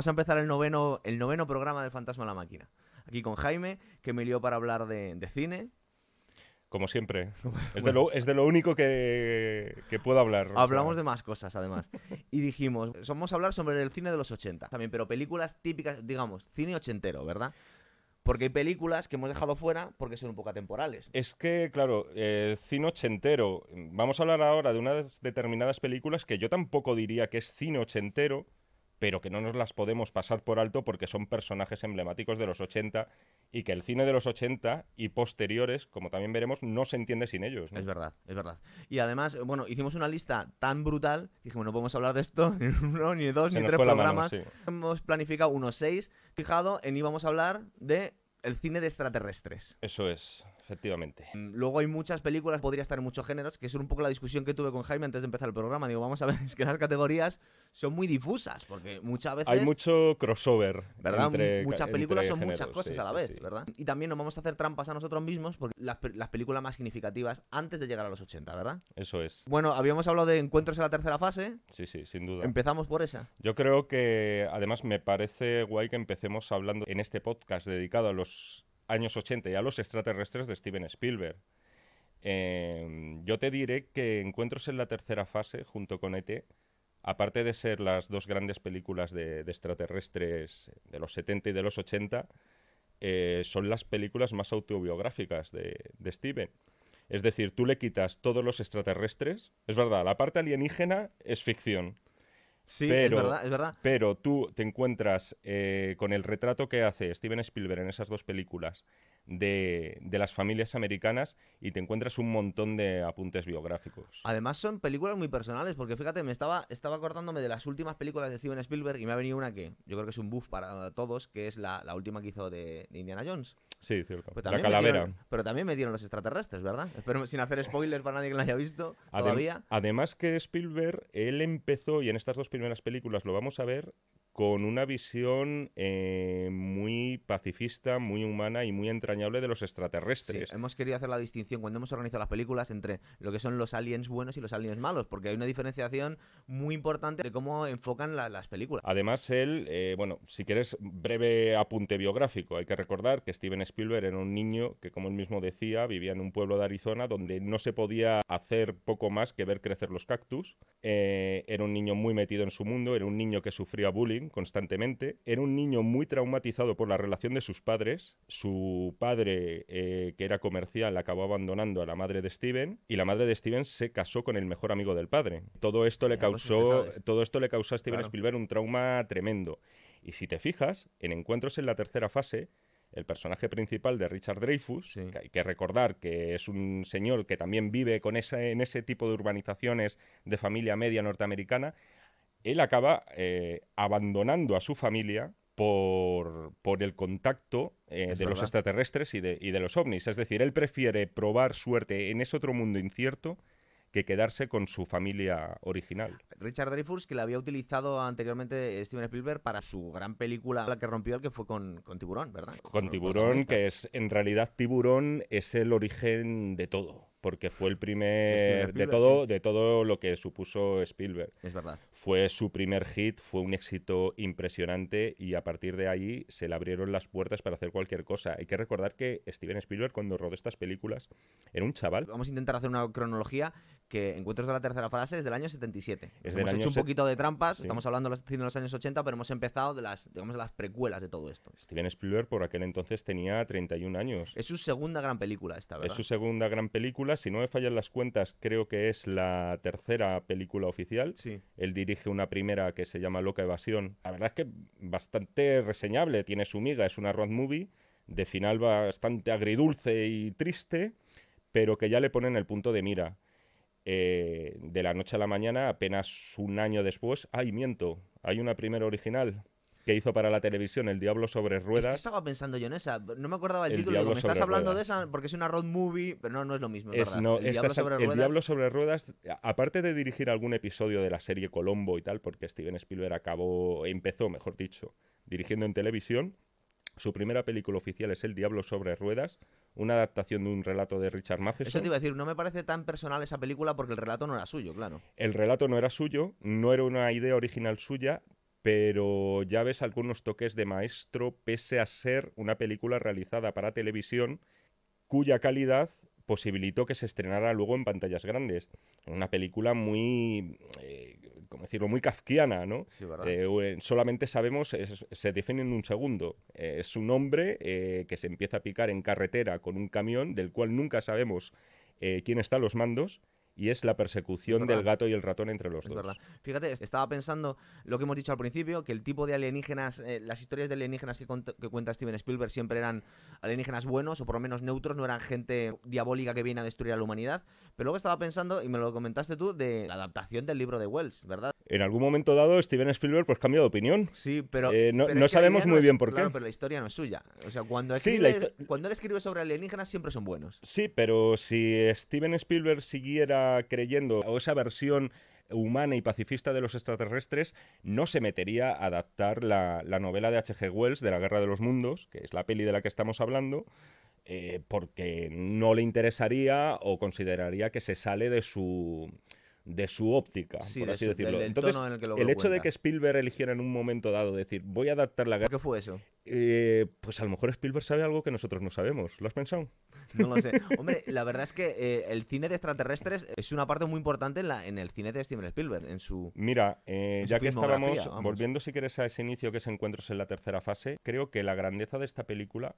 vamos a empezar el noveno, el noveno programa del Fantasma la Máquina. Aquí con Jaime, que me lió para hablar de, de cine. Como siempre. Es, de, lo, es de lo único que, que puedo hablar. o Hablamos sea, de más cosas, además. Y dijimos, vamos a hablar sobre el cine de los 80. También, pero películas típicas, digamos, cine ochentero, ¿verdad? Porque hay películas que hemos dejado fuera porque son un poco atemporales. Es que, claro, eh, cine ochentero. Vamos a hablar ahora de unas determinadas películas que yo tampoco diría que es cine ochentero, pero que no nos las podemos pasar por alto porque son personajes emblemáticos de los 80 y que el cine de los 80 y posteriores, como también veremos, no se entiende sin ellos. ¿no? Es verdad, es verdad. Y además, bueno, hicimos una lista tan brutal, que dijimos, no podemos hablar de esto ni uno, ni dos, Se ni tres mano, programas. sí. Hemos planificado unos seis, fijado en íbamos a hablar de el cine de extraterrestres. Eso es, efectivamente. Mm, Luego hay muchas películas, podría estar en muchos géneros, que es un poco la discusión que tuve con Jaime antes de empezar el programa. Digo, vamos a ver, es que las categorías son muy difusas, porque muchas veces... Hay mucho crossover. ¿Verdad? entre- muchas entre películas son muchas cosas sí, a la vez, sí. ¿verdad? Y también nos vamos a hacer trampas a nosotros mismos porque las, las películas más significativas antes de llegar a los 80, ¿verdad? Eso es. Bueno, habíamos hablado de encuentros en la tercera fase. Sí, sí, sin duda. Empezamos por esa. Yo creo que además me parece guay que empecemos hablando en este podcast dedicado a los años 80 y a los extraterrestres de Steven Spielberg. Eh, yo te diré que Encuentros en la tercera fase, junto con ET, aparte de ser las dos grandes películas de, extraterrestres de los 70 y de los 80, eh, son las películas más autobiográficas de Steven. Es decir, tú le quitas todos los extraterrestres. Es verdad, la parte alienígena es ficción. Sí, Pero- es verdad, es verdad. Pero tú te encuentras eh, con el retrato que hace Steven Spielberg en esas dos películas de, de las familias americanas y te encuentras un montón de apuntes biográficos. Además son películas muy personales, porque fíjate, me estaba, estaba acordándome de las últimas películas de Steven Spielberg y me ha venido una que yo creo que es un buff para todos, que es la, la última que hizo de, de Indiana Jones. Sí, cierto. Pues la calavera. pero también metieron los extraterrestres, ¿verdad? Espero sin hacer spoilers para nadie que la haya visto Adem- todavía. Además que Spielberg, él empezó, y en estas dos primeras películas lo vamos a ver, con una visión eh, muy pacifista, muy humana y muy entrañable de los Sí, extraterrestres. hemos querido hacer la distinción cuando hemos organizado las películas entre lo que son los aliens buenos y los aliens malos, porque hay una diferenciación muy importante de cómo enfocan la- las películas. Además, él, eh, bueno, si quieres, breve apunte biográfico. Hay que recordar que Steven Spielberg era un niño que, como él mismo decía, vivía en un pueblo de Arizona donde no se podía hacer poco más que ver crecer los cactus. Eh, era un niño muy metido en su mundo, era un niño que sufría bullying constantemente, era un niño muy traumatizado por la relación de sus padres. Su padre, eh, que era comercial, acabó abandonando a la madre de Steven y la madre de Steven se casó con el mejor amigo del padre. Todo esto le que causó, todo esto le causó a Steven Claro. Spielberg un trauma tremendo. Y si te fijas, en Encuentros en la tercera fase, el personaje principal de Richard Dreyfus, Sí. que hay que recordar que es un señor que también vive con ese, en ese tipo de urbanizaciones de familia media norteamericana, él acaba eh, abandonando a su familia por, por el contacto eh, de los extraterrestres y de, y de los ovnis. Es decir, él prefiere probar suerte en ese otro mundo incierto que quedarse con su familia original. Richard Dreyfuss, que la había utilizado anteriormente Steven Spielberg para su gran película, la que rompió el que fue con, con Tiburón, ¿verdad? Con el Tiburón, que es en realidad Tiburón es el origen de todo, porque fue el Steven primer de todo de todo lo que supuso Spielberg. Es verdad. Fue su primer hit, fue un éxito impresionante y a partir de ahí se le abrieron las puertas para hacer cualquier cosa. Hay que recordar que Steven Spielberg cuando rodó estas películas era un chaval. Vamos a intentar hacer una cronología que Encuentros de la tercera fase es del año 77. Es hemos hecho un poquito de trampas, Sí. estamos hablando de los años 80, pero hemos empezado de las, digamos, las precuelas de todo esto. Steven Spielberg por aquel entonces tenía 31 años. Es su segunda gran película esta, ¿verdad? Es su segunda gran película. Si no me fallan las cuentas, creo que es la tercera película oficial. Sí. Él dirige una primera que se llama Loca Evasión. La verdad es que bastante reseñable. Tiene su miga, es una road movie de final bastante agridulce y triste, pero que ya le ponen el punto de mira. Eh, de la noche a la mañana, apenas un año después, ¡ay, miento! Hay una primera original que hizo para la televisión El Diablo sobre Es que Ruedas. estaba pensando yo en esa, no me acordaba el, El título. Digo, me estás hablando ruedas. de esa porque es una road movie, pero no, no es lo mismo. Es Es, verdad. no, el, Diablo es- sobre el ruedas. Diablo sobre Ruedas, aparte de dirigir algún episodio de la serie Colombo y tal, porque Steven Spielberg acabó, empezó, mejor dicho, dirigiendo en televisión, su primera película oficial es El Diablo sobre Ruedas, una adaptación de un relato de Richard Eso Matheson. te iba a decir, no me parece tan personal esa película porque el relato no era suyo, claro. El relato no era suyo, no era una idea original suya, pero ya ves algunos toques de maestro pese a ser una película realizada para televisión cuya calidad posibilitó que se estrenara luego en pantallas grandes. Una película muy, eh, ¿cómo decirlo?, muy kafkiana, ¿no? Sí, ¿verdad? Eh, solamente sabemos, es- se define en un segundo. Eh, es un hombre eh, que se empieza a picar en carretera con un camión, del cual nunca sabemos eh, quién está a los mandos, y es la persecución Es del gato y el ratón entre los Es dos. verdad. Fíjate, estaba pensando lo que hemos dicho al principio, que el tipo de alienígenas, eh, las historias de alienígenas que, que cuenta Steven Spielberg siempre eran alienígenas buenos o por lo menos neutros, no eran gente diabólica que viene a destruir a la humanidad. Pero luego estaba pensando, y me lo comentaste tú, de la adaptación del libro de Wells, ¿verdad? En algún momento dado, Steven Spielberg pues cambia de opinión. Sí, pero. Eh, no- pero no sabemos muy es- bien por qué. claro, pero la historia no es suya. O sea, cuando, escribe- cuando él escribe sobre alienígenas siempre son buenos. Sí, pero si Steven Spielberg siguiera creyendo o esa versión humana y pacifista de los extraterrestres, no se metería a adaptar la, la novela de H.G. Wells de la Guerra de los Mundos, que es la peli de la que estamos hablando, eh, porque no le interesaría o consideraría que se sale de su de su óptica, Sí, por de así su- decirlo. del Entonces, tono en el que lo el hecho de que Spielberg eligiera en un momento dado decir, voy a adaptar la ¿Por guerra, qué fue eso? eh, pues a lo mejor Spielberg sabe algo que nosotros no sabemos. ¿Lo has pensado? No lo sé. Hombre, la verdad es que eh, el cine de extraterrestres es una parte muy importante en, la, en el cine de Steven Spielberg, en su... Mira, eh, En su ya que estábamos vamos. volviendo, si quieres, a ese inicio que es Encuentros en la tercera fase, creo que la grandeza de esta película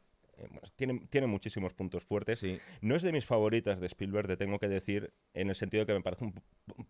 tiene, tiene muchísimos puntos fuertes. Sí. No es de mis favoritas de Spielberg, te tengo que decir, en el sentido de que me parece un,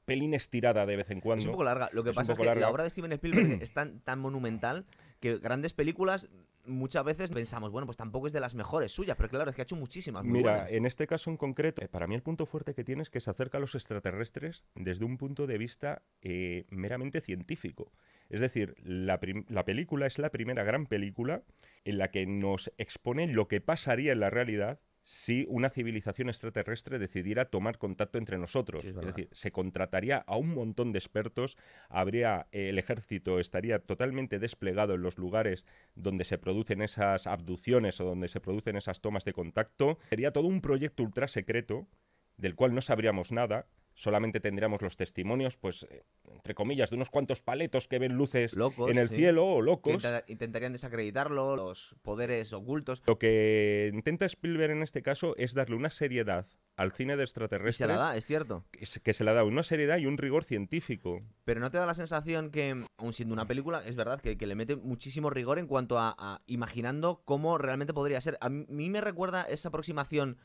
pelín estirada de vez en cuando. Es un poco larga. Lo que Es pasa es que larga. la obra de Steven Spielberg es tan, tan monumental que grandes películas muchas veces pensamos, bueno, pues tampoco es de las mejores suyas, pero claro, es que ha hecho muchísimas muy Mira, buenas. en este caso en concreto, eh, para mí el punto fuerte que tiene es que se acerca a los extraterrestres desde un punto de vista eh, meramente científico. Es decir, la, película es la primera gran película en la que nos expone lo que pasaría en la realidad si una civilización extraterrestre decidiera tomar contacto entre nosotros. Sí, es decir, se contrataría a un montón de expertos, habría eh, el ejército estaría totalmente desplegado en los lugares donde se producen esas abducciones o donde se producen esas tomas de contacto. Sería todo un proyecto ultra secreto del cual no sabríamos nada. Solamente tendríamos los testimonios, pues, eh, entre comillas, de unos cuantos paletos que ven luces Locos, en el sí. cielo o Que locos. intenta- intentarían desacreditarlo, los poderes ocultos. Lo que intenta Spielberg en este caso es darle una seriedad al cine de Y se extraterrestres la da, es cierto. que se- que se le da una seriedad y un rigor científico. Pero no te da la sensación que, aun siendo una película, es verdad que, que le mete muchísimo rigor en cuanto a, a imaginando cómo realmente podría ser. A mí me recuerda esa aproximación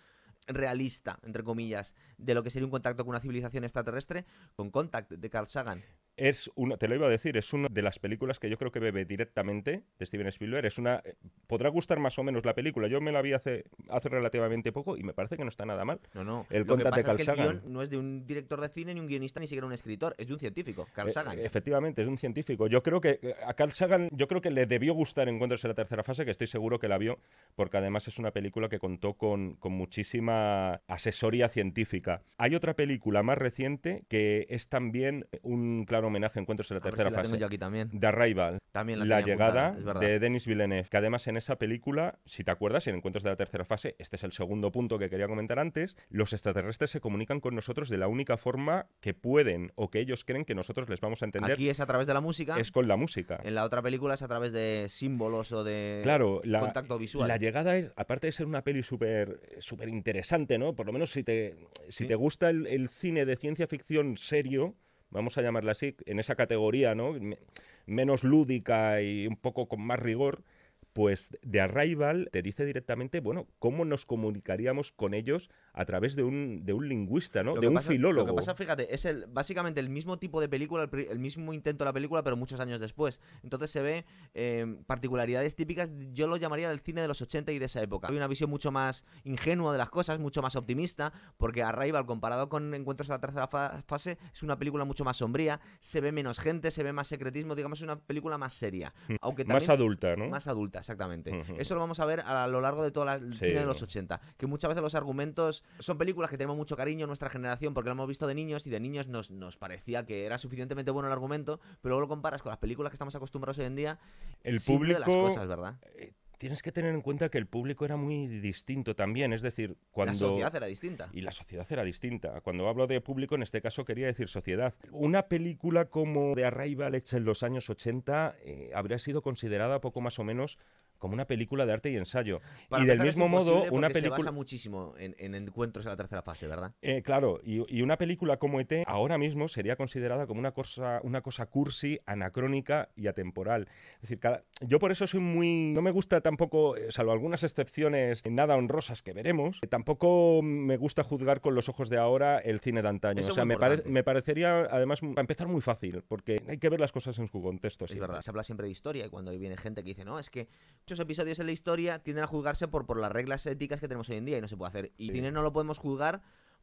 realista, entre comillas, de lo que sería un contacto con una civilización extraterrestre con Contact de Carl Sagan. Es una, te lo iba a decir, es una de las películas que yo creo que bebe directamente de Steven Spielberg. Es una, eh, podrá gustar más o menos la película. Yo me la vi hace, hace relativamente poco y me parece que no está nada mal. No, no. El lo que es que Carl el Sagan. guion no es de un director de cine, ni un guionista, ni siquiera un escritor, es de un científico, Carl Eh, Sagan. efectivamente, es un científico. Yo creo que eh, a Carl Sagan, yo creo que le debió gustar Encuentros en la tercera fase, que estoy seguro que la vio, porque además es una película que contó con, con muchísima asesoría científica. Hay otra película más reciente que es también un claro homenaje a Encuentros en la A tercera si la fase. yo aquí también. The Arrival, También la, la, llegada apuntada, de Denis Villeneuve, que además en esa película, si te acuerdas, en Encuentros de la tercera fase, este es el segundo punto que quería comentar antes, los extraterrestres se comunican con nosotros de la única forma que pueden o que ellos creen que nosotros les vamos a entender, Aquí es a través de la música, es con la música. en la otra película es a través de símbolos o de Claro, la, contacto visual. la llegada es, aparte de ser una peli súper súper interesante, ¿no? Por lo menos si te, si Sí. te gusta el, el cine de ciencia ficción serio, vamos a llamarla así, en esa categoría, ¿no? Me- menos lúdica y un poco con más rigor, pues de Arrival te dice directamente, bueno, cómo nos comunicaríamos con ellos a través de un, de un lingüista, ¿no? Lo de un pasa- filólogo. Lo que pasa, fíjate, es el, básicamente el mismo tipo de película, el, mismo intento de la película, pero muchos años después. Entonces se ve eh, particularidades típicas, yo lo llamaría del cine de los 80 y de esa época. Hay una visión mucho más ingenua de las cosas, mucho más optimista, porque Arrival, comparado con Encuentros en la tercera fa- fase, es una película mucho más sombría, se ve menos gente, se ve más secretismo, digamos, es una película más seria. Aunque Mm. más también adulta, ¿no? más adulta, exactamente. Eso lo vamos a ver a lo largo de todo la- Sí. cine de los 80. Que muchas veces los argumentos son películas que tenemos mucho cariño en nuestra generación porque lo hemos visto de niños y de niños nos, nos parecía que era suficientemente bueno el argumento, pero luego lo comparas con las películas que estamos acostumbrados hoy en día. El simple de público las cosas, ¿verdad? Tienes que tener en cuenta que el público era muy distinto también, es decir, cuando... La sociedad era distinta. Y la sociedad era distinta. Cuando hablo de público, en este caso quería decir sociedad. Una película como The Arrival hecha en los años 80 eh, habría sido considerada poco más o menos como una película de arte y ensayo. Para y del mismo modo, una porque Se película... basa muchísimo en, en encuentros en la tercera fase, ¿verdad? Eh, claro, y, y una película como ET ahora mismo sería considerada como una cosa, una cosa cursi, anacrónica y atemporal. Es decir, cada- yo por eso soy muy... No me gusta tampoco, eh, salvo algunas excepciones nada honrosas que veremos, eh, tampoco me gusta juzgar con los ojos de ahora el cine de antaño. Eso o sea, me, pare- me parecería, además, para empezar muy fácil, porque hay que ver las cosas en su contexto. Es siempre. verdad, se habla siempre de historia y cuando viene gente que dice, no, es que muchos episodios en la historia tienden a juzgarse por, por las reglas éticas que tenemos hoy en día y no se puede hacer. Y Sí. cine no lo podemos juzgar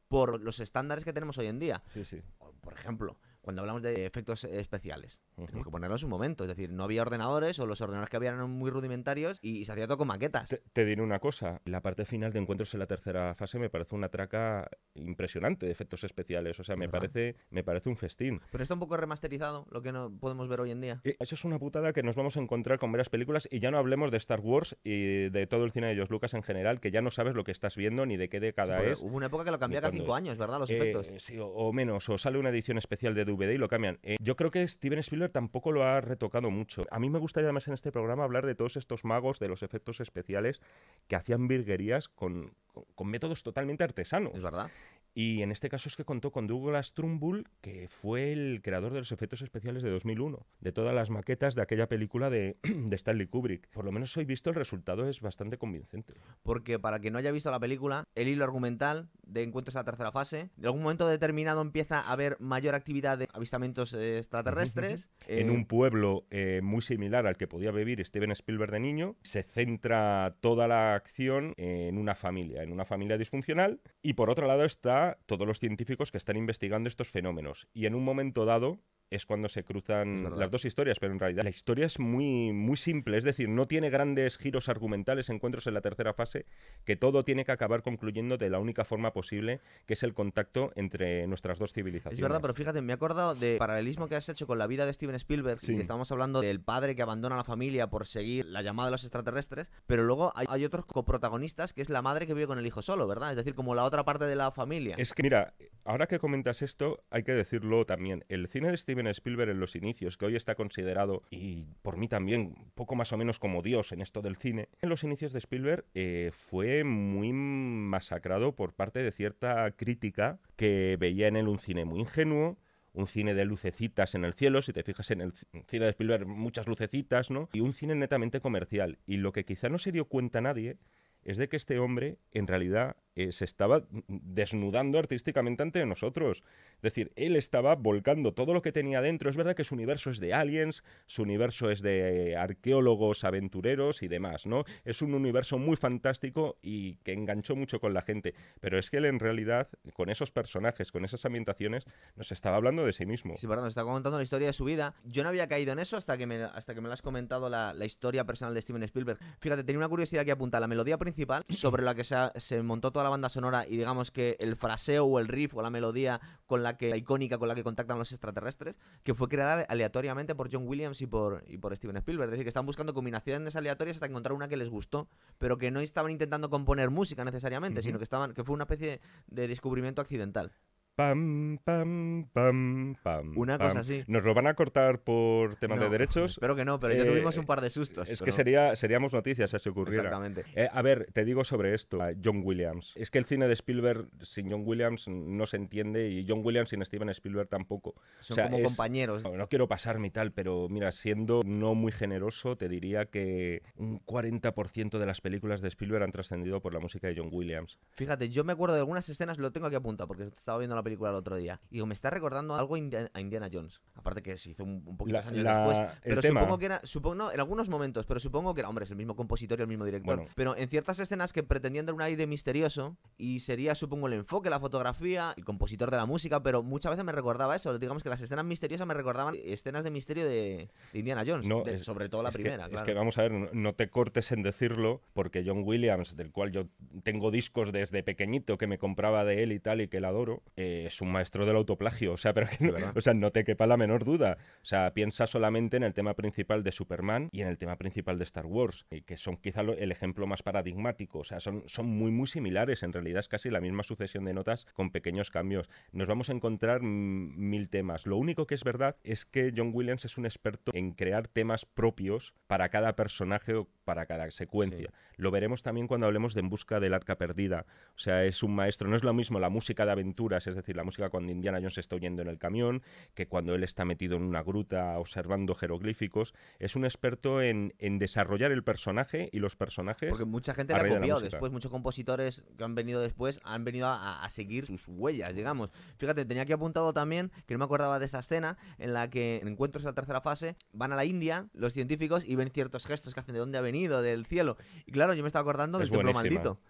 por los estándares que tenemos hoy en día. Sí, sí. Por ejemplo, cuando hablamos de efectos eh, especiales, tenemos que ponerlo en su momento. Es decir, no había ordenadores o los ordenadores que había eran muy rudimentarios y, se hacía todo con maquetas. Te, te diré una cosa, la parte final de Encuentros en la tercera fase me parece una traca impresionante de efectos especiales, o sea, me ¿Verdad? parece, me parece un festín. Pero está un poco remasterizado lo que no podemos ver hoy en día. Eh, Eso es una putada que nos vamos a encontrar con varias películas y ya no hablemos de Star Wars y de todo el cine de George Lucas en general, que ya no sabes lo que estás viendo ni de qué década es. Hubo una época que lo cambiaba cada cinco es. años, ¿verdad? Los Eh, efectos. sí, o, o menos, o sale una edición especial de Y lo cambian. Eh, yo creo que Steven Spielberg tampoco lo ha retocado mucho. A mí me gustaría además en este programa hablar de todos estos magos de los efectos especiales que hacían virguerías con- con métodos totalmente artesanos. Es verdad. Y en este caso es que contó con Douglas Trumbull, que fue el creador de los efectos especiales de 2001, de todas las maquetas de aquella película de, de Stanley Kubrick. Por lo menos hoy visto el resultado es bastante convincente. Porque para quien no haya visto la película, el hilo argumental de encuentros en la tercera fase, de algún momento determinado empieza a haber mayor actividad de avistamientos eh, extraterrestres. en eh, un pueblo eh, muy similar al que podía vivir Steven Spielberg de niño, se centra toda la acción en una familia, en una familia disfuncional, y por otro lado está todos los científicos que están investigando estos fenómenos. Y en un momento dado es cuando se cruzan las dos historias, pero en realidad la historia es muy, muy simple, es decir, no tiene grandes giros argumentales, encuentros en la tercera fase, que todo tiene que acabar concluyendo de la única forma posible, que es el contacto entre nuestras dos civilizaciones. Es verdad, pero fíjate, me he acordado de paralelismo que has hecho con la vida de Steven Spielberg. Sí. Y que estamos hablando del padre que abandona a la familia por seguir la llamada de los extraterrestres. Pero luego hay, hay otros coprotagonistas que es la madre que vive con el hijo solo, ¿verdad? Es decir, como la otra parte de la familia. Es que, mira, ahora que comentas esto, hay que decirlo también. El cine de Steven Spielberg en los inicios, que hoy está considerado, y por mí también, poco más o menos como Dios en esto del cine, en los inicios de Spielberg eh, fue muy masacrado por parte de cierta crítica que veía en él un cine muy ingenuo, un cine de lucecitas en el cielo, si te fijas en el cine de Spielberg, muchas lucecitas, ¿no? Y un cine netamente comercial. Y lo que quizá no se dio cuenta nadie es de que este hombre en realidad eh, se estaba desnudando artísticamente ante nosotros. Es decir, él estaba volcando todo lo que tenía dentro. Es verdad que su universo es de aliens, su universo es de arqueólogos, aventureros y demás, ¿no? Es un universo muy fantástico y que enganchó mucho con la gente. Pero es que él en realidad, con esos personajes, con esas ambientaciones, nos estaba hablando de sí mismo. Sí, perdón, nos está contando la historia de su vida. Yo no había caído en eso hasta que me, hasta que me lo has comentado la, historia personal de Steven Spielberg. Fíjate, tenía una curiosidad que apunta la melodía principal sobre la que se, se montó toda la banda sonora y digamos que el fraseo o el riff o la melodía con la que la icónica con la que contactan los extraterrestres, que fue creada aleatoriamente por John Williams y por, y por Steven Spielberg. Es decir, que estaban buscando combinaciones aleatorias hasta encontrar una que les gustó, pero que no estaban intentando componer música necesariamente, sino que estaban que fue una especie de descubrimiento accidental. Pam, pam, pam, pam. Una pam. cosa así. ¿Nos lo van a cortar por temas de derechos? Espero que no, pero ya Eh, tuvimos un par de sustos. Es que sería, seríamos noticias si ocurriera. Exactamente. Eh, a ver, te digo sobre esto, John Williams. Es que el cine de Spielberg sin John Williams no se entiende y John Williams sin Steven Spielberg tampoco. Son o sea, como es- compañeros. No, no quiero pasarme y tal, pero mira, siendo no muy generoso, te diría que un 40% de las películas de Spielberg han trascendido por la música de John Williams. Fíjate, yo me acuerdo de algunas escenas, lo tengo aquí apuntado porque estaba viendo la película el otro día. Y digo, me está recordando algo a Indiana Jones. Aparte que se hizo un, un poquito La- años la- después. Pero tema- supongo que era, supongo, no, en algunos momentos, pero supongo que era, hombre, es el mismo compositor y el mismo director. Bueno. Pero en ciertas escenas que pretendían dar un aire misterioso y sería, supongo, el enfoque, la fotografía, el compositor de la música, pero muchas veces me recordaba eso. Digamos que las escenas misteriosas me recordaban escenas de misterio de, de Indiana Jones. No, de- es- sobre todo la es que- primera, Es que vamos a ver, no, te cortes en decirlo, porque John Williams, del cual yo tengo discos desde pequeñito que me compraba de él y tal y que el adoro, eh, eh, es un maestro del autoplagio, o sea, pero que no, o sea, no te quepa la menor duda. O sea, piensa solamente en el tema principal de Superman y en el tema principal de Star Wars, que son quizá lo- el ejemplo más paradigmático. O sea, son, son muy, muy similares. En realidad es casi la misma sucesión de notas con pequeños cambios. Nos vamos a encontrar mil temas. Lo único que es verdad es que John Williams es un experto en crear temas propios para cada personaje o para cada secuencia. Lo veremos también cuando hablemos de En busca del arca perdida. O sea, es un maestro. No es lo mismo la música de aventuras, es decir, la música cuando Indiana Jones está huyendo en el camión, que cuando él está metido en una gruta observando jeroglíficos. Es un experto en, en desarrollar el personaje y los personajes. Porque mucha gente a le ha de la copiado después, muchos compositores que han venido después han venido a, a seguir sus huellas, digamos. Fíjate, tenía aquí apuntado también, que no me acordaba de esa escena, en la que en encuentros en la tercera fase van a la India los científicos y ven ciertos gestos que hacen de dónde ha venido, del cielo. Y claro, yo me estaba acordando del Es templo buenísima. maldito.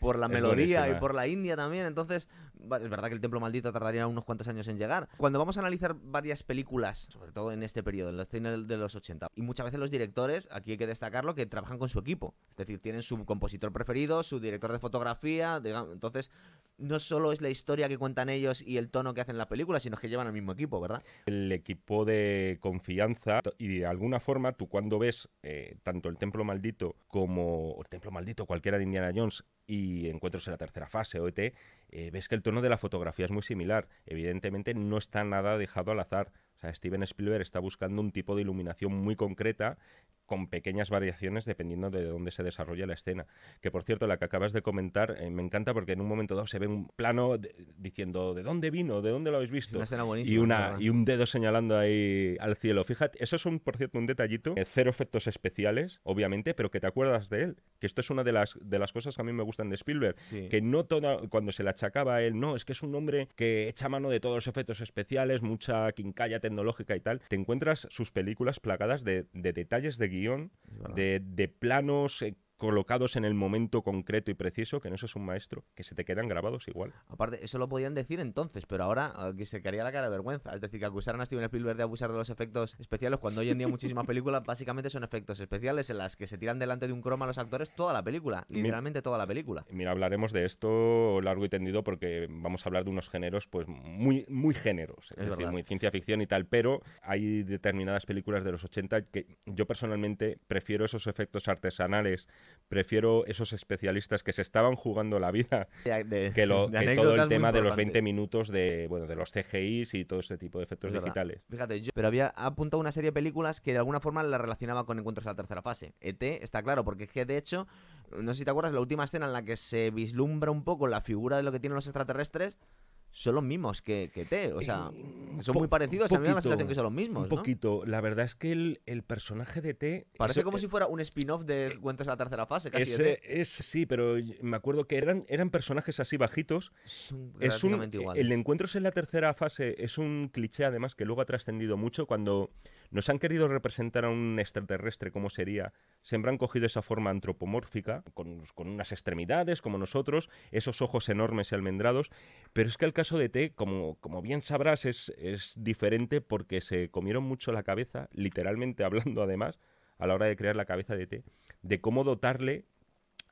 Por la melodía y por la India también. Entonces, es verdad que el templo maldito tardaría unos cuantos años en llegar. Cuando vamos a analizar varias películas, sobre todo en este periodo, en los de los 80, y muchas veces los directores, aquí hay que destacarlo, que trabajan con su equipo. Es decir, tienen su compositor preferido, su director de fotografía. entonces, no solo es la historia que cuentan ellos y el tono que hacen la película, sino que llevan al mismo equipo, ¿verdad? el equipo de confianza y de alguna forma tú cuando ves eh, tanto el Templo Maldito como el Templo Maldito cualquiera de Indiana Jones y Encuentros en la tercera fase o ET, eh, ves que el tono de la fotografía es muy similar. Evidentemente no está nada dejado al azar. O sea, Steven Spielberg está buscando un tipo de iluminación muy concreta con pequeñas variaciones dependiendo de dónde se desarrolla la escena. Que por cierto, la que acabas de comentar eh, me encanta porque en un momento dado se ve un plano de- diciendo ¿de dónde vino? ¿De dónde lo habéis visto? una escena buenísima. y, una, y un dedo señalando ahí al cielo. Fíjate, eso es un, por cierto, un detallito. eh, cero efectos especiales, obviamente, pero que te acuerdas de él. Que esto es una de las, de las cosas que a mí me gustan de Spielberg. Sí. Que no toda, cuando se le achacaba a él, no, es que es un hombre que echa mano de todos los efectos especiales, mucha quincalla tecnológica y tal. Te encuentras sus películas plagadas de, de detalles de guion, de, de planos eh, colocados en el momento concreto y preciso, que no eso es un maestro, que se te quedan grabados igual. Aparte, eso lo podían decir entonces, pero ahora eh, que se caería la cara de vergüenza. Es decir, que acusaran a Steven Spielberg de abusar de los efectos especiales, cuando hoy en día muchísimas películas básicamente son efectos especiales en las que se tiran delante de un croma los actores toda la película, literalmente toda la película. Mira, hablaremos de esto largo y tendido porque vamos a hablar de unos géneros pues muy, muy géneros, es, Es decir, muy ciencia ficción y tal, pero hay determinadas películas de los 80 que yo personalmente prefiero esos efectos artesanales, prefiero esos especialistas que se estaban jugando la vida De- de- que, lo, de que todo el tema de los importantes. 20 minutos de, bueno, de los CGIs y todo ese tipo de efectos digitales. Fíjate, yo, pero había apuntado una serie de películas que de alguna forma la relacionaba con encuentros en la tercera fase. ET está claro, porque es que de hecho, no sé si te acuerdas, la última escena en la que se vislumbra un poco la figura de lo que tienen los extraterrestres son los mismos que, que ET. O sea, Eh, son po- muy parecidos. A mí me da la poquito, sensación que son los mismos. Un ¿no? poquito. La verdad es que el, el personaje de T... Parece eso- como si fuera un spin-off de Encuentros en la tercera fase, casi. Ese es, sí, pero me acuerdo que eran, eran personajes así bajitos. Son Es un, iguales. el de encuentros en la tercera fase es un cliché, además, que luego ha trascendido mucho. Cuando nos han querido representar a un extraterrestre como sería, siempre han cogido esa forma antropomórfica, con, unas extremidades como nosotros, esos ojos enormes y almendrados. Pero es que el caso de T, como, como bien sabrás, es, es diferente porque se comieron mucho la cabeza, literalmente hablando además, a la hora de crear la cabeza de T, de cómo dotarle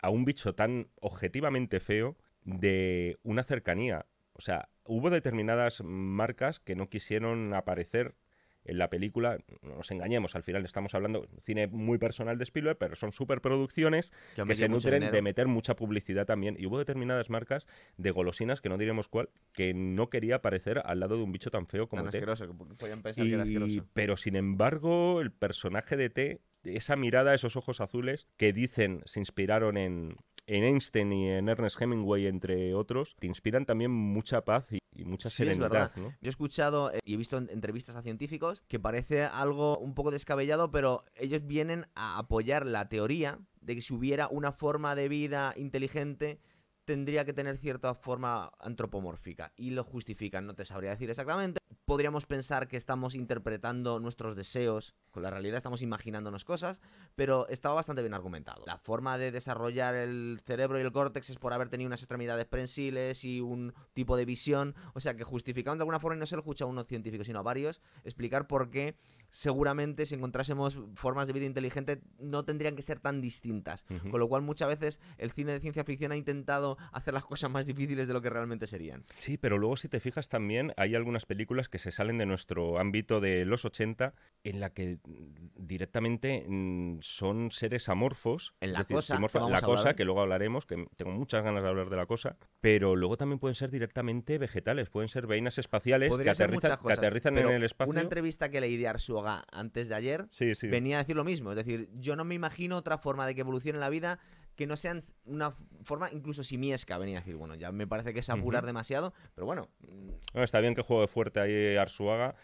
a un bicho tan objetivamente feo de una cercanía. O sea, hubo determinadas marcas que no quisieron aparecer en la película. No nos engañemos, al final estamos hablando de cine muy personal de Spielberg, pero son superproducciones han que se nutren de meter mucha publicidad también. Y hubo determinadas marcas de golosinas, que no diremos cuál, que no quería aparecer al lado de un bicho tan feo como Tan T. asqueroso, que podían pensar que era Y- asqueroso. pero sin embargo, el personaje de T, esa mirada, esos ojos azules, que dicen se inspiraron en, en Einstein y en Ernest Hemingway, entre otros, te inspiran también mucha paz y, y mucha Sí, es serenidad. verdad. ¿no? Yo he escuchado eh, y he visto en- entrevistas a científicos que parece algo un poco descabellado, pero ellos vienen a apoyar la teoría de que si hubiera una forma de vida inteligente tendría que tener cierta forma antropomórfica y lo justifican, no te sabría decir exactamente. podríamos pensar que estamos interpretando nuestros deseos, con la realidad estamos imaginándonos cosas, pero estaba bastante bien argumentado. La forma de desarrollar el cerebro y el córtex es por haber tenido unas extremidades prensiles y un tipo de visión, o sea que justificando de alguna forma, y no se lo escucha a unos científicos, sino a varios, explicar por qué seguramente si encontrásemos formas de vida inteligente no tendrían que ser tan distintas. Con lo cual muchas veces el cine de ciencia ficción ha intentado hacer las cosas más difíciles de lo que realmente serían. Sí, pero luego si te fijas también hay algunas películas que se salen de nuestro ámbito de los 80 en la que directamente mm, son seres amorfos. En La decir, Cosa, que la cosa, que luego hablaremos, que tengo muchas ganas de hablar de la cosa, pero luego también pueden ser directamente vegetales, pueden ser veinas espaciales que aterrizan, que en el espacio. Una entrevista que leí de Arsuaga antes de ayer Sí, sí. venía a decir lo mismo. Es decir, yo no me imagino otra forma de que evolucione la vida que no sean una forma incluso simiesca. Venía a decir, bueno, ya me parece que es apurar demasiado, pero bueno, mm, No, está bien que juegue fuerte ahí Arsuaga,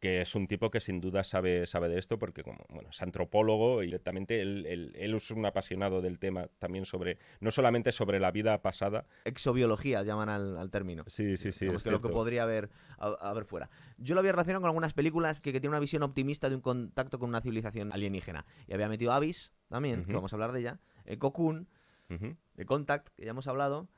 que es un tipo que sin duda sabe, sabe de esto, porque como bueno, es antropólogo y directamente él, él- él es un apasionado del tema también sobre, no solamente sobre la vida pasada. exobiología llaman al, al término. Sí, sí, sí. Es que lo que podría haber, a- haber fuera. Yo lo había relacionado con algunas películas que, que tienen una visión optimista de un contacto con una civilización alienígena. Y había metido Abyss también, que Ujú. vamos a hablar de ella, eh, Cocoon, Ujú. de Contact, que ya hemos hablado.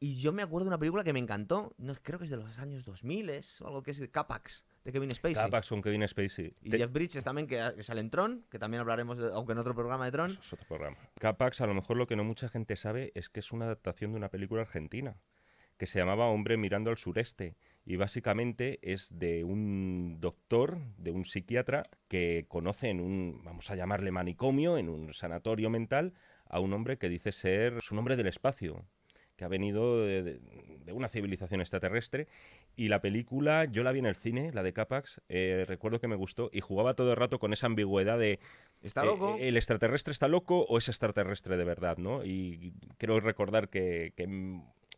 Y yo me acuerdo de una película que me encantó, no, creo que es de los años 2000 es, o algo que es de Capax, de Kevin Spacey. Capax con Kevin Spacey. Y Te- Jeff Bridges también, que, que sale en Tron, que también hablaremos, de- aunque en otro programa de Tron. Eso es otro programa. Capax, a lo mejor lo que no mucha gente sabe es que es una adaptación de una película argentina que se llamaba Hombre mirando al sureste y básicamente es de un doctor, de un psiquiatra que conoce en un, vamos a llamarle manicomio, en un sanatorio mental, a un hombre que dice ser su nombre del espacio, que ha venido de, de- de una civilización extraterrestre. Y la película, yo la vi en el cine, la de Capax, eh, recuerdo que me gustó y jugaba todo el rato con esa ambigüedad de Está eh, loco. ¿El extraterrestre está loco o es extraterrestre de verdad? ¿no? Y creo recordar que, que,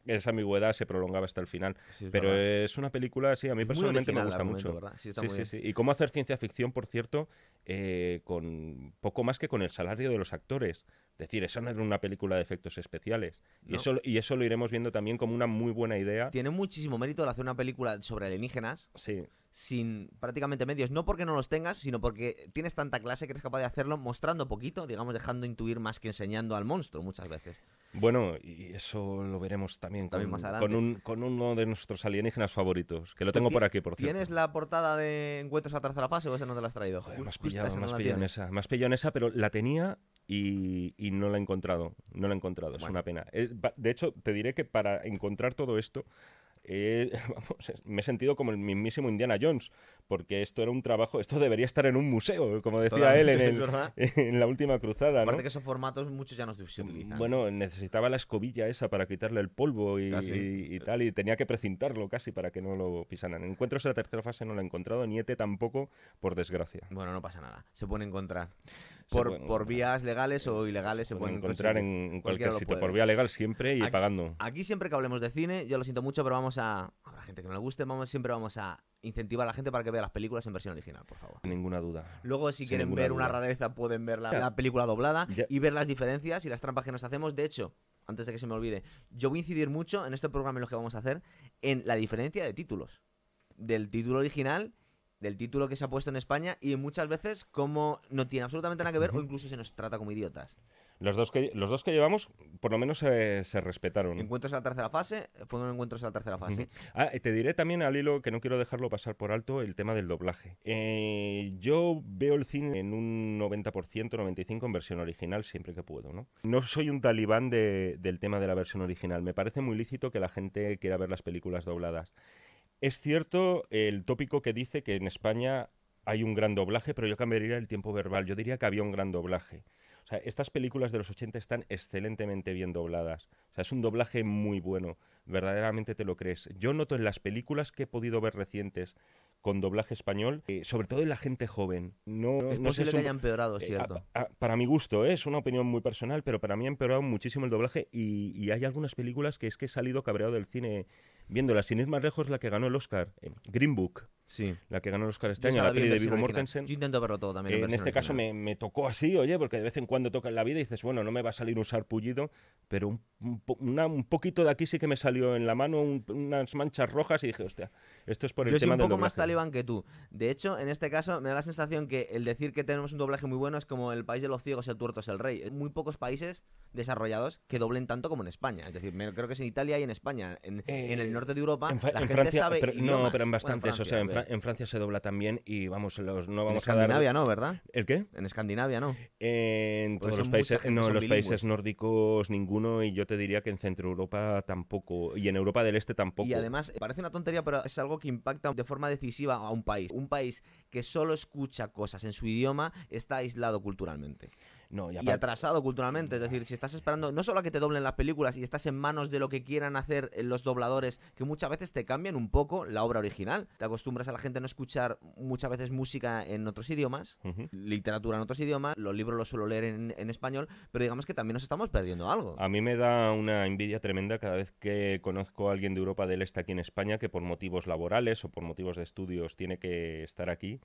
esa ambigüedad se prolongaba hasta el final. Sí, es Pero verdad. es una película, sí, a mí Es personalmente me gusta mucho. Sí, Sí, sí. Y cómo hacer ciencia ficción, por cierto, eh, con poco más que con el salario de los actores. Es decir, eso no era una película de efectos especiales. Y, eso, y eso lo iremos viendo también como una muy buena idea. Tiene muchísimo mérito el hacer una película sobre alienígenas Sí, sin prácticamente medios, no porque no los tengas, sino porque tienes tanta clase que eres capaz de hacerlo mostrando poquito, digamos, dejando intuir más que enseñando al monstruo muchas veces. Bueno, y eso lo veremos también, También con, más adelante. con, un- con uno de nuestros alienígenas favoritos, que lo ¿Tú tengo por aquí, por cierto. ¿Tienes la portada de Encuentros a tercera fase o esa no te la has traído? Joder, más pillado, esa no más la pillado en tienes. esa, más pillado en esa, pero la tenía y, y no la he encontrado. No la he encontrado, es una pena. Eh, de hecho, te diré que para encontrar todo esto, eh, vamos, me he sentido como el mismísimo Indiana Jones, porque esto era un trabajo, esto debería estar en un museo, como decía él en, el- la última cruzada, ¿no? Aparte que esos formatos muchos ya no se utilizan. Bueno, necesitaba la escobilla esa para quitarle el polvo y, Casi. y- y tal, y tenía que precintarlo casi para que no lo pisaran. Encuentros en la tercera fase no lo he encontrado, ni ET tampoco, por desgracia. Bueno, no pasa nada. Se pueden encontrar. Por, pueden por vías legales o ilegales se, Se pueden encontrar conseguir. en, cualquier sitio, por vía legal siempre y Aquí- pagando. Aquí siempre que hablemos de cine, yo lo siento mucho, pero vamos a... Habrá gente que no le guste, vamos, siempre vamos a incentivar a la gente para que vea las películas en versión original, por favor. Ninguna duda. Luego, si Sin quieren ver una rareza, pueden ver la, película doblada Ya. y ver las diferencias y las trampas que nos hacemos. De hecho, antes de que se me olvide, yo voy a incidir mucho en este programa en lo que vamos a hacer en la diferencia de títulos. Del título original, del título que se ha puesto en España y muchas veces como no tiene absolutamente nada que ver o Ujú. incluso se nos trata como idiotas. Los dos que, los dos que llevamos, por lo menos eh, se respetaron. Encuentros en la tercera fase, fueron encuentros en la tercera fase. Ujú. Ah, y te diré también al hilo que no quiero dejarlo pasar por alto el tema del doblaje. Eh, yo veo el cine en un 90%, 95% en versión original siempre que puedo. No, no soy un talibán de- del tema de la versión original. Me parece muy lícito que la gente quiera ver las películas dobladas. Es cierto el tópico que dice que en España hay un gran doblaje, pero yo cambiaría el tiempo verbal. Yo diría que había un gran doblaje. O sea, estas películas de los 80 están excelentemente bien dobladas. O sea, es un doblaje muy bueno. Verdaderamente te lo crees. Yo noto en las películas que he podido ver recientes con doblaje español, eh, sobre todo en la gente joven. No, Es no posible que haya empeorado, eh, ¿cierto? a- a- para mi gusto, ¿eh? es una opinión muy personal, pero para mí ha empeorado muchísimo el doblaje y, y hay algunas películas que es que he salido cabreado del cine viéndolas. Sin ir más lejos, la que ganó el Oscar, Green Book. Sí. la que ganó el Oscar este año, la peli de original. Mortensen. Yo intento verlo todo también. Eh, en este caso me, me tocó así, oye, porque de vez en cuando toca en la vida y dices, bueno, no me va a salir un sarpullido, pero un, un una- un poquito de aquí sí que me salió en la mano un- unas manchas rojas y dije, hostia, esto es por el Yo soy tema un del poco más doblaje". talibán que tú. De hecho, en este caso me da la sensación que el decir que tenemos un doblaje muy bueno es como el país de los ciegos, el tuerto es el rey. Muy pocos países desarrollados que doblen tanto como en España. Es decir, creo que es en Italia y en España. En, Eh, en el norte de Europa En, la en gente Francia, sabe pero- no, pero en Bueno, bastantes, o sea, en, Fra- en Francia se dobla también y vamos, los, no En vamos a dar... Escandinavia no, ¿verdad? ¿El qué? En Escandinavia no. En todos los países, no, los bilingües. países nórdicos ninguno y yo te diría que en Centro Europa tampoco y en Europa del Este tampoco. Y además, parece una tontería, pero es algo que impacta de forma decisiva a un país. Un país que solo escucha cosas en su idioma está aislado culturalmente. No, y atrasado culturalmente. Es decir, si estás esperando no solo a que te doblen las películas y estás en manos de lo que quieran hacer eh, los dobladores, que muchas veces te cambian un poco la obra original. Te acostumbras a la gente a no escuchar muchas veces música en otros idiomas, literatura en otros idiomas, los libros los suelo leer en, en español, pero digamos que también nos estamos perdiendo algo. A mí me da una envidia tremenda cada vez que conozco a alguien de Europa del Este aquí en España que por motivos laborales o por motivos de estudios tiene que estar aquí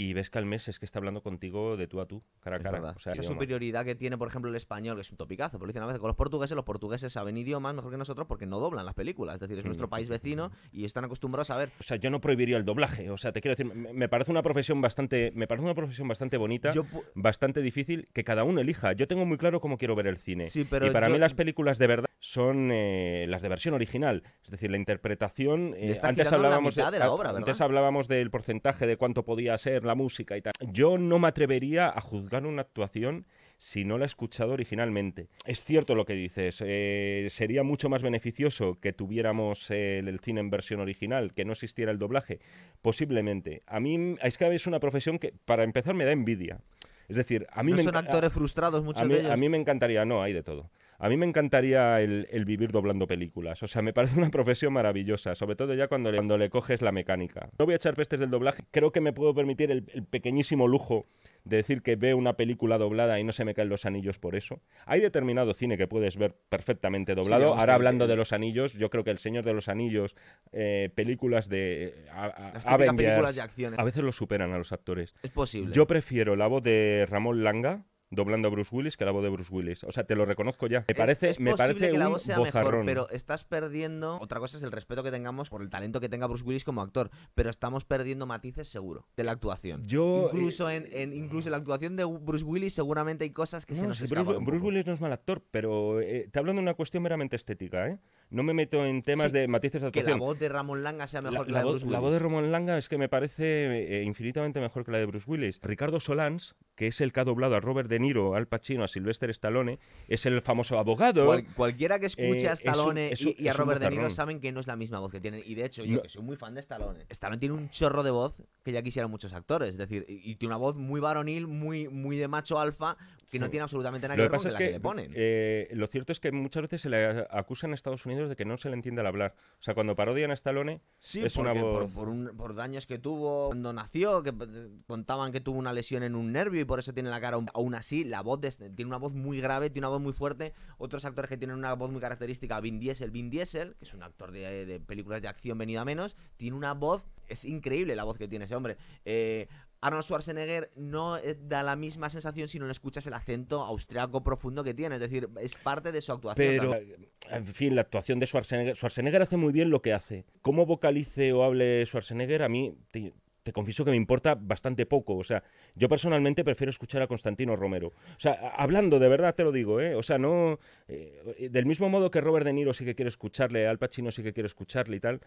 y ves que al mes es que está hablando contigo de tú a tú, cara a cara. O sea, Esa idioma. superioridad que tiene, por ejemplo, el español, que es un topicazo, pero lo dicen a veces con los portugueses, los portugueses saben idiomas mejor que nosotros porque no doblan las películas, es decir, es nuestro Mm. país vecino y están acostumbrados a ver O sea, yo no prohibiría el doblaje. O sea, te quiero decir, me, me parece una profesión bastante, me parece una profesión bastante bonita, Yo bastante difícil, que cada uno elija. Yo tengo muy claro cómo quiero ver el cine. Sí, pero y para yo- mí las películas de verdad son eh, las de versión original. Es decir, la interpretación. eh, antes la hablábamos mitad de la a- obra, antes ¿verdad? hablábamos del porcentaje de cuánto podía ser la música y tal. Yo no me atrevería a juzgar una actuación si no la he escuchado originalmente. Es cierto lo que dices, eh, sería mucho más beneficioso que tuviéramos eh, el, cine en versión original, que no existiera el doblaje. Posiblemente. A mí es que es una profesión que, para empezar, me da envidia. Es decir, a mí no me son actores frustrados muchos a mí, de ellos. a mí me encantaría, no, hay de todo. A mí me encantaría el, el vivir doblando películas. O sea, me parece una profesión maravillosa, sobre todo ya cuando le, cuando le coges la mecánica. No voy a echar pestes del doblaje. Creo que me puedo permitir el, el pequeñísimo lujo de decir que veo una película doblada y no se me caen los anillos por eso. Hay determinado cine que puedes ver perfectamente doblado. Ahora hablando de los anillos, yo creo que El Señor de los Anillos, eh, películas de a- a- Las típicas Avengers, películas de acción. a veces lo superan a los actores. Es posible. Yo prefiero la voz de Ramón Langa doblando a Bruce Willis que la voz de Bruce Willis. O sea, te lo reconozco ya. Me parece, es me parece que la voz sea mejor, pero estás perdiendo. Otra cosa es el respeto que tengamos por el talento que tenga Bruce Willis como actor, pero estamos perdiendo matices seguro de la actuación. Yo, incluso en, en- incluso en la actuación de Bruce Willis seguramente hay cosas que se No, nos sí, escapan Bruce. Willis no es mal actor, pero eh, te hablo de una cuestión meramente estética, ¿eh? No me meto en temas Sí, de matices de Que la actuación. voz de Ramón Langa sea La, mejor que la la, de voz, Bruce la Willis. voz de Ramón Langa es que me parece eh, infinitamente mejor que la de Bruce Willis. Ricardo Solans, que es el que ha doblado a Robert De Niro, Al Pacino, a Sylvester Stallone, es el famoso abogado. Cual- cualquiera que escuche Eh, a es un- Stallone es y, un- y a Robert De Niro saben que no es la misma voz que tienen. Y de hecho, yo No. que soy muy fan de Stallone, Stallone tiene un chorro de voz que ya quisieran muchos actores. Es decir, y, y tiene una voz muy varonil, muy, muy de macho alfa, que no tiene absolutamente nada Lo que ver con la que, que le ponen. eh, lo cierto es que muchas veces se le acusa en Estados Unidos de que no se le entiende al hablar. O sea, cuando parodian a Stallone, Sí, es una porque por, voz- por, un- por daños que tuvo cuando nació, que eh, contaban que tuvo una lesión en un nervio y por eso tiene la cara aún- así. La voz de tiene una voz muy grave, tiene una voz muy fuerte. Otros actores que tienen una voz muy característica, Vin Diesel, Vin Diesel, que es un actor de, de películas de acción venido a menos, tiene una voz, es increíble la voz que tiene ese hombre. Eh, Arnold Schwarzenegger no eh, da la misma sensación si no le escuchas el acento austriaco profundo que tiene, es decir, es parte de su actuación. Pero, también. en fin, la actuación de Schwarzenegger. Schwarzenegger hace muy bien lo que hace. Cómo vocalice o hable Schwarzenegger, a mí te, te confieso que me importa bastante poco. O sea, yo personalmente prefiero escuchar a Constantino Romero. O sea, hablando de verdad te lo digo, ¿eh? O sea, no. eh, del mismo modo que Robert De Niro sí que quiero escucharle, Al Pacino sí que quiero escucharle y tal.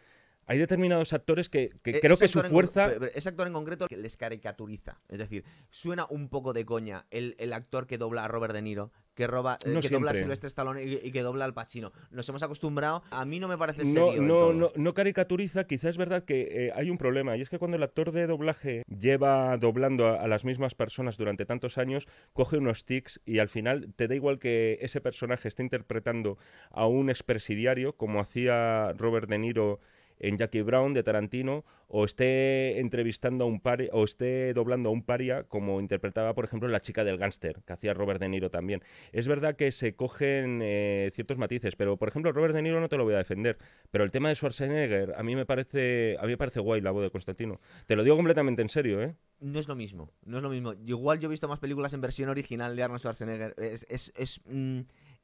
Hay determinados actores que, que E- creo que su en- fuerza. ese actor en concreto que les caricaturiza. Es decir, suena un poco de coña el, el actor que dobla a Robert De Niro, que, roba, eh, No que dobla a. Silvestre Stallone y, y que dobla al Pacino. Nos hemos acostumbrado. A mí no me parece No, serio. no, todo. no, no caricaturiza, quizás es verdad que eh, hay un problema, y es que cuando el actor de doblaje lleva doblando a, a las mismas personas durante tantos años, coge unos tics y al final te da igual que ese personaje esté interpretando a un expresidiario, como hacía Robert De Niro en Jackie Brown de Tarantino o esté entrevistando a un paria o esté doblando a un paria como interpretaba, por ejemplo, la chica del gángster, que hacía Robert De Niro también. Es verdad que se cogen eh, ciertos matices, pero por ejemplo, Robert De Niro no te lo voy a defender, pero el tema de Schwarzenegger a mí me parece a mí me parece guay la voz de Constantino. Te lo digo completamente en serio, ¿eh? No es lo mismo, no es lo mismo. Igual yo he visto más películas en versión original de Arnold Schwarzenegger. Es, es, es, mm,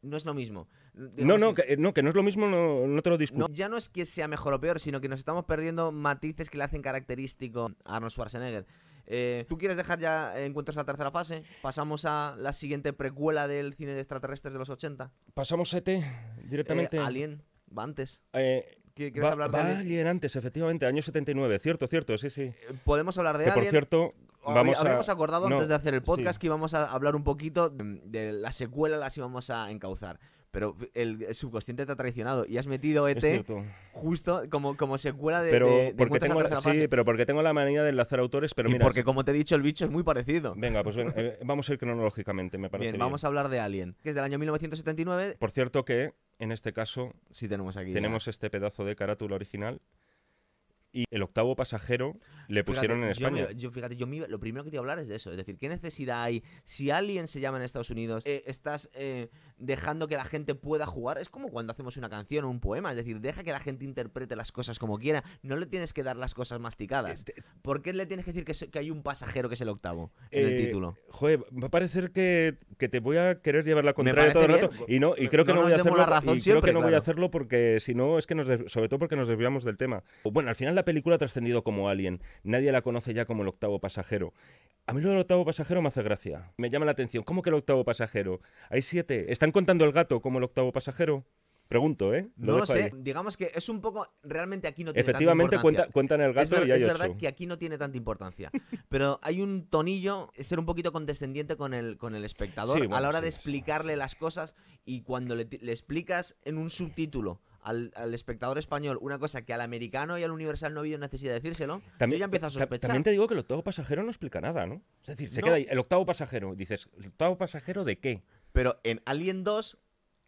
no es lo mismo. No, no, que- no, que no es lo mismo, no, no te lo discuto. no, ya no es que sea mejor o peor, sino que nos estamos perdiendo matices que le hacen característico a Arnold Schwarzenegger. Eh, ¿Tú quieres dejar ya Encuentros a la tercera fase? Pasamos a la siguiente precuela del cine de extraterrestres de los 80. Pasamos a ET directamente. Eh, Alien, va antes. Eh, ¿Qui- ¿Quieres va- hablar de va Alien? Antes, efectivamente, año 79, cierto, cierto, sí, sí. Eh, Podemos hablar de Que por cierto, A... Habríamos acordado no, antes de hacer el podcast sí. que íbamos a hablar un poquito de, la secuela, las íbamos a encauzar. Pero el, subconsciente te ha traicionado y has metido ET cierto. justo como, como secuela de, Pero de, porque tengo, la sí, pero porque tengo la manía de enlazar autores, pero y mira, porque, como te he dicho, el bicho es muy parecido. venga, pues eh, vamos a ir cronológicamente, me parece Bien, vamos a hablar de Alien, que es del año 1979. Por cierto que, en este caso, Sí, tenemos aquí. ya. tenemos este pedazo de carátula original y el octavo pasajero le pusieron Fíjate, en España. Yo, fíjate, yo me lo primero que te iba a hablar es de eso. Es decir, ¿qué necesidad hay? Si Alien se llama en Estados Unidos, eh, estás eh, dejando que la gente pueda jugar. Es como cuando hacemos una canción o un poema. Es decir, deja que la gente interprete las cosas como quiera. No le tienes que dar las cosas masticadas. Eh, te- ¿Por qué le tienes que decir que, hay un pasajero que es el octavo en el título? Joder, va a parecer que, que te voy a querer llevar la contraria todo el rato. Y no, y creo que No no, voy a hacerlo. razón y siempre, creo que no voy a hacerlo porque si no, es que nos. Sobre todo porque nos desviamos del tema. Bueno, al final la película ha trascendido como Alien. Nadie la conoce ya como el octavo pasajero. A mí lo del octavo pasajero me hace gracia. Me llama la atención. ¿Cómo que el octavo pasajero? Hay siete. ¿Están contando el gato como el octavo pasajero? Pregunto, ¿eh? No lo sé. ahí. Digamos que es un poco. Realmente aquí no tiene Efectivamente tanta cuenta, importancia. cuentan el Es, gato ver- y hay es ocho. verdad que aquí no tiene tanta importancia. Pero hay un tonillo, es ser un poquito condescendiente con el, con el espectador Sí, a la hora sí, de explicarle sí. las cosas y cuando le explicas en un subtítulo al, al espectador español una cosa que al americano y al universal no ha habido necesidad de decírselo, yo ya empiezo a sospechar. También te digo que el octavo pasajero no explica nada, ¿no? Es decir, se No. queda ahí, el octavo pasajero. Dices, ¿el octavo pasajero de qué? Pero en Alien 2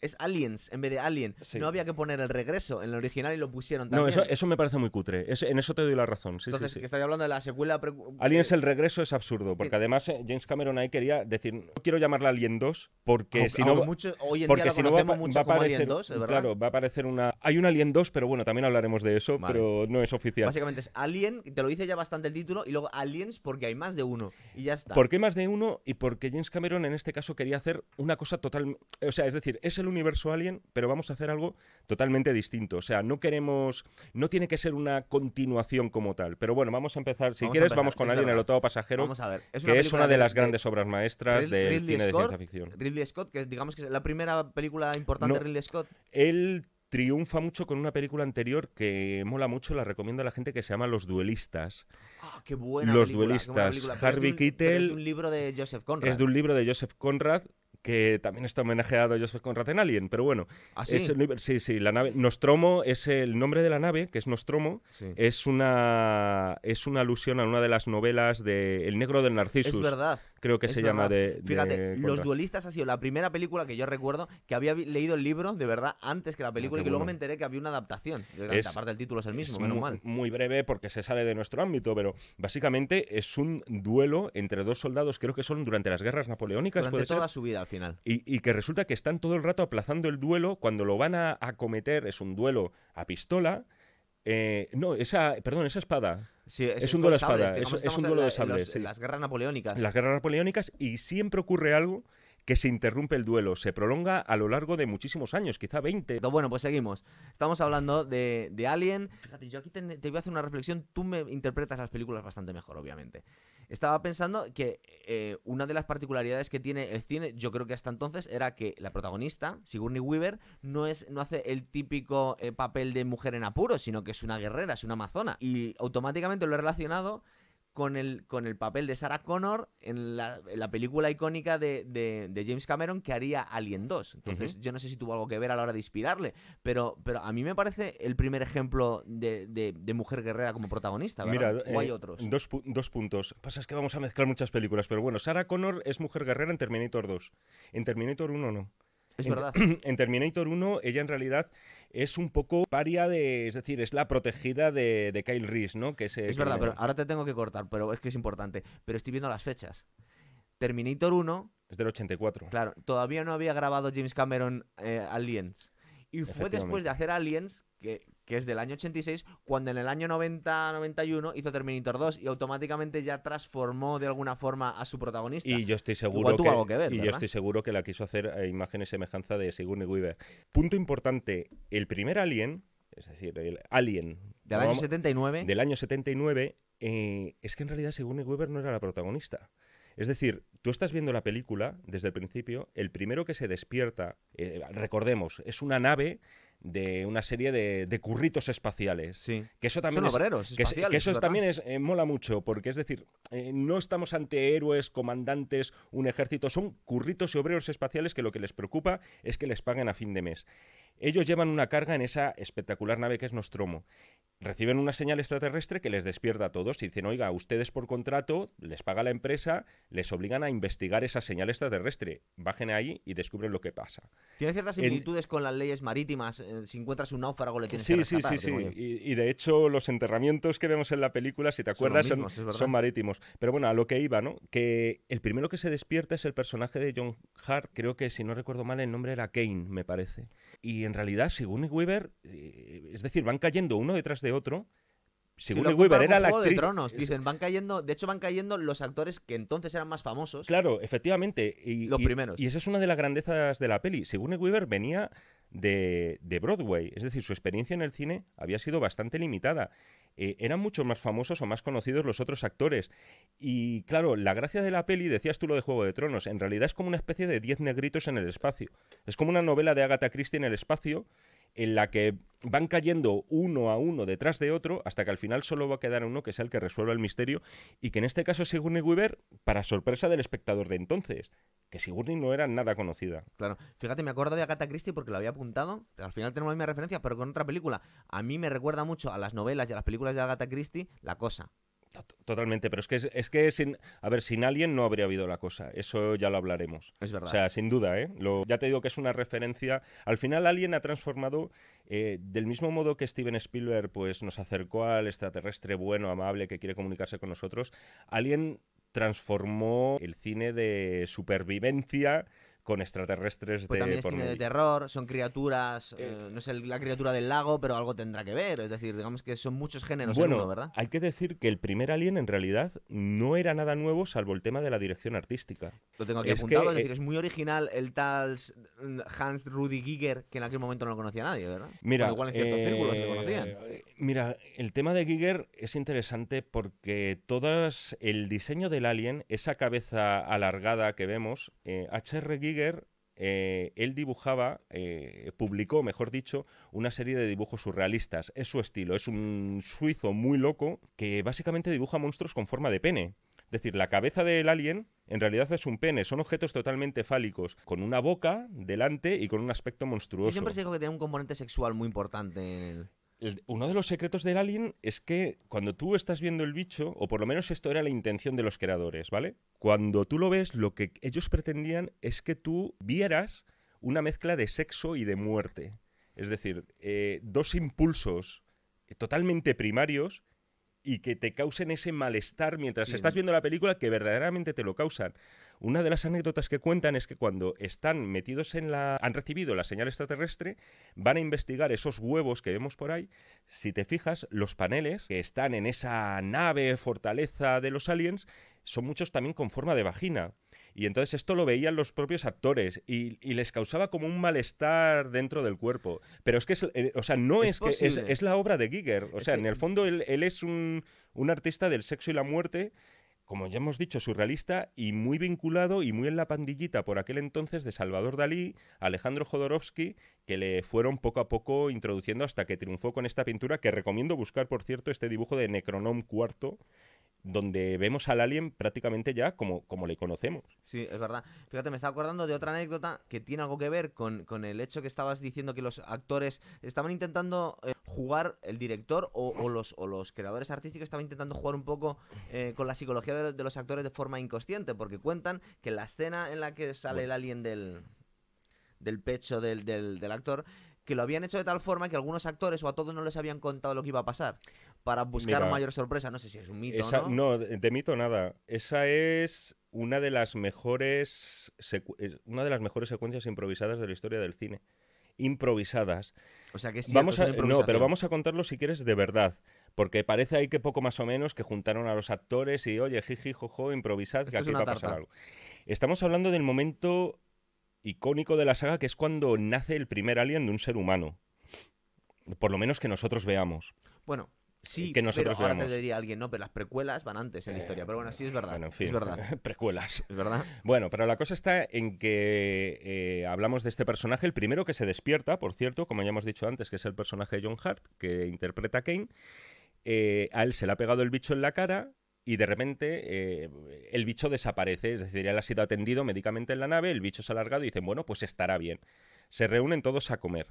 es Aliens en vez de Alien. Sí. No había que poner el regreso en el original y lo pusieron No, también. eso, eso me parece muy cutre. Es- en eso te doy la razón. Sí, Entonces, sí, que estoy hablando de la secuela. Aliens eh, el regreso es absurdo, porque Mira. además eh, James Cameron ahí quería decir, no quiero llamarla Alien 2, porque aunque- si no... mucho- hoy en Porque día si lo no va, mucho va a aparecer, Alien 2, ¿es verdad? claro, va a aparecer una... Hay un Alien 2, pero bueno, también hablaremos de eso, Vale. pero no es oficial. Básicamente es Alien, te lo dice ya bastante el título, y luego Aliens porque hay más de uno. Y ya está. ¿Por qué más de uno? Y porque James Cameron en este caso quería hacer una cosa total... O sea, es decir, es el universo Alien, pero vamos a hacer algo totalmente distinto. O sea, no queremos... No tiene que ser una continuación como tal. Pero bueno, vamos a empezar. Si Vamos quieres, empezar, vamos con es Alien, el octavo pasajero, Vamos a ver. Es que es una de las de- grandes obras maestras del cine de Scott. ciencia ficción. Ridley Scott, que digamos que es la primera película importante No. de Ridley Scott. Él triunfa mucho con una película anterior que mola mucho, la recomiendo a la gente, que se llama Los Duelistas. Ah, qué buena Los película, buena duelistas. de Harvey Keitel- Es de un libro de Joseph Conrad. Es de un libro de Joseph Conrad que también está homenajeado a Joseph Conrad en Alien, pero bueno, ¿Ah, sí? es el sí, sí, la nave Nostromo es el nombre de la nave, que es Nostromo, Sí. es una es una alusión a una de las novelas de El negro del Narcissus, Es verdad. creo que es se llama verdad. de, de Fíjate, Los Conrad. Duelistas ha sido la primera película que yo recuerdo que había leído el libro de verdad antes que la película qué y que luego bueno. me enteré que había una adaptación. Es- Aparte el título es el mismo, Es menos mu- mal. Muy breve porque se sale de nuestro ámbito, pero básicamente es un duelo entre dos soldados, creo que son durante las guerras napoleónicas, Durante puede ser? toda su vida final. Y, y que resulta que están todo el rato aplazando el duelo cuando lo van a acometer, es un duelo a pistola. eh, no, esa, perdón, esa espada. Sí, Es un duelo de sables, espada, es- un en duelo la- de en sables, los- sí. en las guerras napoleónicas. Las guerras napoleónicas y siempre ocurre algo que se interrumpe el duelo, se prolonga a lo largo de muchísimos años, quizá 20. Entonces, Bueno, pues seguimos. Estamos hablando de, de Alien. Fíjate, yo aquí te, te voy a hacer una reflexión. Tú me interpretas las películas bastante mejor, obviamente. Estaba pensando que eh, una de las particularidades que tiene el cine, yo creo que hasta entonces, era que la protagonista, Sigourney Weaver, no, es, no hace el típico eh, papel de mujer en apuros, sino que es una guerrera, es una amazona. Y automáticamente lo he relacionado con el, con el papel de Sarah Connor en la, en la película icónica de, de- de James Cameron que haría Alien 2. Entonces, yo no sé si tuvo algo que ver a la hora de inspirarle, pero, pero a mí me parece el primer ejemplo de, de- mujer guerrera como protagonista. Mira, o hay eh, otros. Dos, dos puntos. Pasa es que vamos a mezclar muchas películas, pero bueno, Sarah Connor es mujer guerrera en Terminator 2. En Terminator 1 no. Es en, verdad. en Terminator 1 ella en realidad es un poco paria de, es decir, es la protegida de, de Kyle Reese, ¿no? Que ese Es verdad, pero ahora te tengo que cortar, pero es que es importante. Pero estoy viendo las fechas. Terminator 1, es del 84. claro, todavía no había grabado James Cameron eh, Aliens. Y fue después de hacer Aliens, que, que es del año 86, cuando en el año 90-91 hizo Terminator 2 y automáticamente ya transformó de alguna forma a su protagonista. Y yo estoy seguro que, que ver, y yo estoy seguro que la quiso hacer a imagen y semejanza de Sigourney Weaver. Punto importante, el primer Alien, es decir, el Alien del año vamos- 79. del año 79, eh, es que en realidad Sigourney Weaver no era la protagonista. Es decir, tú estás viendo la película desde el principio, el primero que se despierta, eh, recordemos, es una nave de una serie de, de curritos espaciales. Sí. Que eso también Son es, obreros que, es- espaciales, que eso también es, eh, mola mucho, porque es decir, eh, no estamos ante héroes, comandantes, un ejército, son curritos y obreros espaciales que lo que les preocupa es que les paguen a fin de mes. Ellos llevan una carga en esa espectacular nave que es Nostromo. Reciben una señal extraterrestre que les despierta a todos y dicen, oiga, ustedes por contrato, les paga la empresa, les obligan a investigar esa señal extraterrestre. Bajen ahí y descubren lo que pasa. Tiene ciertas En- similitudes con las leyes marítimas. Eh, si encuentras un náufrago le tienes Sí, que sí, rescatar. sí, sí. yo. Y, y de hecho los enterramientos que vemos en la película, si te acuerdas, son, mismos, son marítimos. Pero bueno, a lo que iba, ¿no? Que el primero que se despierta es el personaje de John Hart, creo que si no recuerdo mal el nombre era Kane, me parece. Y en realidad Sigourney Weaver, eh, es decir, van cayendo uno detrás de otro. Sigourney lo Weaver era la actriz. de Tronos. Dicen, van cayendo, de hecho van cayendo los actores que entonces eran más famosos. Claro, efectivamente. Y, Los y- primeros. Y esa es una de las grandezas de la peli. Sigourney Weaver venía de, de Broadway, es decir, su experiencia en el cine había sido bastante limitada. Eh, eran mucho más famosos o más conocidos los otros actores. Y claro, la gracia de la peli, decías tú lo de Juego de Tronos, en realidad es como una especie de diez negritos en el espacio. Es como una novela de Agatha Christie en el espacio en la que van cayendo uno a uno detrás de otro hasta que al final solo va a quedar uno que sea el que resuelva el misterio y que en este caso Sigourney Weaver para sorpresa del espectador de entonces, que Sigourney no era nada conocida. Claro. Fíjate, me acuerdo de Agatha Christie porque lo había apuntado. Al final tenemos la misma referencia, pero con otra película. A mí me recuerda mucho a las novelas y a las películas de Agatha Christie, La Cosa. Tot- Totalmente, pero es que, es, es que sin, a ver, sin Alien no habría habido la cosa, eso ya lo hablaremos. Es verdad. O sea, sin duda, ¿eh? Lo- ya te digo que es una referencia. Al final, Alien ha transformado, eh, del mismo modo que Steven Spielberg pues, nos acercó al extraterrestre bueno, amable, que quiere comunicarse con nosotros, Alien transformó el cine de supervivencia con extraterrestres pues de también es por cine de terror, son criaturas, Eh, eh, no sé la criatura del lago, pero algo tendrá que ver. Es decir, digamos que son muchos géneros Bueno, en uno, ¿verdad? hay que decir que el primer Alien en realidad no era nada nuevo salvo el tema de la dirección artística. Lo tengo aquí es apuntado, que, es decir, eh, es muy original el tal s- Hans Rudy Giger, que en aquel momento no lo conocía nadie, ¿verdad? Mira, Bueno, igual en ciertos círculos se eh, conocían. Mira, el tema de Giger es interesante porque todas el diseño del alien, esa cabeza alargada que vemos, H.R. Giger, eh, él dibujaba, eh, publicó, mejor dicho, una serie de dibujos surrealistas. Es su estilo, es un suizo muy loco que básicamente dibuja monstruos con forma de pene. Es decir, la cabeza del alien en realidad es un pene, son objetos totalmente fálicos, con una boca delante y con un aspecto monstruoso. siempre se dijo que tenía un componente sexual muy importante en el... Uno de los secretos del alien es que cuando tú estás viendo el bicho, o por lo menos esto era la intención de los creadores, ¿vale? Cuando tú lo ves, lo que ellos pretendían es que tú vieras una mezcla de sexo y de muerte. Es decir, eh, dos impulsos totalmente primarios y que te causen ese malestar mientras Sí. estás viendo la película que verdaderamente te lo causan. Una de las anécdotas que cuentan es que cuando están metidos en la... han recibido la señal extraterrestre, van a investigar esos huevos que vemos por ahí. Si te fijas, los paneles que están en esa nave fortaleza de los aliens son muchos también con forma de vagina. Y entonces esto lo veían los propios actores y, y les causaba como un malestar dentro del cuerpo. Pero es que, es, eh, o sea, no Es es, que es, la obra de Giger. O sea, que- en el fondo él, él es un, un artista del sexo y la muerte como ya hemos dicho, surrealista y muy vinculado y muy en la pandillita por aquel entonces de Salvador Dalí, Alejandro Jodorowsky, que le fueron poco a poco introduciendo hasta que triunfó con esta pintura, que recomiendo buscar, por cierto, este dibujo de Necronom IV, donde vemos al alien prácticamente ya como, como le conocemos. Sí, es verdad. Fíjate, me estaba acordando de otra anécdota que tiene algo que ver con, con el hecho que estabas diciendo que los actores estaban intentando eh, jugar, el director o, o los, o los creadores artísticos estaban intentando jugar un poco eh, con la psicología de, de los actores de forma inconsciente, porque cuentan que en la escena en la que sale el alien del, del pecho del, del, del actor, que lo habían hecho de tal forma que algunos actores o a todos no les habían contado lo que iba a pasar para buscar Mira, mayor sorpresa. No sé si es un mito Esa- o no. no, de mito nada. Esa es una de las mejores una de las mejores secuencias improvisadas de la historia del cine. Improvisadas. O sea que es cierto, Vamos a, una no, pero vamos a contarlo si quieres de verdad. Porque parece ahí que poco más o menos que juntaron a los actores y, oye, jiji, jojo, improvisad, que Esto aquí va a pasar algo. Estamos hablando del momento icónico de la saga, que es cuando nace el primer alien de un ser humano. Por lo menos que nosotros veamos. Bueno, sí, que nosotros pero ahora veamos. te diría alguien, no, pero las precuelas van antes en la historia. Pero bueno, sí es verdad. Bueno, en fin, Es verdad. precuelas. Es verdad. Bueno, pero la cosa está en que eh, hablamos de este personaje, el primero que se despierta, por cierto, como ya hemos dicho antes, que es el personaje de John Hart, que interpreta a Kane. Eh, a él se le ha pegado el bicho en la cara y de repente eh, el bicho desaparece, es decir, él ha sido atendido médicamente en la nave, el bicho se ha alargado y dicen, bueno, pues estará bien. Se reúnen todos a comer.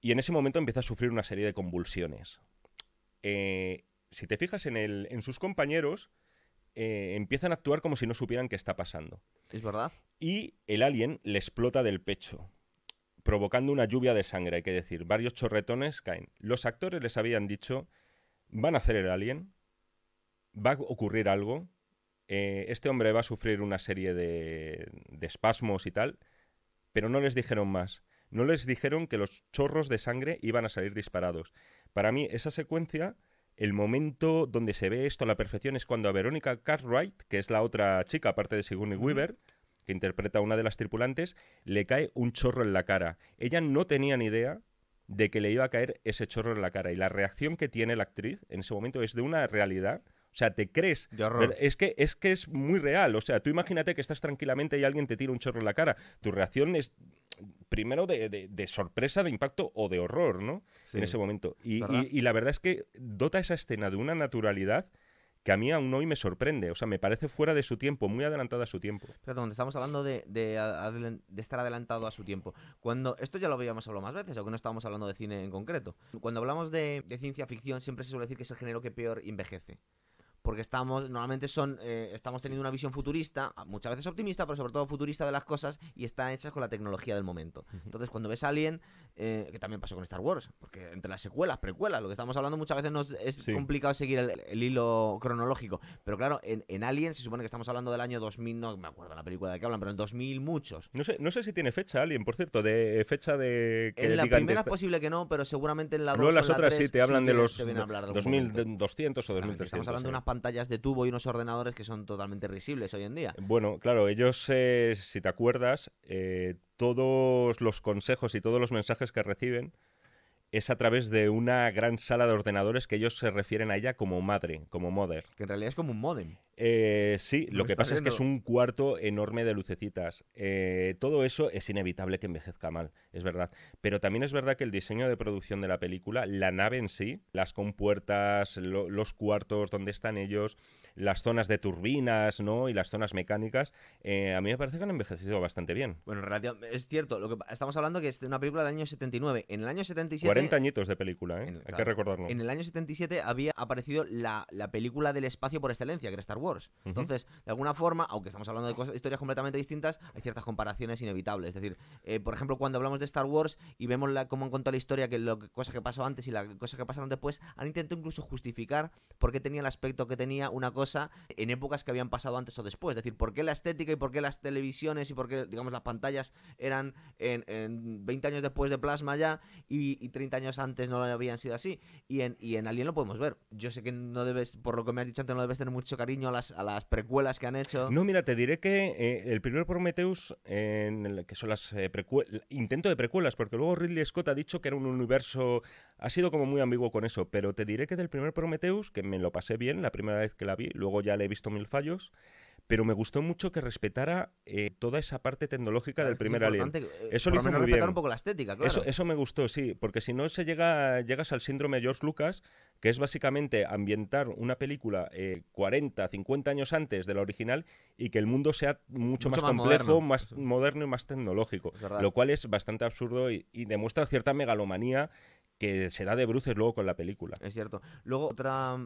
Y en ese momento empieza a sufrir una serie de convulsiones. Eh, si te fijas en, el, en sus compañeros, eh, empiezan a actuar como si no supieran qué está pasando Es verdad. y el alien le explota del pecho, provocando una lluvia de sangre, hay que decir. Varios chorretones caen. Los actores les habían dicho, van a hacer el alien, va a ocurrir algo, eh, este hombre va a sufrir una serie de, de espasmos y tal, pero no les dijeron más. No les dijeron que los chorros de sangre iban a salir disparados. Para mí, esa secuencia, el momento donde se ve esto a la perfección es cuando a Verónica Cartwright, que es la otra chica, aparte de Sigourney. Weaver, que interpreta a una de las tripulantes, le cae un chorro en la cara. Ella no tenía ni idea de que le iba a caer ese chorro en la cara. Y la reacción que tiene la actriz en ese momento es de una realidad. O sea, te crees. Es que, es que es muy real. O sea, tú imagínate que estás tranquilamente y alguien te tira un chorro en la cara. Tu reacción es primero de, de- de sorpresa, de impacto o de horror, ¿no? Sí. En ese momento. Y, ¿Verdad? y- y la verdad es que dota esa escena de una naturalidad que a mí aún hoy me sorprende. O sea, me parece fuera de su tiempo, muy adelantada a su tiempo. Donde estamos hablando de, de adelen- de estar adelantado a su tiempo. Cuando Esto ya lo habíamos hablado más veces, aunque no estábamos hablando de cine en concreto. Cuando hablamos de, de ciencia ficción, siempre se suele decir que es el género que peor envejece. Porque estamos, normalmente son, eh, estamos teniendo una visión futurista, muchas veces optimista, pero sobre todo futurista de las cosas y están hechas con la tecnología del momento. Entonces, cuando ves a Alien, eh, que también pasó con Star Wars, porque entre las secuelas, precuelas, lo que estamos hablando muchas veces nos es Sí. complicado seguir el, el hilo cronológico. Pero claro, en, en Alien se supone que estamos hablando del año 2000, no me acuerdo la película de que hablan, pero en 2000 muchos. No sé, no sé si tiene fecha, alguien, por cierto, de fecha de que en la primera es posible que no, pero seguramente en la 2 Luego las en la otras 3 sí te hablan de los de algún 2200 momento. o Exactamente, 2300. Estamos hablando de unas pantallas de tubo y unos ordenadores que son totalmente risibles hoy en día. Bueno, claro, ellos, eh, si te acuerdas, eh, todos los consejos y todos los mensajes que reciben es a través de una gran sala de ordenadores que ellos se refieren a ella como madre, como mother. Que en realidad es como un modem. Eh, sí, Lo lo que pasa es que es un cuarto enorme de lucecitas. Eh, todo eso es inevitable que envejezca mal, es verdad. Pero también es verdad que el diseño de producción de la película, la nave en sí, las compuertas, lo- los cuartos donde están ellos, las zonas de turbinas, ¿no? Y las zonas mecánicas, eh, a mí me parece que han envejecido bastante bien. Bueno, en realidad es cierto, lo que estamos hablando que es de una película del año 79. En el año 77 40 añitos de película, ¿eh? en- Hay que claro, recordarlo. En el año 77 había aparecido la, la película del espacio por excelencia, que era Star Wars. Entonces, de alguna forma, aunque estamos hablando de cosas- historias completamente distintas, hay ciertas comparaciones inevitables. Es decir, eh, por ejemplo, cuando hablamos de Star Wars y vemos la, cómo han contado la historia, que lo que, cosas que pasó antes y las cosas que pasaron después, han intentado incluso justificar por qué tenía el aspecto que tenía una cosa en épocas que habían pasado antes o después. Es decir, por qué la estética y por qué las televisiones y por qué, digamos, las pantallas eran en, en 20 años después de plasma ya y, y 30 años antes no habían sido así. Y en, y en Alien lo podemos ver. Yo sé que no debes, por lo que me has dicho antes, no debes tener mucho cariño a las, a las precuelas que han hecho. No, mira, te diré que eh, el primer Prometheus, en el- que son las eh, precue- intento de precuelas, porque luego Ridley Scott ha dicho que era un universo, ha sido como muy ambiguo con eso, pero te diré que del primer Prometheus, que me lo pasé bien la primera vez que la vi, luego ya le he visto mil fallos, pero me gustó mucho que respetara eh, toda esa parte tecnológica Claro, del es es primer Alien. importante, eh, Eso lo hizo muy bien. un poco la estética, claro. Eso, eso me gustó, sí, porque si no se llega, llegas al síndrome de George Lucas, que es básicamente ambientar una película eh, 40, 50 años antes de la original y que el mundo sea mucho, Mucho más, más complejo, moderno. más Eso. moderno y más tecnológico. Es. Lo cual es bastante absurdo y, y demuestra cierta megalomanía que se da de bruces luego con la película. Es cierto. Luego, otra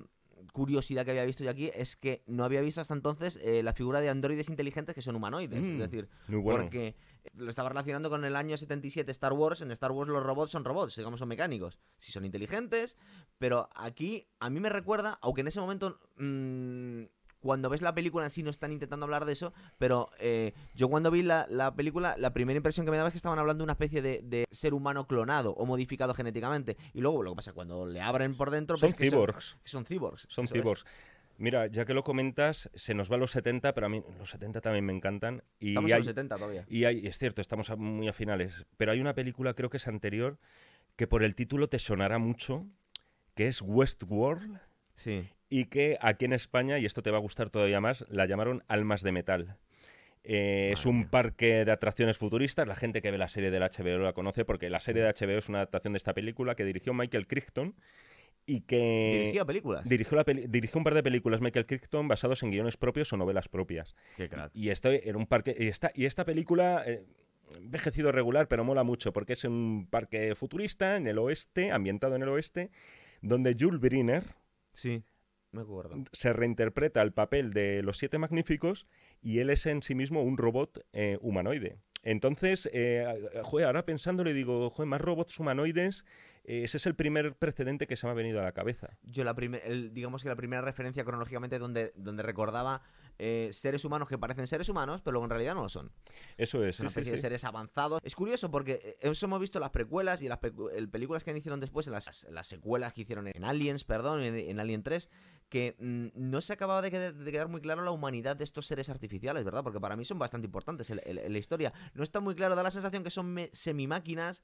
curiosidad que había visto yo aquí es que no había visto hasta entonces eh, la figura de androides inteligentes que son humanoides. Mm, Es decir, Muy bueno. porque Lo estaba relacionando con el año 77 Star Wars. En Star Wars los robots son robots, digamos, son mecánicos. Sí son inteligentes, pero aquí a mí me recuerda, aunque en ese momento... mm, cuando ves la película en sí no están intentando hablar de eso, pero eh, yo cuando vi la, la película, la primera impresión que me daba es que estaban hablando de una especie de, de ser humano clonado o modificado genéticamente. Y luego lo que pasa, cuando le abren por dentro, Son cyborgs. son cyborgs. Son cyborgs. Mira, ya que lo comentas, se nos va a los 70, pero a mí los 70 también me encantan. Y Estamos en hay, los 70 todavía. y hay- es cierto, estamos a- muy a finales, pero hay una película, creo que es anterior, que por el título te sonará mucho, que es Westworld, Sí. Y que aquí en España, y esto te va a gustar todavía más, la llamaron Almas de Metal. Eh, es un parque de atracciones futuristas. La gente que ve la serie del HBO la conoce porque la serie de HBO es una adaptación de esta película que dirigió Michael Crichton y que Dirigió películas. dirigió, la peli- dirigió un par de películas Michael Crichton basados en guiones propios o novelas propias. Qué crack. Y esto era un parque. Y esta, y esta película. eh, envejecido regular, pero mola mucho porque es un parque futurista en el oeste, ambientado en el oeste, donde Jules Briner Sí. Me acuerdo. se reinterpreta el papel de los siete magníficos y él es en sí mismo un robot eh, humanoide. Entonces, eh, joder, ahora pensándolo y digo, joder, más robots humanoides, eh, ese es el primer precedente que se me ha venido a la cabeza. Yo la el- digamos que la primera referencia cronológicamente donde, donde recordaba eh, seres humanos que parecen seres humanos, pero luego en realidad no lo son. Eso es, Es una sí, sí, especie de sí. seres avanzados. Es curioso porque eso hemos visto en las precuelas y en las películas que hicieron después, en las, en las secuelas que hicieron en Aliens, perdón, en, en Alien 3, que mm, no se acababa de, de quedar muy claro la humanidad de estos seres artificiales, ¿verdad? Porque para mí son bastante importantes en, la historia. No está muy claro, da la sensación que son semimáquinas.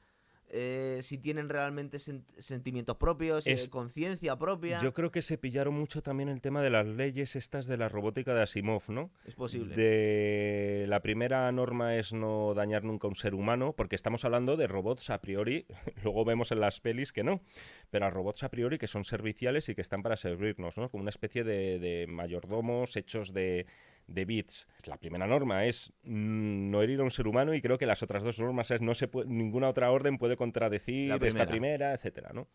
Eh, si tienen realmente sen- sentimientos propios, eh, Es- conciencia propia. Yo creo que se pillaron mucho también el tema de las leyes estas de la robótica de Asimov, ¿no? es posible. De la primera norma es no dañar nunca a un ser humano, porque estamos hablando de robots a priori, luego vemos en las pelis que no, pero a robots a priori que son serviciales y que están para servirnos, ¿no? Como una especie de, de mayordomos hechos de, de bits. La primera norma es mm, no herir a un ser humano y creo que las otras dos normas es no se puede, ninguna otra orden puede contradecir esta primera. etcétera, ¿no?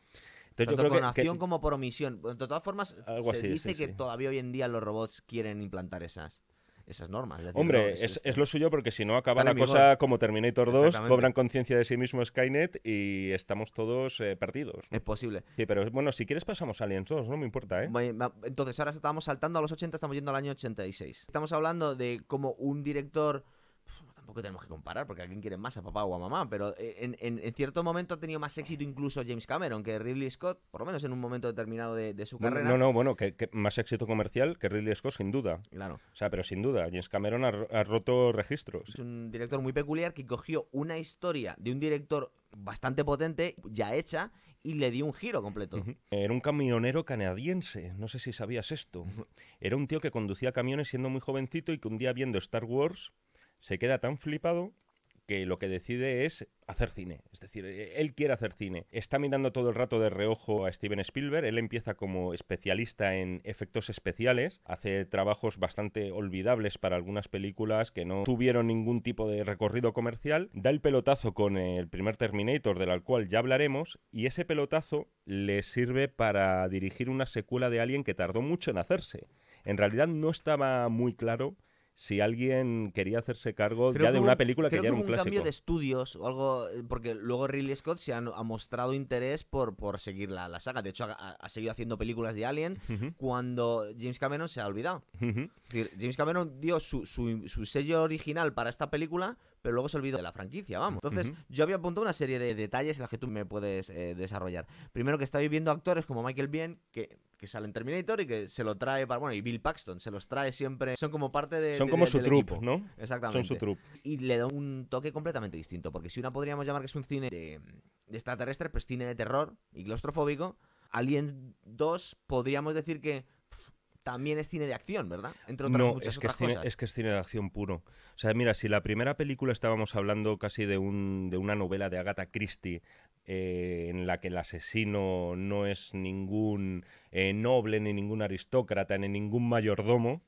Entonces Tanto yo con creo que- acción que, como por omisión. De todas formas, Algo se así, dice sí, que sí. todavía hoy en día los robots quieren implantar esas, esas normas. decir, Hombre, es- es, es- es lo suyo porque si no acaba la cosa como Terminator 2, Exactamente. cobran conciencia de sí mismo Skynet y estamos todos eh, perdidos. es posible. Sí, pero bueno, si quieres pasamos a Aliens 2, no me importa, ¿eh? Bueno, Entonces, ahora estamos saltando a los 80, estamos yendo al año 86. Estamos hablando de cómo un director. Tampoco tenemos que comparar, porque a quién quiere más, a papá o a mamá, pero eh, en, en- en cierto momento ha tenido más éxito incluso James Cameron que Ridley Scott, por lo menos en un momento determinado de, de su No, carrera. no, no, bueno, que, que más éxito comercial que Ridley Scott, sin duda. Claro. O sea, pero sin duda, James Cameron ha, ro- ha roto registros. Es un director muy peculiar que cogió una historia de un director bastante potente, ya hecha, y le dio un giro completo. Era un camionero canadiense, no sé si sabías esto. Era un tío que conducía camiones siendo muy jovencito y que un día viendo Star Wars se queda tan flipado que lo que decide es hacer cine. Es decir, eh, él quiere hacer cine. Está mirando todo el rato de reojo a Steven Spielberg. Él empieza como especialista en efectos especiales. Hace trabajos bastante olvidables para algunas películas que no tuvieron ningún tipo de recorrido comercial. Da el pelotazo con el primer Terminator, del cual ya hablaremos. Y ese pelotazo le sirve para dirigir una secuela de Alien que tardó mucho en hacerse. En realidad no estaba muy claro si alguien quería hacerse cargo Creo ya de una un- película que ya era un un clásico. cambio de estudios o algo, eh, porque luego Ridley Scott se ha, ha mostrado interés por, por seguir la, la saga. De hecho, ha, seguido haciendo películas de Alien cuando James Cameron se ha olvidado. Es decir, James Cameron dio su, su- su sello original para esta película, pero luego se olvidó de la franquicia, vamos. Entonces, yo había apuntado una serie de detalles en las que tú me puedes eh, desarrollar. Primero que estáis viendo actores como Michael Biehn, que, que sale en Terminator y que se lo trae para... Bueno, y Bill Paxton, se los trae siempre... Son como parte de... Son de- como de- su equipo. ¿no? Exactamente. Son su troupe. Y le da un toque completamente distinto, porque si una podríamos llamar que es un cine de, de extraterrestres, pues cine de terror y claustrofóbico, Alien 2 podríamos decir que también es cine de acción, ¿verdad? Entre otras No, muchas es que es, otras cine, cosas. es que es cine de acción puro. O sea, mira, si la primera película estábamos hablando casi de, un, de una novela de Agatha Christie eh, en la que el asesino no es ningún eh, noble, ni ningún aristócrata, ni ningún mayordomo,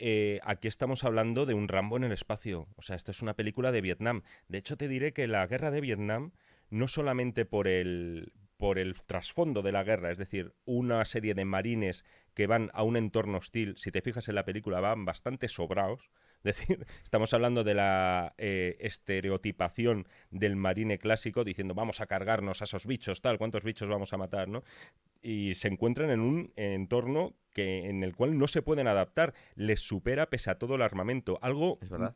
eh, aquí estamos hablando de un Rambo en el espacio. O sea, esto es una película de Vietnam. De hecho, te diré que la guerra de Vietnam, no solamente por el, por el trasfondo de la guerra, es decir, una serie de marines que van a un entorno hostil, si te fijas en la película, van bastante sobrados. Es decir, estamos hablando de la eh, estereotipación del marine clásico, diciendo vamos a cargarnos a esos bichos, tal, cuántos bichos vamos a matar, ¿no? Y se encuentran en un entorno que, en el cual no se pueden adaptar, les supera pese a todo el armamento. Algo Es verdad.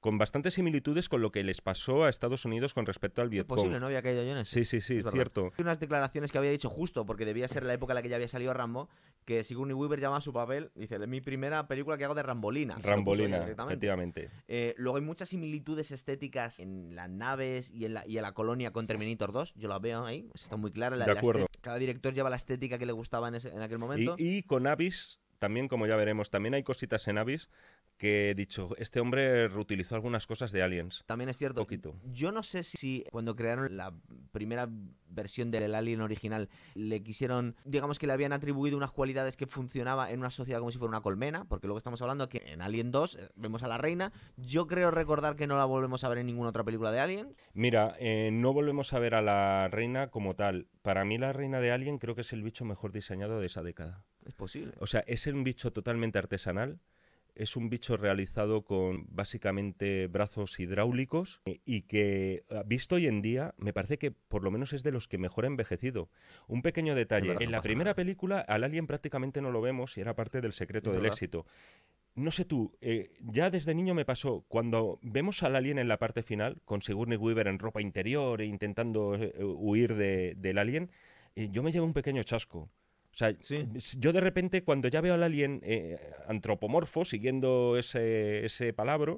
Con bastantes similitudes con lo que les pasó a Estados Unidos con respecto al Vietcong. posible, ¿no? Había caído yo en eso. Sí, sí, sí, Es cierto. Unas declaraciones que había dicho justo, porque debía ser la época en la que ya había salido Rambo, que Sigourney Weaver llama a su papel, dice, es mi primera película que hago de Rambolina. Rambolina, efectivamente. Eh, luego hay muchas similitudes estéticas en las naves y en la, y en la colonia con Terminator 2. Yo las veo ahí, está muy clara. La, De acuerdo. estética- cada director lleva la estética que le gustaba en, ese- en aquel Y, momento. y con Avis, también como ya veremos, también hay cositas en Avis que he dicho, este hombre reutilizó algunas cosas de Aliens. También es cierto. Poquito. Yo no sé si cuando crearon la primera versión del Alien original le quisieron, digamos que le habían atribuido unas cualidades que funcionaba en una sociedad como si fuera una colmena, porque luego estamos hablando que en Alien 2 eh, vemos a la reina. Yo creo recordar que no la volvemos a ver en ninguna otra película de Alien. Mira, eh, no volvemos a ver a la reina como tal. Para mí la reina de Alien creo que es el bicho mejor diseñado de esa década. Es posible. O sea, es un bicho totalmente artesanal. Es un bicho realizado con básicamente brazos hidráulicos eh, y que, eh, visto hoy en día, me parece que por lo menos es de los que mejor ha envejecido. Un pequeño detalle. verdad, en no la primera nada. película, al alien prácticamente no lo vemos y era parte del secreto del éxito. No sé tú, eh, ya desde niño me pasó, cuando vemos al alien en la parte final, con Sigourney Weaver en ropa interior e intentando eh, huir de- del alien, eh, yo me llevo un pequeño chasco. O sea, Sí. yo de repente cuando ya veo al alien eh, antropomorfo, siguiendo ese, ese palabra,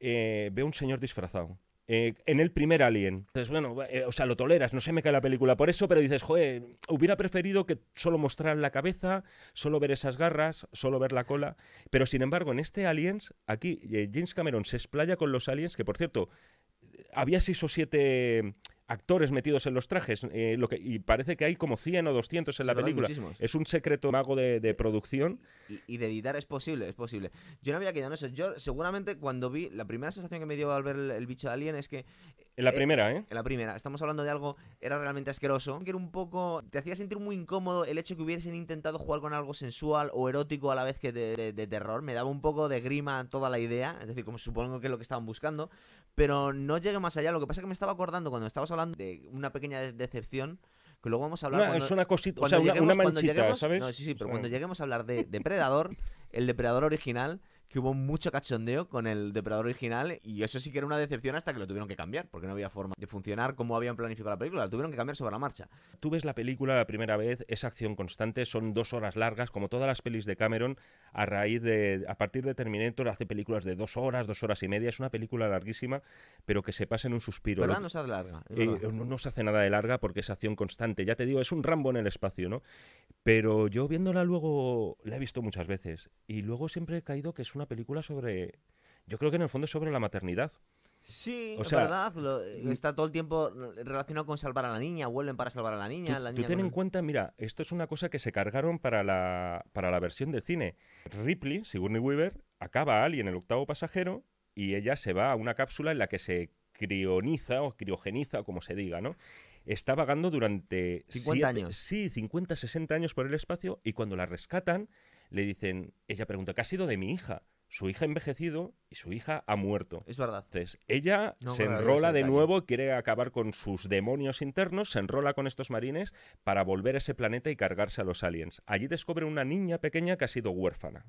eh, veo un señor disfrazado. Eh, en el primer Alien. Entonces, bueno, eh, o sea, lo toleras, no se me cae la película por eso, pero dices, joder, hubiera preferido que solo mostraran la cabeza, solo ver esas garras, solo ver la cola. Pero sin embargo, en este Aliens, aquí eh, James Cameron se explaya con los aliens, que por cierto, había seis o siete actores metidos en los trajes, eh, lo que, y parece que hay como 100 o 200 en Sí, la película. Es un secreto mago de, de producción. Y, y de editar es posible, es posible. Yo no había quedado en eso. Yo seguramente cuando vi, la primera sensación que me dio al ver el, el bicho de Alien es que En la Eh, primera, ¿eh? En la primera, estamos hablando de algo, era realmente asqueroso, que era un poco, te hacía sentir muy incómodo el hecho que hubiesen intentado jugar con algo sensual o erótico a la vez que de, de- de terror, me daba un poco de grima toda la idea, es decir, como supongo que es lo que estaban buscando, pero no llegué más allá, lo que pasa es que me estaba acordando cuando estabas hablando de una pequeña de- decepción, que luego vamos a hablar Una- cuando- es una cosita, o sea, lleguemos- una manchita, lleguemos- ¿sabes? No, sí, sí, pero O sea, cuando lleguemos a hablar de Depredador, el Depredador original, que hubo mucho cachondeo con el Depredador original, y eso sí que era una decepción hasta que lo tuvieron que cambiar, porque no había forma de funcionar como habían planificado la película, lo tuvieron que cambiar sobre la marcha. Tú ves la película la primera vez, es acción constante, son dos horas largas, como todas las pelis de Cameron, a raíz de, a partir de Terminator hace películas de dos horas, dos horas y media, es una película larguísima, pero que se pasa en un suspiro. ¿Verdad? Lo- No se hace larga. Eh, no, no se hace nada de larga porque es acción constante. Ya te digo, es un Rambo en el espacio, ¿no? Pero yo viéndola luego, la he visto muchas veces. Y luego siempre he caído que es una película sobre. Yo creo que en el fondo es sobre la maternidad. Sí, o es sea, verdad. lo- está todo el tiempo relacionado con salvar a la niña, vuelven para salvar a la niña. Tú, la tú niña ten en cuenta, mira, esto es una cosa que se cargaron para la, para la versión del cine. Ripley, Sigourney Weaver, acaba a en el octavo pasajero y ella se va a una cápsula en la que se crioniza o criogeniza, o como se diga, ¿no? Está vagando durante 50 siete- años. Sí, 50, 60 años por el espacio y cuando la rescatan le dicen, ella pregunta, ¿qué ha sido de mi hija? Su hija ha envejecido y su hija ha muerto. Es verdad. Entonces, ella No se enrola de nuevo, quiere acabar con sus demonios internos, se enrola con estos marines para volver a ese planeta y cargarse a los aliens. Allí descubre una niña pequeña que ha sido huérfana,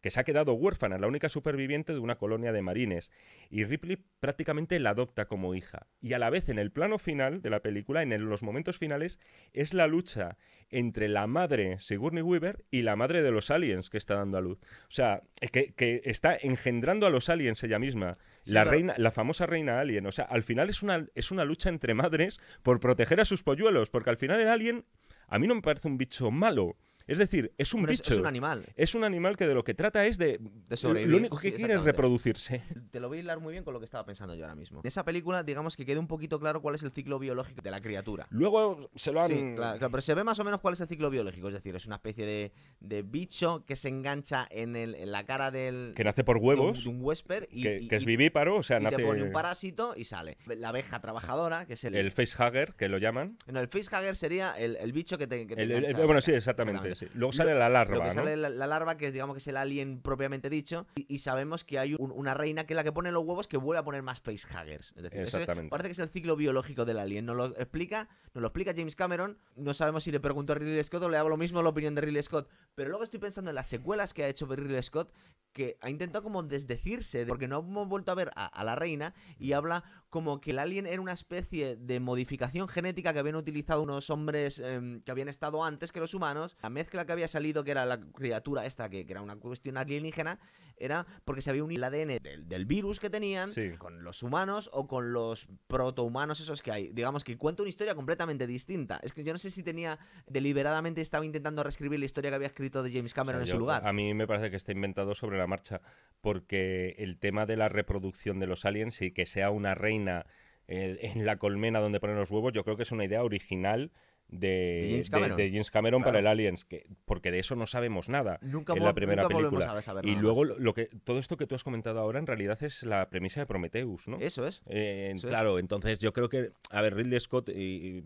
que se ha quedado huérfana, la única superviviente de una colonia de marines. Y Ripley prácticamente la adopta como hija. Y a la vez, en el plano final de la película, en el- los momentos finales, es la lucha entre la madre Sigourney Weaver y la madre de los aliens que está dando a luz. O sea, que, que está engendrando a los aliens ella misma. Sí, la, reina, la famosa reina alien. O sea, al final es una, es una lucha entre madres por proteger a sus polluelos. Porque al final el alien a mí no me parece un bicho malo. Es decir, es un Hombre, bicho. es un animal. Es un animal que de lo que trata es de... De sobrevivir, Lo único que sí, quiere es reproducirse. Te lo voy a hilar muy bien con lo que estaba pensando yo ahora mismo. En esa película, digamos que quede un poquito claro cuál es el ciclo biológico de la criatura. Luego se lo han... Sí, claro, claro, pero se ve más o menos cuál es el ciclo biológico. Es decir, es una especie de, de bicho que se engancha en, el, en la cara del, Que nace por de un- huevos, de un, huésped y, que, y- que es vivíparo, o sea, y nace... te pone un parásito y sale. La abeja trabajadora, que es el... El facehugger, que lo llaman. No, el facehugger sería el, el bicho que te, que te El- el- engancha. bueno, sí, exactamente, sí. Luego sale la larva, Lo que ¿no? sale la, la larva, que es digamos que es el alien propiamente dicho, y, y sabemos que hay un- una reina que es la que pone los huevos que vuelve a poner más facehuggers. Es decir, ese Exactamente. parece que es el ciclo biológico del alien. Nos lo explica, nos lo explica James Cameron. No sabemos si le preguntó a Ridley Scott o le hago lo mismo la opinión de Ridley Scott. Pero luego estoy pensando en las secuelas que ha hecho Ridley Scott, que ha intentado como desdecirse, de- porque no hemos vuelto a ver a, a la reina, y habla como que el alien era una especie de modificación genética que habían utilizado unos hombres em, que habían estado antes que los humanos. La mezcla que había salido, que era la criatura esta, que, que era una cuestión alienígena, era porque se había unido el ADN del, del virus que tenían Sí. con los humanos o con los protohumanos esos que hay. Digamos que cuenta una historia completamente distinta. Es que yo no sé si tenía deliberadamente estaba intentando reescribir la historia que había escrito de James O Cameron sea, en yo- su lugar. A mí me parece que está inventado sobre la marcha, porque el tema de la reproducción de los aliens y que sea una reina eh, en la colmena donde ponen los huevos, yo creo que es una idea original de, De James Cameron. de James Cameron para el Aliens, que, porque de eso no sabemos nada Nunca, en la primera nunca película. a saber Y luego lo, lo que todo esto que tú has comentado ahora en realidad es la premisa de Prometheus, ¿no? Eso es. Eh, Eso es. claro, entonces yo creo que, a ver, Ridley Scott, y, y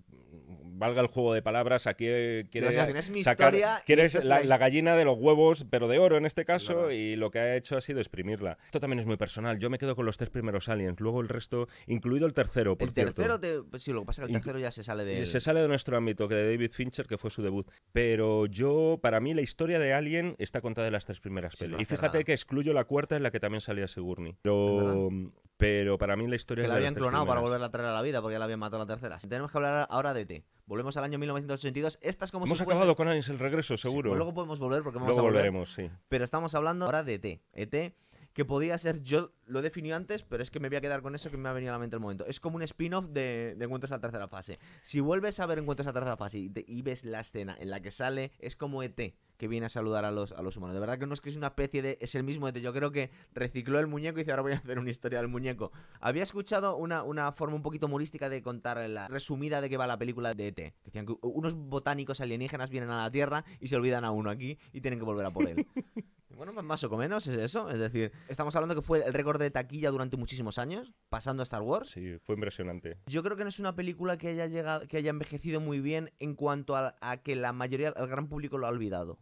valga el juego de palabras, aquí eh, quiere Pero, o sea, es mi sacar, historia y quiere esta es la, gallina de los huevos, pero de oro en este caso, y lo que ha hecho ha sido exprimirla. Esto también es muy personal. Yo me quedo con los tres primeros aliens, luego el resto, incluido el tercero, por el cierto. tercero, te... pues sí, lo que pasa es que el Inclu- tercero ya se sale de. Se- sale de nuestro ámbito, que de David Fincher, que fue su debut. Pero yo, para mí, la historia de Alien está contada en las tres primeras Sí, pelis. Y fíjate nada. que excluyo la cuarta, en la que también salía Sigourney. Pero, pero para mí la historia Que la habían clonado para volverla a traer a la vida porque ya la habían matado en la tercera. Tenemos que hablar ahora de E.T. Volvemos al año 1982. Esta es como Hemos si fuese- acabado con Aliens el regreso, Sí, seguro. pues luego podemos volver porque vamos Luego a volver. volveremos, sí. Pero estamos hablando ahora de ET. ET, que podía ser, yo lo definií antes, pero es que me voy a quedar con eso que me ha venido a la mente el momento. Es como un spin-off de, de Encuentros a la tercera fase. Si vuelves a ver Encuentros a la tercera fase y, te- y ves la escena en la que sale, es como ET que viene a saludar a los, a los humanos. De verdad que no es que es una especie de. Es el mismo ET. Yo creo que recicló el muñeco y dice ahora voy a hacer una historia del muñeco. Había escuchado una, una forma un poquito humorística de contar la resumida de que va la película de ET. Decían que unos botánicos alienígenas vienen a la Tierra y se olvidan a uno aquí y tienen que volver a por él. Bueno, más o menos es eso. Es decir, estamos hablando que fue el récord de taquilla durante muchísimos años, pasando a Star Wars. Sí, fue impresionante. Yo creo que no es una película que haya llegado, que haya envejecido muy bien en cuanto a, a que la mayoría, el gran público lo ha olvidado.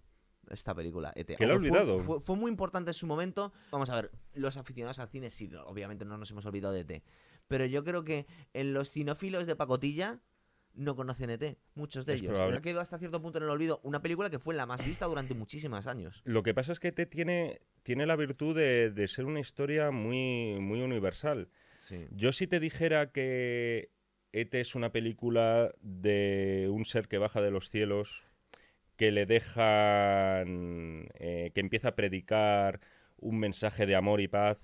Esta película, ET. ¿Que lo ha fue- olvidado? Fue, fue muy importante en su momento. Vamos a ver, los aficionados al cine sí, obviamente no nos hemos olvidado de ET. Pero yo creo que en los cinófilos de pacotilla no conocen ET, muchos de Es ellos. probable. Ha quedado hasta cierto punto en el olvido una película que fue la más vista durante muchísimos años. Lo que pasa es que te tiene, tiene la virtud de, de ser una historia muy, muy universal. Sí. Yo si te dijera que ET es una película de un ser que baja de los cielos, que le dejan, eh, que empieza a predicar un mensaje de amor y paz,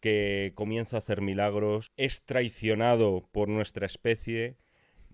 que comienza a hacer milagros, es traicionado por nuestra especie,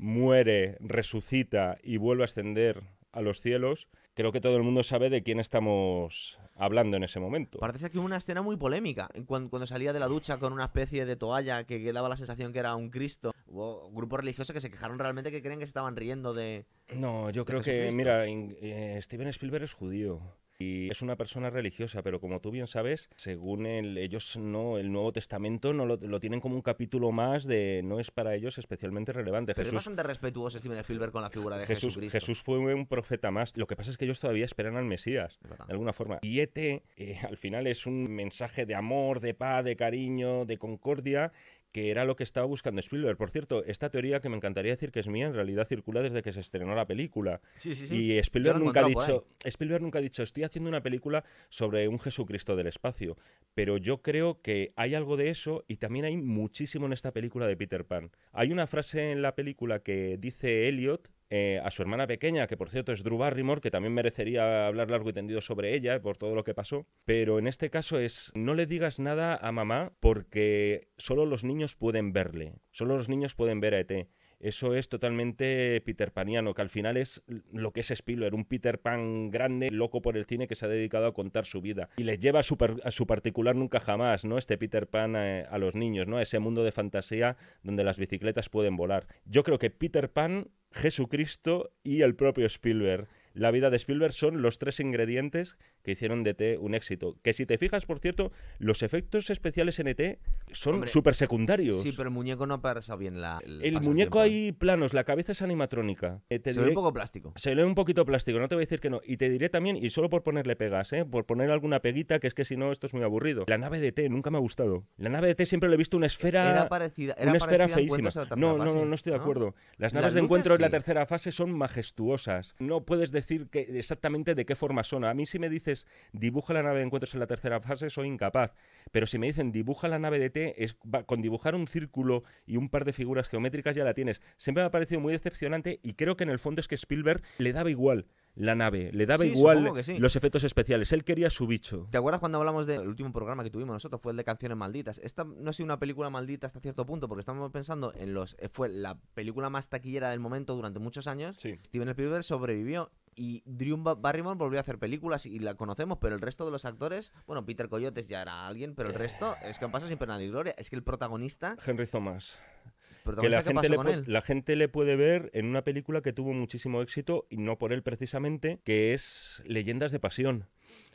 muere, resucita y vuelve a ascender a los cielos, creo que todo el mundo sabe de quién estamos hablando en ese momento. Parece que hubo una escena muy polémica en cuan- cuando, salía de la ducha con una especie de toalla que, que daba la sensación que era un Cristo. Hubo grupos religiosos que se quejaron realmente que creen que se estaban riendo de... No, yo creo que, mira, eh, Steven Spielberg es judío y es una persona religiosa, pero como tú bien sabes, según el- ellos no, el Nuevo Testamento no lo, lo tienen como un capítulo más de no es para ellos especialmente relevante. Pero es Jesús, bastante respetuoso Steven Spielberg con la figura de Jesús, Jesucristo. Jesús fue un profeta más. Lo que pasa es que ellos todavía esperan al Mesías. Es. De alguna forma. Y ET, eh, al final, es un mensaje de amor, de paz, de cariño, de concordia, que era lo que estaba buscando Spielberg. Por cierto, esta teoría que me encantaría decir que es mía, en realidad circula desde que se estrenó la película. Sí, sí, sí. Y Spielberg nunca, ha dicho, Spielberg nunca ha dicho, estoy haciendo una película sobre un Jesucristo del espacio. Pero yo creo que hay algo de eso y también hay muchísimo en esta película de Peter Pan. Hay una frase en la película que dice Elliot eh, a su hermana pequeña, que por cierto es Drew Barrymore, que también merecería hablar largo y tendido sobre ella por todo lo que pasó. Pero en este caso es, no le digas nada a mamá porque solo los niños pueden verle, solo los niños pueden ver a ET. Eso es totalmente Peter Paniano, que al final es lo que es Spielberg, un Peter Pan grande, loco por el cine que se ha dedicado a contar su vida. Y les lleva a su, a particular nunca jamás, ¿no? Este Peter Pan eh, a los niños, ¿no? Ese mundo de fantasía donde las bicicletas pueden volar. Yo creo que Peter Pan, Jesucristo y el propio Spielberg. La vida de Spielberg son los tres ingredientes que hicieron de ET un éxito. Que si te fijas, por cierto, los efectos especiales en ET son súper secundarios. Sí, pero el muñeco no ha pasado bien la. el paso muñeco tiempo, ¿eh? hay planos, la cabeza es animatrónica. Eh, te Se ve diré- un poco plástico. se ve un poquito plástico, no te voy a decir que no. Y te diré también, y solo por ponerle pegas, ¿eh? por poner alguna peguita, que es que si no, esto es muy aburrido. La nave de T nunca me ha gustado. La nave de T siempre le he visto una esfera. Era parecida. Era una esfera parecida a feísima. No, no, no, no estoy de acuerdo. Las Las naves de encuentro en la tercera fase son majestuosas. No puedes decir que exactamente de qué forma son. A mí si me dices dibuja la nave de encuentros en la tercera fase, soy incapaz. Pero si me dicen dibuja la nave de T, es, va- con dibujar un círculo y un par de figuras geométricas ya la tienes. Siempre me ha parecido muy decepcionante y creo que en el fondo es que Spielberg le daba igual la nave, le daba Sí, igual sí. los efectos especiales. Él quería su bicho. ¿Te acuerdas cuando hablamos del último programa que tuvimos nosotros? Fue el de canciones malditas. Esta no ha sido una película maldita hasta cierto punto, porque estamos pensando en los. eh, Fue la película más taquillera del momento durante muchos años. Sí. Steven Spielberg sobrevivió. Y Drew Ba- Barrymore volvió a hacer películas y la conocemos, pero el resto de los actores, bueno, Peter Coyotes ya era alguien, pero el resto es que han pasado sin pena ni gloria. Es que el protagonista, Henry Thomas. Que la ¿qué gente, le la gente le puede ver en una película que tuvo muchísimo éxito, y no por él precisamente, que es Leyendas de Pasión.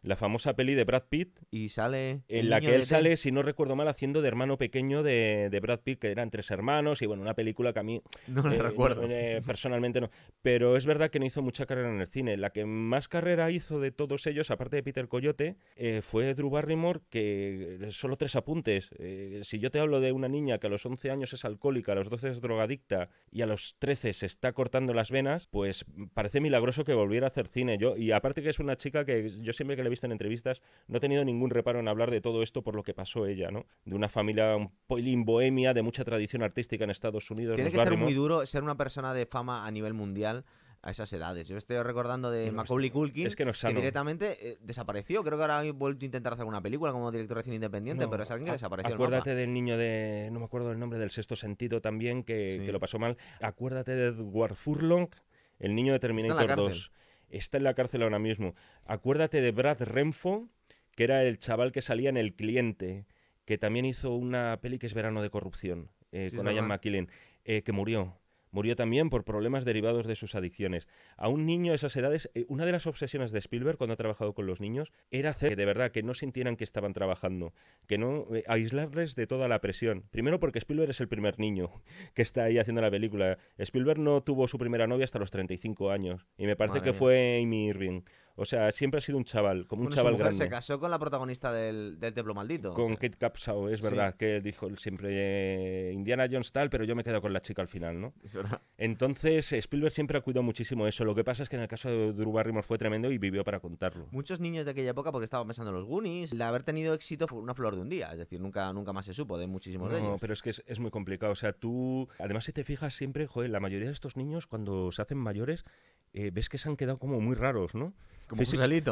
La famosa peli de Brad Pitt, Y sale. en la que él sale, si no recuerdo mal, haciendo de hermano pequeño de, de Brad Pitt, que eran tres hermanos, y bueno, una película que a mí No eh, recuerdo. eh, personalmente no. Pero es verdad que no hizo mucha carrera en el cine. La que más carrera hizo de todos ellos, aparte de Peter Coyote, eh, fue Drew Barrymore, que eh, solo tres apuntes. Eh, si yo te hablo de una niña que a los 11 años es alcohólica, a los 12 es drogadicta y a los 13 se está cortando las venas, pues parece milagroso que volviera a hacer cine. Yo, y aparte que es una chica que yo siempre que la he visto en entrevistas no he tenido ningún reparo en hablar de todo esto por lo que pasó ella, ¿no? De una familia un pelín bohemia, de mucha tradición artística en Estados Unidos. Tiene que ser muy duro ser una persona de fama a nivel mundial a esas edades. Yo estoy recordando de No, Macaulay Culkin, es que no que directamente eh, desapareció. Creo que ahora ha vuelto a intentar hacer una película como director de cine independiente, No, pero es alguien que desapareció. Acuérdate del niño de. No me acuerdo el nombre del sexto sentido también, que, Sí. que lo pasó mal. Acuérdate de Edward Furlong, el niño de Terminator cárcel. 2. Está en la cárcel ahora mismo. Acuérdate de Brad Renfro, que era el chaval que salía en El Cliente, que también hizo una peli que es Verano de Corrupción, eh, Sí, con Ian verdad. McKellen, eh, que murió. Murió también por problemas derivados de sus adicciones. A un niño a esas edades, eh, una de las obsesiones de Spielberg cuando ha trabajado con los niños era hacer que de verdad que no sintieran que estaban trabajando, que no eh, aislarles de toda la presión. Primero porque Spielberg es el primer niño que está ahí haciendo la película. Spielberg no tuvo su primera novia hasta los 35 años y me parece Madre que mía. fue Amy Irving. O sea, siempre ha sido un chaval, como un Bueno, su chaval mujer grande. se casó con la protagonista del, del Templo Maldito. o Con sea, Kate Capshaw, es Sí. verdad, que dijo siempre eh, Indiana Jones tal, pero yo me quedo con la chica al final, ¿no? es verdad. Entonces, Spielberg siempre ha cuidado muchísimo eso. Lo que pasa es que en el caso de Drew Barrymore fue tremendo y vivió para contarlo. Muchos niños de aquella época, porque estaba pensando en los Goonies, el haber tenido éxito fue una flor de un día. Es decir, nunca, nunca más se supo de muchísimos de No, ellos. pero es que es, es muy complicado. O sea, tú. Además, si te fijas siempre, joder, la mayoría de estos niños, cuando se hacen mayores, eh, ves que se han quedado como muy raros, ¿no? Como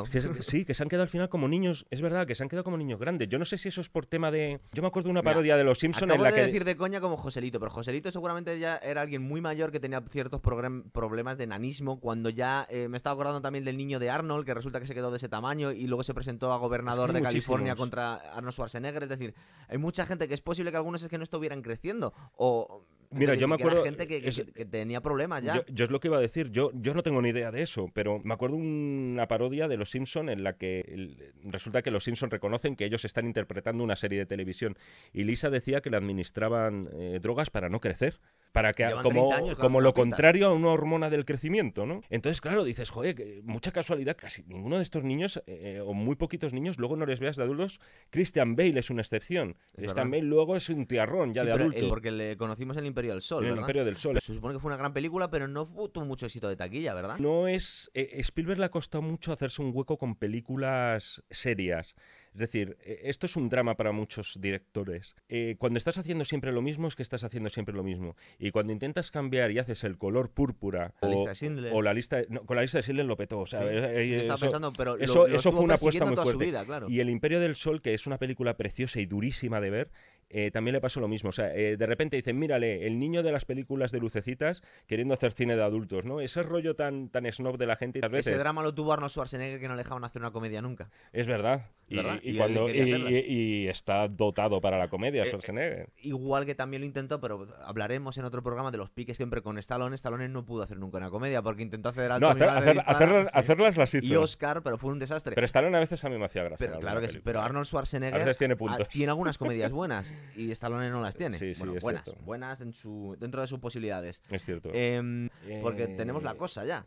que se- sí, que se han quedado al final como niños. Es verdad, que se han quedado como niños grandes. Yo no sé si eso es por tema de. Yo me acuerdo de una Mira, parodia de Los Simpsons en la de que. decir de coña como Joselito, pero Joselito seguramente ya era alguien muy mayor que tenía ciertos problemas de nanismo. Cuando ya eh, me estaba acordando también del niño de Arnold, que resulta que se quedó de ese tamaño y luego se presentó a gobernador de California contra Arnold Schwarzenegger. Es decir, hay mucha gente que es posible que algunos es que no estuvieran creciendo. O. Mira, yo me decir, que era acuerdo, gente que, es- que tenía problemas ya. Yo, yo es lo que iba a decir, yo, yo no tengo ni idea de eso, pero me acuerdo una parodia de Los Simpson en la que el- resulta que los Simpson reconocen que ellos están interpretando una serie de televisión y Lisa decía que le administraban eh, drogas para no crecer. Para que, Llevan como, 30 años con como lo contrario a una hormona del crecimiento, ¿no? Entonces, claro, dices, joder, que mucha casualidad, casi ninguno de estos niños, eh, o muy poquitos niños, luego no les veas de adultos. Christian Bale es una excepción. Es Christian verdad. Bale luego es un tiarrón ya Sí, de pero, eh, adulto. porque le conocimos el Imperio del Sol, el. Imperio del Sol. Se supone que fue una gran película, pero no tuvo mucho éxito de taquilla, ¿verdad? No es. eh, Spielberg le ha costado mucho hacerse un hueco con películas serias. Es decir, eh, esto es un drama para muchos directores. Eh, cuando estás haciendo siempre lo mismo, es que estás haciendo siempre lo mismo. Y cuando intentas cambiar y haces el color púrpura La o, lista de Schindler. o la lista. no, con la lista de Schindler lo petó. O sea, Sí, eh, eh, eso- pensando, pero eso- lo eso fue una apuesta muy fuerte. vida, claro. Y El Imperio del Sol, que es una película preciosa y durísima de ver, eh, también le pasó lo mismo. O sea, eh, de repente dicen, mírale, el niño de las películas de lucecitas queriendo hacer cine de adultos, ¿no? Ese rollo tan, tan snob de la gente. a veces, Ese drama lo tuvo Arnold Schwarzenegger que no le dejaban hacer una comedia nunca. es verdad. Y, está dotado para la comedia, Eh, Schwarzenegger. Igual que también lo intentó, pero hablaremos en otro programa de los piques siempre con Stallone. Stallone no pudo hacer nunca una comedia porque intentó hacer no, Alto hacer- hacer- hacerlas, sí. hacerlas las hizo. y Oscar, pero fue un desastre. Pero Stallone a veces a mí me hacía gracia. Pero claro que sí, pero Arnold Schwarzenegger A veces tiene puntos. tiene algunas comedias buenas y Stallone no las tiene. Sí, sí, Bueno, es buenas, cierto. buenas en su, dentro de sus posibilidades. Es cierto. Em, porque Eh, tenemos la cosa ya.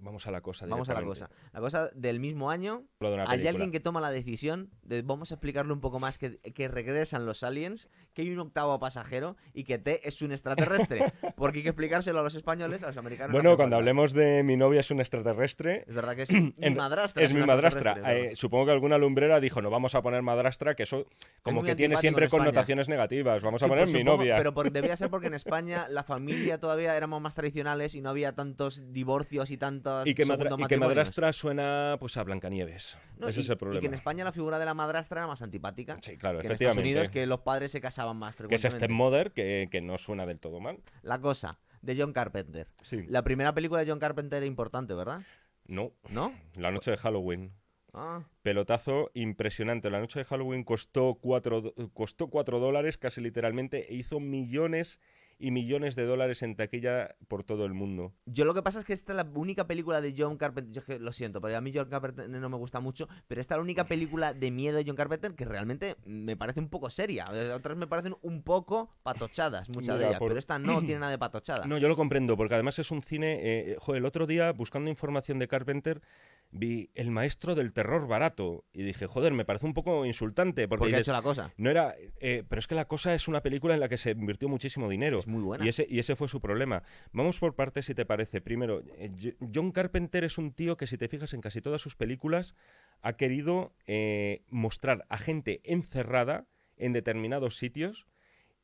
Vamos a la cosa. Vamos a la cosa. La cosa del mismo año. De Hay película. alguien que toma la decisión de, vamos a explicarle un poco más, que, que regresan los aliens, que hay un octavo pasajero y que T es un extraterrestre. Porque hay que explicárselo a los españoles, a los americanos. no Bueno, cuando falta. hablemos de mi novia es un extraterrestre, Es verdad que es mi madrastra. es mi madrastra. Eh, supongo que alguna lumbrera dijo, no vamos a poner madrastra, que eso como que tiene siempre connotaciones negativas. Vamos a poner pues mi supongo, novia. Pero por- debía ser porque en España la familia todavía éramos más tradicionales y no había tantos divorcios y tantos Y que, madra- y madrastra suena pues a Blancanieves. No, Ese y, es el y problema. que en España la figura de la madrastra era más antipática. Sí, claro, que en Estados efectivamente. Unidos que los padres se casaban más que es frecuentemente. Stepmother, que, que no suena del todo mal. La cosa de John Carpenter. Sí. La primera película de John Carpenter es importante, ¿verdad? No, ¿No? La Noche de Halloween. Ah, Pelotazo impresionante. La Noche de Halloween costó cuatro, do- costó cuatro dólares, casi literalmente, e hizo millones y millones de dólares en taquilla por todo el mundo. Yo lo que pasa es que esta es la única película de John Carpenter. Yo es que lo siento, pero a mí John Carpenter no me gusta mucho. Pero esta es la única película de miedo de John Carpenter que realmente me parece un poco seria. Otras me parecen un poco patochadas, muchas de ellas. por- Pero esta no tiene nada de patochada. No, yo lo comprendo, porque además es un cine. eh, joder, el otro día, buscando información de Carpenter, vi El maestro del terror barato. Y dije, joder, me parece un poco insultante. Porque, porque ha hecho la cosa. no era. eh, pero es que la cosa es una película en la que se invirtió muchísimo dinero. Es muy buena. Y ese, y ese fue su problema. Vamos por partes, si te parece. Primero, eh, Jo- John Carpenter es un tío que, si te fijas en casi todas sus películas, ha querido eh, mostrar a gente encerrada en determinados sitios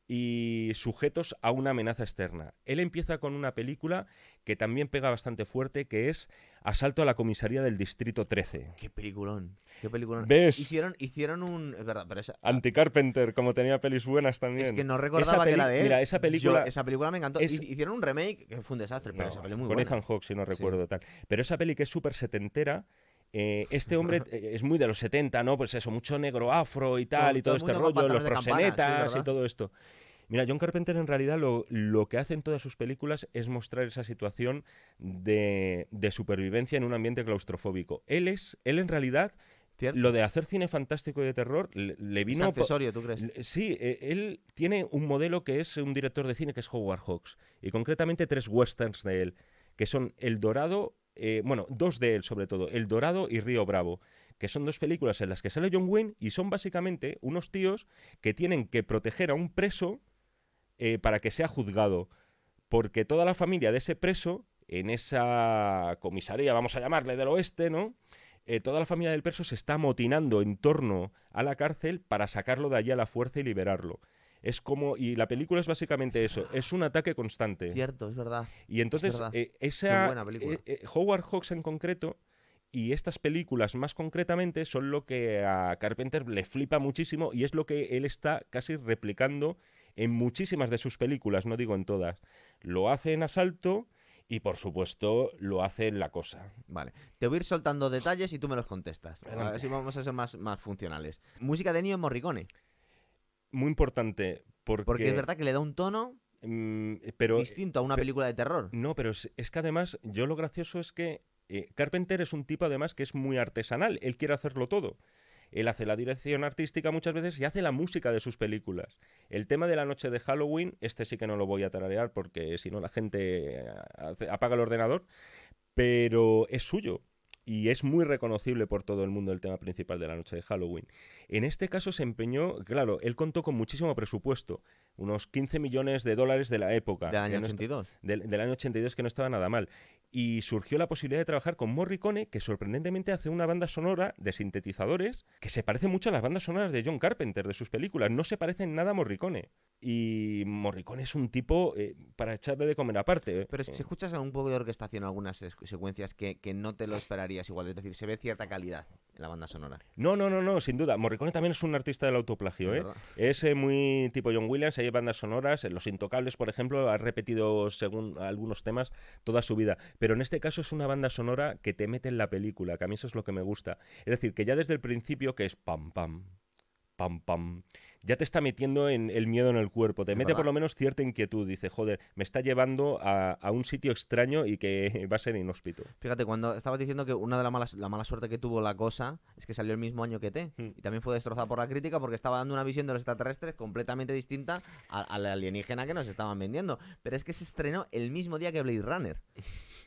y sujetos a una amenaza externa. Él empieza con una película que también pega bastante fuerte, que es Asalto a la comisaría del Distrito 13. Qué peliculón. Qué peliculón. ¿Ves? Hicieron, hicieron un. Es verdad, pero esa. Anti-Carpenter, como tenía pelis buenas también. Es que no recordaba que era de él. Mira, esa Yo- película... esa película me encantó. es- Hicieron un remake que fue un desastre, pero No, esa peli muy con buena. Ethan Hawke, si no Sí. recuerdo tal. Pero esa peli que es súper setentera, eh, este hombre eh, es muy de los 70, ¿no? Pues eso, mucho negro afro y tal, y todo, este rollo, los campana, sí, prosenetas y todo esto. Mira, John Carpenter en realidad lo, lo que hace en todas sus películas es mostrar esa situación de, de supervivencia en un ambiente claustrofóbico. Él es, él en realidad, ¿Cierto? lo de hacer cine fantástico y de terror le, le Es vino... po- accesorio, ¿tú crees? Sí, eh, él tiene un modelo que es un director de cine que es Howard Hawks. Y concretamente tres westerns de él, que son El Dorado, eh, bueno, dos de él sobre todo, El Dorado y Río Bravo, que son dos películas en las que sale John Wayne y son básicamente unos tíos que tienen que proteger a un preso eh, para que sea juzgado. Porque toda la familia de ese preso, en esa comisaría, vamos a llamarle del oeste, ¿no? Eh, toda la familia del preso se está amotinando en torno a la cárcel para sacarlo de allí a la fuerza y liberarlo. Es como, y la película es básicamente eso, es un ataque constante. Cierto, es verdad. Y entonces, verdad. eh, esa, buena película. eh, Howard Hawks en concreto y estas películas más concretamente son lo que a Carpenter le flipa muchísimo y es lo que él está casi replicando en muchísimas de sus películas, no digo en todas. Lo hace en Asalto y por supuesto lo hace en La Cosa. Vale. Te voy a ir soltando detalles y tú me los contestas. A Adelante. ver si vamos a ser más, más funcionales. Música de Ennio Morricone. Muy importante porque... Porque es verdad que le da un tono mm, pero, distinto a una pe- película de terror. No, pero es, es que además, yo lo gracioso es que eh, Carpenter es un tipo además que es muy artesanal, él quiere hacerlo todo. Él hace la dirección artística muchas veces y hace la música de sus películas. El tema de la noche de Halloween, este sí que no lo voy a tararear porque si no la gente eh, hace- apaga el ordenador, pero es suyo. Y es muy reconocible por todo el mundo el tema principal de la noche de Halloween. En este caso se empeñó, claro, él contó con muchísimo presupuesto, unos 15 millones de dólares de la época. Del año no está- 82. del, del año 82 que no estaba nada mal. Y surgió la posibilidad de trabajar con Morricone, que sorprendentemente hace una banda sonora de sintetizadores que se parece mucho a las bandas sonoras de John Carpenter, de sus películas. No se parecen nada a Morricone. Y Morricone es un tipo eh, para echarle de comer aparte. ¿eh? Pero si escuchas un poco de orquestación algunas secuencias que, que no te lo esperarías igual, es decir, se ve cierta calidad. En la banda sonora. No, no, no, no, sin duda. Morricone también es un artista del autoplagio, Es ¿eh? Es eh, muy tipo John Williams, hay bandas sonoras, en Los Intocables, por ejemplo, ha repetido según algunos temas toda su vida. Pero en este caso es una banda sonora que te mete en la película, que a mí eso es lo que me gusta. Es decir, que ya desde el principio, que es pam, pam, pam, pam, ya te está metiendo en el miedo en el cuerpo, te Es mete verdad. por lo menos cierta inquietud. Dice, joder, me está llevando a, a un sitio extraño y que va a ser inhóspito. Fíjate, cuando estabas diciendo que una de las malas, la mala suerte que tuvo la cosa es que salió el mismo año que T. Hmm. Y también fue destrozada por la crítica porque estaba dando una visión de los extraterrestres completamente distinta a- al alienígena que nos estaban vendiendo. Pero es que se estrenó el mismo día que Blade Runner.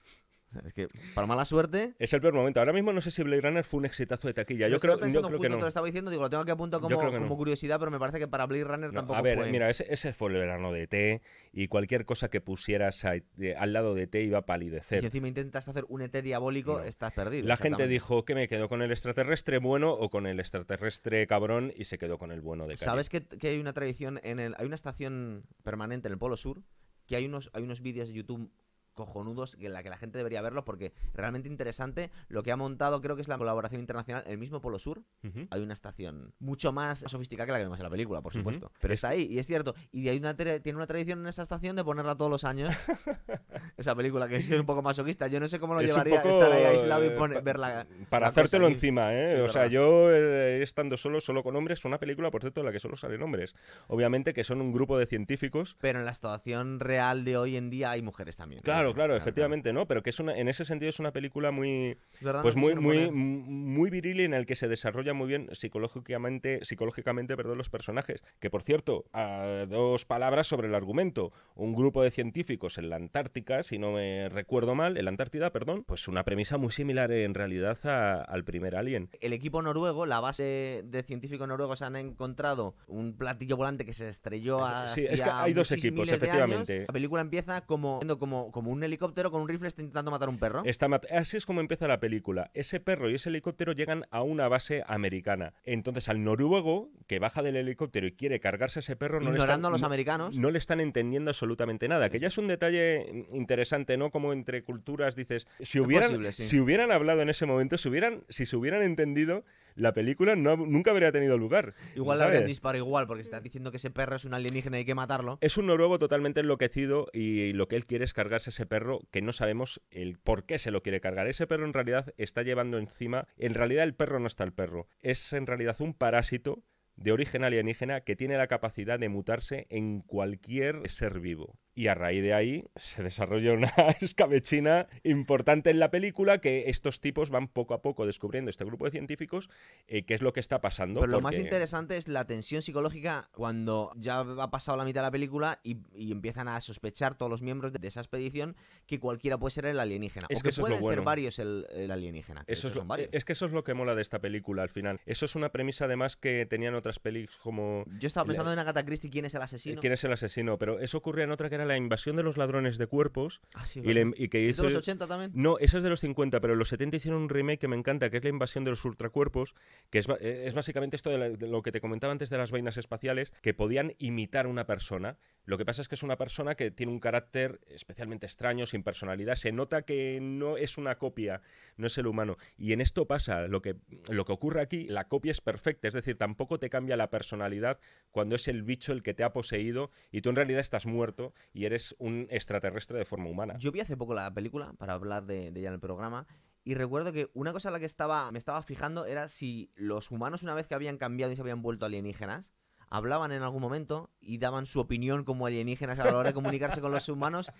O sea, Es que, para mala suerte. Es el peor momento. Ahora mismo no sé si Blade Runner fue un exitazo de taquilla. Yo estaba creo, yo pensando creo que justo no. te lo estaba diciendo, digo, lo tengo aquí a punto como, creo que como no. curiosidad, pero me parece que para Blade Runner No, tampoco a ver, fue. mira, ese, ese fue el verano de T y cualquier cosa que pusieras a- al lado de T iba a palidecer. si encima intentas hacer un ET diabólico, No. estás perdido. La gente dijo que me quedo con el extraterrestre bueno o con el extraterrestre cabrón y se quedó con el bueno de calle. ¿Sabes que, que hay una tradición en el. Hay una estación permanente en el Polo Sur que hay unos, hay unos vídeos de YouTube cojonudos en la que la gente debería verlos porque realmente interesante lo que ha montado creo que es la colaboración internacional el mismo Polo Sur. Hay una estación mucho más sofisticada que la que vemos en la película por supuesto pero está ahí y es cierto y hay una tiene una tradición en esa estación de ponerla todos los años. Esa película que es un poco masoquista yo no sé cómo lo Es llevaría poco, estar ahí aislado y pone- pa- verla Para la hacértelo encima, ¿eh? Sí, o sea, yo eh, estando solo, solo con hombres, una película, por cierto, en la que solo salen hombres. Obviamente que son un grupo de científicos. pero en la situación real de hoy en día hay mujeres también. Claro, claro, efectivamente, ¿no? Pero que es una, en ese sentido es una película muy, verdad, pues muy, muy, muy viril en el que se desarrolla muy bien psicológicamente, psicológicamente, perdón, los personajes. Que por cierto, a dos palabras sobre el argumento. Un grupo de científicos en la Antártica, si no me recuerdo mal, en la Antártida, perdón, pues una premisa muy similar en realidad a- al primer Alien. el equipo noruego, la base de científicos noruegos han encontrado un platillo volante que se estrelló a Sí, es que hay dos equipos, efectivamente. La película empieza como, como, como un helicóptero con un rifle está intentando matar a un perro. Está mat- Así es como empieza la película. Ese perro y ese helicóptero llegan a una base americana. Entonces al noruego, que baja del helicóptero y quiere cargarse a ese perro, no le, están, a los no- americanos. no le están entendiendo absolutamente nada. Que ya es un detalle interesante, ¿no? Como entre culturas dices, si hubieran, posible, sí. si hubieran hablado en ese momento, si, hubieran, si se hubieran entendido, la película no, nunca habría tenido lugar. Igual ¿sabes? habrían disparado igual, porque estás diciendo que ese perro es un alienígena y hay que matarlo. Es un noruego totalmente enloquecido y lo que él quiere es cargarse a ese perro que no sabemos el por qué se lo quiere cargar. Ese perro en realidad está llevando encima, en realidad el perro no está el perro, es en realidad un parásito de origen alienígena que tiene la capacidad de mutarse en cualquier ser vivo. Y a raíz de ahí se desarrolla una escabechina importante en la película que estos tipos van poco a poco descubriendo este grupo de científicos eh, qué es lo que está pasando. Pero lo más interesante es la tensión psicológica cuando ya ha pasado la mitad de la película y, y empiezan a sospechar todos los miembros de, esa expedición que cualquiera puede ser el alienígena. Es o que pueden ser varios el, el alienígena. que Eso es, lo- son varios. es que eso es lo que mola de esta película al final. Eso es una premisa además que tenían otras pelis como Yo estaba la- pensando en Agatha Christie, ¿quién es el asesino? ¿Quién es el asesino? Pero eso ocurría en otra que era la invasión de los ladrones de cuerpos Ah, sí, y, le- y que ¿Es de hizo... los 80 también? No, eso es de los 50, pero en los 70 hicieron un remake que me encanta, que es la invasión de los ultracuerpos, que es, eh, es básicamente esto de, la- de lo que te comentaba antes de las vainas espaciales, que podían imitar una persona. Lo que pasa es que es una persona que tiene un carácter especialmente extraño, sin personalidad. Se nota que no es una copia, no es el humano. Y en esto pasa, lo que, lo que ocurre aquí, la copia es perfecta, es decir, tampoco te cambia la personalidad cuando es el bicho el que te ha poseído y tú en realidad estás muerto y eres un extraterrestre de forma humana. Yo vi hace poco la película para hablar de, de ella en el programa y recuerdo que una cosa a la que estaba, me estaba fijando era si los humanos una vez que habían cambiado y se habían vuelto alienígenas, hablaban en algún momento y daban su opinión como alienígenas a la hora de comunicarse con los humanos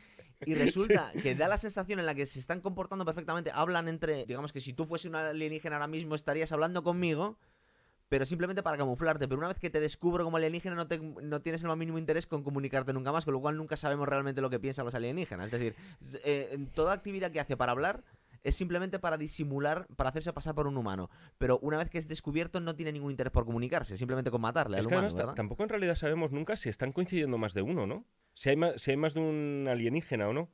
y resulta que da la sensación en la que se están comportando perfectamente, hablan entre, digamos que si tú fuese un alienígena ahora mismo estarías hablando conmigo, pero simplemente para camuflarte. Pero una vez que te descubro como alienígena, no, te- no tienes el más mínimo interés con comunicarte nunca más, con lo cual nunca sabemos realmente lo que piensan los alienígenas. Es decir, eh, toda actividad que hace para hablar es simplemente para disimular, para hacerse pasar por un humano. Pero una vez que es descubierto, no tiene ningún interés por comunicarse, simplemente con matarle Es al que humano, además ta- ¿verdad? tampoco en realidad sabemos nunca si están coincidiendo más de uno, ¿no? Si hay más, si hay más de un alienígena o no.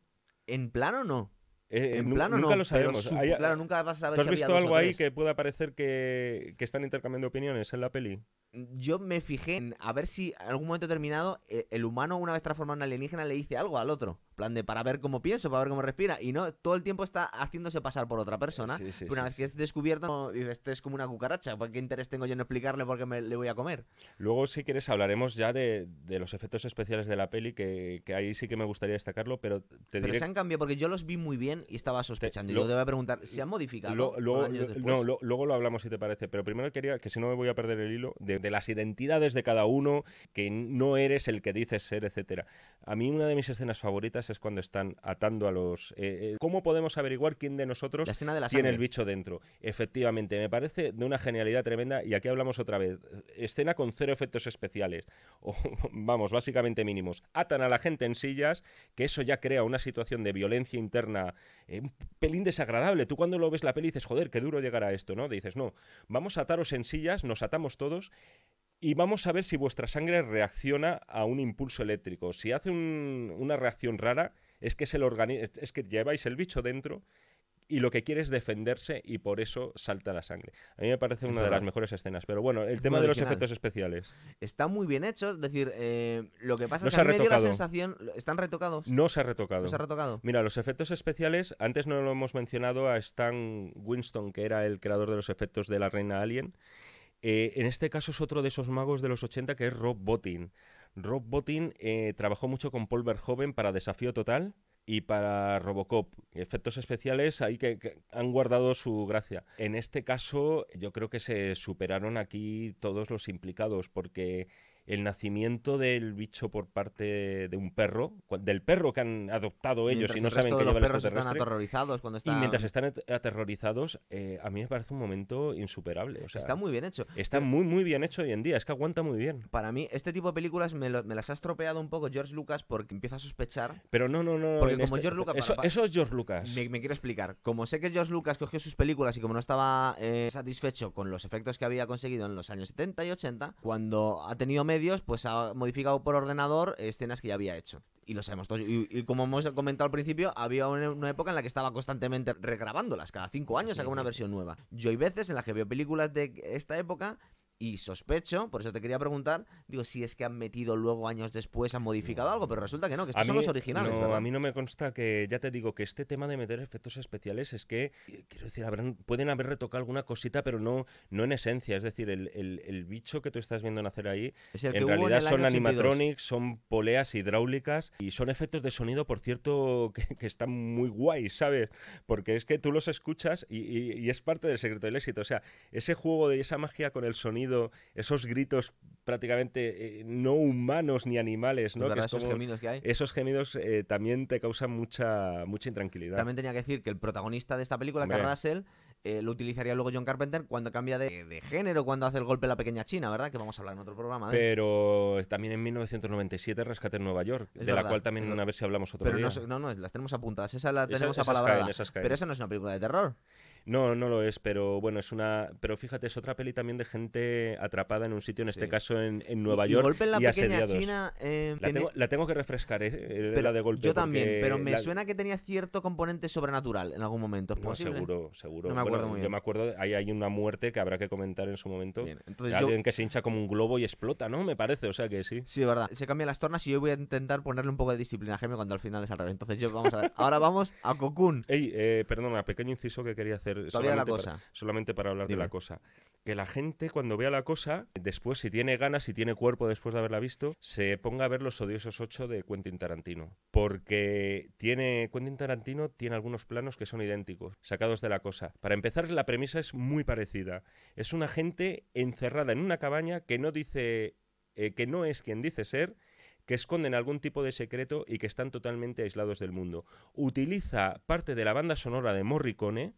En plano no. Eh, En plano nunca no. lo pero sabemos. su- claro, nunca vas a saber ¿Tú has si visto algo ahí que pueda parecer que, que están intercambiando opiniones en la peli? Yo me fijé en a ver si en algún momento determinado eh, el humano, una vez transformado en alienígena, le dice algo al otro. En plan de para ver cómo piensa, para ver cómo respira. Y no, todo el tiempo está haciéndose pasar por otra persona. Sí, sí, pero una sí, vez que es descubierto, dices, este es como una cucaracha. ¿Por qué interés tengo yo en explicarle por qué me, le voy a comer? Luego, si quieres, hablaremos ya de, de los efectos especiales de la peli, que, que ahí sí que me gustaría destacarlo, pero te Pero diré se han cambiado porque yo los vi muy bien y estaba sospechando. y lo- luego te voy a preguntar, ¿se han modificado? Lo- luego, lo- no, luego lo hablamos si te parece, pero primero quería, que si no me voy a perder el hilo, de, de las identidades de cada uno, que no eres el que dices ser, etcétera. A mí una de mis escenas favoritas es cuando están atando a los... eh, eh, ¿Cómo podemos averiguar quién de nosotros La escena de la tiene el bicho dentro? Efectivamente, me parece de una genialidad tremenda y aquí hablamos otra vez. Escena con cero efectos especiales, o vamos, básicamente mínimos. Atan a la gente en sillas, que eso ya crea una situación de violencia interna eh, un pelín desagradable. Tú cuando lo ves la peli dices, joder, qué duro llegar a esto, ¿no? Dices, no, vamos a ataros en sillas, nos atamos todos y vamos a ver si vuestra sangre reacciona a un impulso eléctrico. Si hace un- una reacción rara, es que, es, el es- que lleváis el bicho dentro y lo que quiere es defenderse y por eso salta la sangre. A mí me parece Es una de las mejores escenas. Pero bueno, el tema de los efectos especiales. Está muy bien hecho, es decir, eh, lo que pasa No es que a mí me dio la sensación... ¿Están retocados? No se ha retocado. ¿No se ha retocado? Mira, los efectos especiales, antes no lo hemos mencionado a Stan Winston, que era el creador de los efectos de la Reina Alien. Eh, en este caso es otro de esos magos de los 80 que es Rob Bottin. Rob Bottin eh, trabajó mucho con Paul Verhoeven para Desafío Total y para Robocop. Efectos especiales ahí que, que han guardado su gracia. En este caso yo creo que se superaron aquí todos los implicados porque el nacimiento del bicho por parte de un perro, del perro que han adoptado ellos Mientras y no el saben que de los lleva el perros están aterrorizados cuando Y están... mientras están at- aterrorizados, eh, a mí me parece un momento insuperable. O sea, Está muy bien hecho. está muy, muy bien hecho hoy en día. Es que aguanta muy bien. Para mí, este tipo de películas me, lo- me las ha estropeado un poco George Lucas porque empiezo a sospechar. Pero no, no, no. Porque como este- George Lucas- Eso, para- eso es George Lucas. Me, me quiero explicar. Como sé que George Lucas cogió sus películas y como no estaba eh, satisfecho con los efectos que había conseguido en los años 70 y 80, cuando ha tenido medios, pues ha modificado por ordenador escenas que ya había hecho. Y lo sabemos todos. Y, y como hemos comentado al principio, había una, una época en la que estaba constantemente regrabándolas. Cada cinco años sacaba una versión nueva. Yo hay veces en las que veo películas de esta época y sospecho, por eso te quería preguntar, digo, si es que han metido luego años después, han modificado algo, pero resulta que no, que estos son los originales, no, ¿verdad? a mí no me consta que, ya te digo, que este tema de meter efectos especiales es que, eh, quiero decir, habrán- pueden haber retocado alguna cosita, pero no, no en esencia. Es decir, el, el- el bicho que tú estás viendo nacer ahí, Es el que en realidad son año 82. animatronics, son poleas hidráulicas y son efectos de sonido, por cierto, que, que están muy guays, ¿sabes? Porque es que tú los escuchas y, y- y es parte del secreto del éxito. O sea, ese juego de esa magia con el sonido, esos gritos prácticamente eh, no humanos ni animales, ¿no? Es Que es esos como- gemidos que hay. esos gemidos eh, también te causan mucha, mucha intranquilidad. También tenía que decir que el protagonista de esta película, Hombre. Russell, eh, lo utilizaría luego John Carpenter cuando cambia de, de género, cuando hace el golpe a la pequeña China, ¿verdad? Que vamos a hablar en otro programa. de- Pero también en 1997 Rescate en Nueva York, Es de la verdad, cual también es a ver si hablamos otro Pero día. no, no, no, las tenemos apuntadas. Esa la Esa- tenemos esas apalabrada. caen, esas caen. Pero esa no es una película de terror. No, no lo es, pero bueno, es una. Pero fíjate, es otra peli también de gente atrapada en un sitio, en este caso en, en Nueva Y- York. Golpe en la y pequeña asediados. China. eh, La tengo, la tengo que refrescar, ¿eh? eh, pero la de golpe. yo también, pero me la- suena que tenía cierto componente sobrenatural en algún momento. ¿Es No, posible? seguro, seguro. No me acuerdo Bueno, muy Yo bien. me acuerdo, ahí hay una muerte que habrá que comentar en su momento. Bien, entonces yo- Alguien que se hincha como un globo y explota, ¿no? Me parece, o sea que sí. Sí, verdad. Se cambian las tornas y yo voy a intentar ponerle un poco de disciplina a cuando al final es al revés. Entonces yo vamos a ver. Ahora vamos a Cocoon. Ey, eh, perdona, pequeño inciso que quería hacer. La solamente cosa. Para, solamente para hablar de la cosa. Que la gente cuando vea la cosa, después si tiene ganas, si tiene cuerpo después de haberla visto, se ponga a ver los odiosos 8 de Quentin Tarantino. Porque tiene Quentin Tarantino tiene algunos planos que son idénticos, sacados de la cosa. Para empezar, la premisa es muy parecida. Es una gente encerrada en una cabaña que no dice, eh, que no es quien dice ser, que esconden algún tipo de secreto y que están totalmente aislados del mundo. Utiliza parte de la banda sonora de Morricone,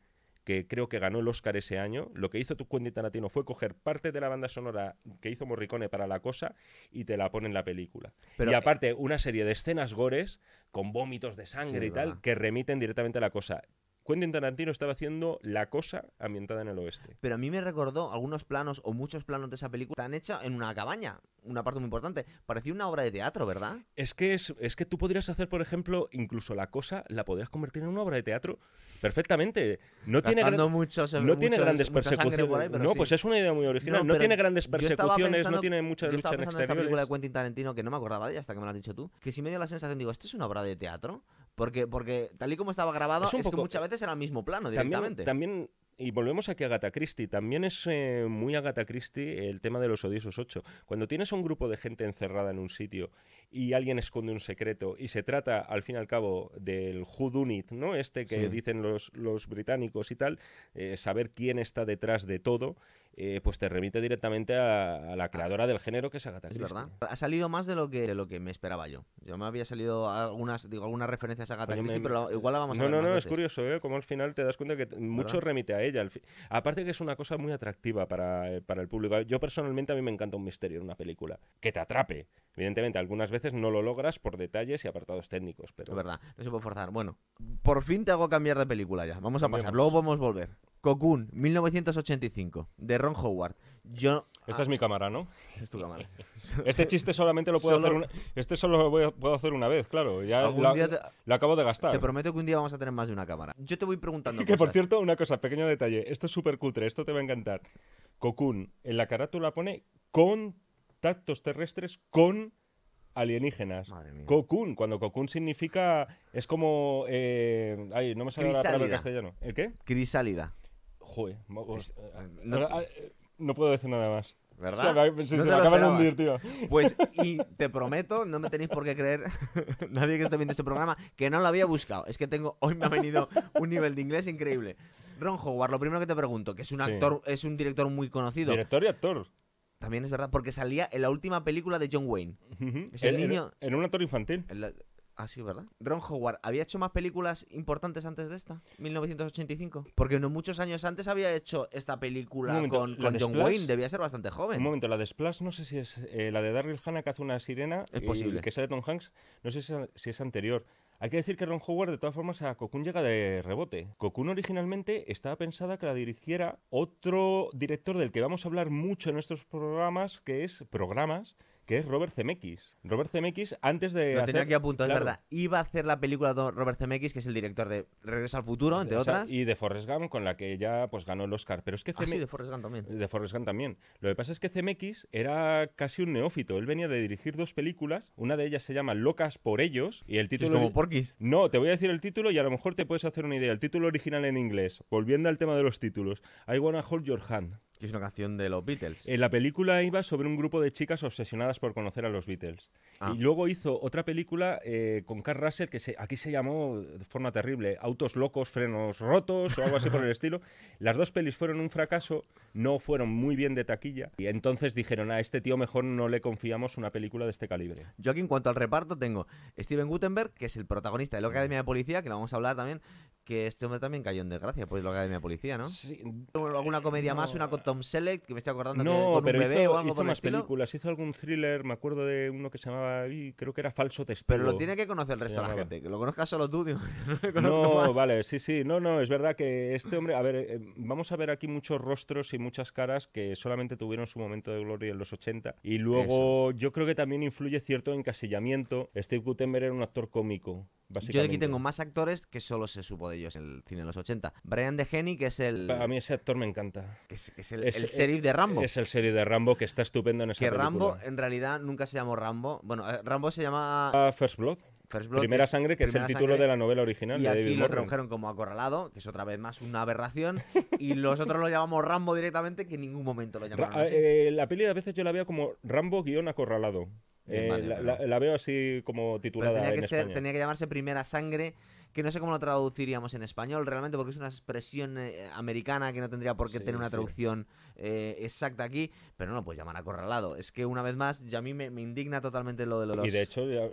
que creo que ganó el Oscar ese año. Lo que hizo tu Quentin Tarantino fue coger parte de la banda sonora que hizo Morricone para la cosa y te la pone en la película. Pero, y aparte, una serie de escenas gores con vómitos de sangre Sí, y tal verdad. que remiten directamente a la cosa. Quentin Tarantino estaba haciendo La Cosa ambientada en el oeste. Pero a mí me recordó algunos planos o muchos planos de esa película están hechos en una cabaña, una parte muy importante. Parecía una obra de teatro, ¿verdad? Es que, es, es que tú podrías hacer, por ejemplo, incluso La Cosa, la podrías convertir en una obra de teatro perfectamente. No tiene, gran- muchos, no tiene grandes persecuciones. ahí, no, sí. pues es una idea muy original. No, tiene grandes persecuciones, pensando- no tiene mucha Yo lucha estaba en pensando en esta película de exteriores. Quentin Tarantino que no me acordaba de ella hasta que me lo has dicho tú. Que sí me dio la sensación, digo, ¿esto es una obra de teatro? Porque, porque tal y como estaba grabado, Es que muchas veces era el mismo plano directamente. también, y volvemos aquí a Agatha Christie, también es eh, muy Agatha Christie el tema de los odiosos 8. Cuando tienes a un grupo de gente encerrada en un sitio y alguien esconde un secreto y se trata, al fin y al cabo, del whodunit, ¿no? Este que Sí. dicen los, los británicos y tal, eh, saber quién está detrás de todo, eh, pues te remite directamente a, a la creadora del género que es Agatha Es Christie. verdad. Ha salido más de lo que de lo que me esperaba yo. Yo me había salido algunas, digo, algunas referencias a Agatha me- Christie, pero la- igual la vamos a No, ver no, más no, es curioso, ¿eh? Como al final te das cuenta que mucho remite a ella. Aparte que es una cosa muy atractiva para, eh, para el público. Yo personalmente a mí me encanta un misterio en una película. Que te atrape. Evidentemente, algunas veces no lo logras por detalles y apartados técnicos, pero... Es verdad, no se puede forzar. Bueno, por fin te hago cambiar de película ya. Vamos a pasar, luego podemos volver. Cocoon, 1985, de Ron Howard. Yo... Esta es mi cámara, ¿no? Es tu cámara. Este chiste solamente lo puedo Solo- hacer una... Este solo lo voy puedo hacer una vez, claro. Ya la- te- lo acabo de gastar. Te prometo que un día vamos a tener más de una cámara. Yo te voy preguntando Que por cierto, una cosa, pequeño detalle. Esto es súper cutre, esto te va a encantar. Cocoon, en la carátula pone contactos terrestres con alienígenas. Madre mía. Cocoon, cuando cocoon significa. Es como. eh, ay, no me sale la palabra castellano. ¿El qué? Crisálida. Joder. vamos, Es- eh, no- ahora, eh, no puedo decir nada más. ¿Verdad? O sea, me- se, No se te me acaban de hundir, tío. Pues, y te prometo, no me tenéis por qué creer, nadie que esté viendo este programa, que no lo había buscado. Es que tengo, hoy me ha venido un nivel de inglés increíble. Ron Howard, lo primero que te pregunto, que es un Sí. actor, es un director muy conocido. Director y actor. También es verdad, porque salía en la última película de John Wayne. Es el niño- En, un actor infantil. La- Ah, sí, ¿verdad? Ron Howard, ¿había hecho más películas importantes antes de esta? 1985. Porque no muchos años antes había hecho esta Un película momento, con, ¿la con de John Splash? Wayne. Debía ser bastante Un joven. momento, la de Splash no sé si es eh, la de Daryl Hannah que hace una sirena Es y posible. que sale Tom Hanks, no sé si es, si es anterior. Hay que decir que Ron Howard de todas formas a Cocoon llega de rebote. Cocoon originalmente estaba pensada que la dirigiera otro director del que vamos a hablar mucho en nuestros programas, que es programas, que es Robert Zemeckis. Robert Zemeckis antes de Lo hacer- tenía aquí apuntado, claro, es verdad. Iba a hacer la película de Robert Zemeckis, que es el director de Regreso al Futuro, entre esa- otras. y de Forrest Gump con la que ya pues ganó el Oscar. Pero es que Ah, sí, de Forrest Gump también. De Forrest Gump también. Lo que pasa es que CMX era casi un neófito. Él venía de dirigir dos películas. Una de ellas se llama Locas por ellos. Y el Es título. como Porky's. No, te voy a decir el título y a lo mejor te puedes hacer una idea. El título original en inglés. Volviendo al tema de los títulos. I Wanna Hold Your Hand. Que es una canción de los Beatles. En la película iba sobre un grupo de chicas obsesionadas por conocer a los Beatles. Ah. Y luego hizo otra película eh, con Carl Russell que se, aquí se llamó de forma terrible Autos locos, frenos rotos o algo así por el estilo. Las dos pelis fueron un fracaso, no fueron muy bien de taquilla. Y entonces dijeron, a este tío mejor no le confiamos una película de este calibre. Yo aquí en cuanto al reparto tengo Steven Gutenberg, que es el protagonista de la Academia de Policía, que lo vamos a hablar también, que este hombre también cayó en desgracia, pues la Academia de Policía, ¿no? Sí, Alguna comedia más, una con Tom Selleck, que me estoy acordando que No, con pero un bebé hizo, o algo hizo por el más estilo. películas, hizo algún thriller, me acuerdo de uno que se llamaba, creo que era Falso Testigo. Pero lo tiene que conocer el resto de la gente, que lo conozcas solo tú, tío. No, vale, sí, sí, no, no, es verdad que este hombre, a ver, eh, vamos a ver aquí muchos rostros y muchas caras que solamente tuvieron su momento de gloria en los 80 y luego yo creo que también influye cierto encasillamiento. Steve Gutenberg era un actor cómico, Yo básicamente. aquí tengo más actores que solo se supo de ellos en el cine de los 80. Brian DeHeny, que es el, A mí ese actor me encanta. que es, que es el, es- el eh, sheriff de Rambo. Es el serie de Rambo que está estupendo en esa que película. Rambo en realidad nunca se llamó Rambo. Bueno, eh, Rambo se llama First Blood, First Blood. Primera es Sangre, que es el título Sangre, de la novela original Y de aquí David lo tradujeron como acorralado, que es otra vez más una aberración. y nosotros lo llamamos Rambo directamente, que en ningún momento lo llamaron Ra- así. eh, la peli a veces yo la veo como Rambo guion acorralado. Bien, Eh, vale, la, pero- la- la veo así como titulada tenía que en ser, tenía que llamarse Primera Sangre, que no sé cómo lo traduciríamos en español realmente, porque es una expresión eh, americana que no tendría por qué Sí, tener una sí. Eh, exacta aquí, pero no lo puedes llamar acorralado. Es que una vez más, ya a mí me, me indigna totalmente lo de los... Y de hecho, ya,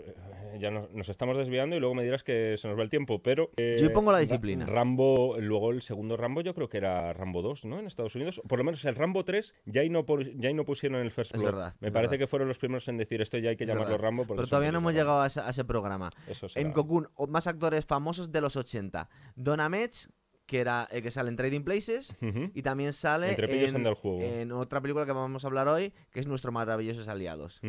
ya nos, nos estamos desviando y luego me dirás que se nos va el tiempo, pero... eh, Yo pongo la disciplina. Rambo, luego el segundo Rambo yo creo que era Rambo 2, ¿no? En Estados Unidos. Por lo menos el Rambo 3 ya ahí no, ya no pusieron el First Es Blood. verdad, Me es parece verdad. que fueron los primeros en decir esto ya hay que Es llamarlo verdad. Rambo. Pero todavía no hemos llegado a ese, a ese programa. Eso. En Cocoon, más actores famosos de los 80. Don Ametz, que era el que sale en Trading Places. Y también sale Entre en, el juego. en otra película que vamos a hablar hoy, que es Nuestros Maravillosos Aliados.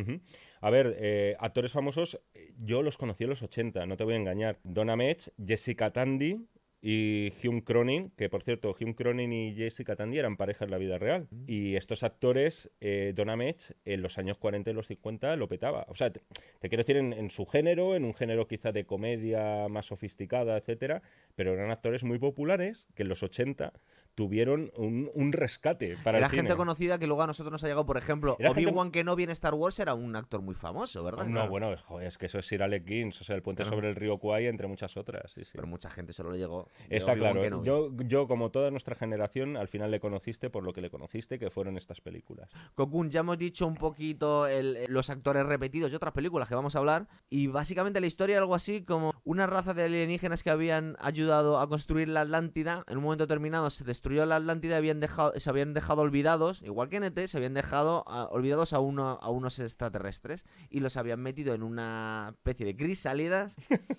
A ver, eh, actores famosos, eh, yo los conocí en los 80, no te voy a engañar. Donna Metz, Jessica Tandy y Hume Cronin, que por cierto, Hume Cronin y Jessica Tandy eran pareja en la vida real. Mm. Y estos actores, eh, Donna Metz, en los años 40 y los 50 lo petaba. O sea, te, te quiero decir en, en su género, en un género quizá de comedia más sofisticada, etcétera, pero eran actores muy populares que en los 80 tuvieron un, un rescate para Era el gente cine. conocida que luego a nosotros nos ha llegado, por ejemplo, gente- Obi-Wan Kenobi en Star Wars era un actor muy famoso, ¿verdad? No, Claro. bueno, es- joder, es que eso es Sir Alec Guinness, o sea, el puente Claro. sobre el río Kwai, entre muchas otras. Sí, sí. Pero mucha gente solo le llegó. Está claro. Yo, yo, como toda nuestra generación, al final le conociste por lo que le conociste, que fueron estas películas. Cocoon, ya hemos dicho un poquito el- los actores repetidos de otras películas que vamos a hablar. Y básicamente la historia es algo así como una raza de alienígenas que habían ayudado a construir la Atlántida. En un momento determinado se destruyó la Atlántida habían dejado, se habían dejado olvidados, igual que en ET, se habían dejado ah, olvidados a, uno, a unos extraterrestres y los habían metido en una especie de crisálidas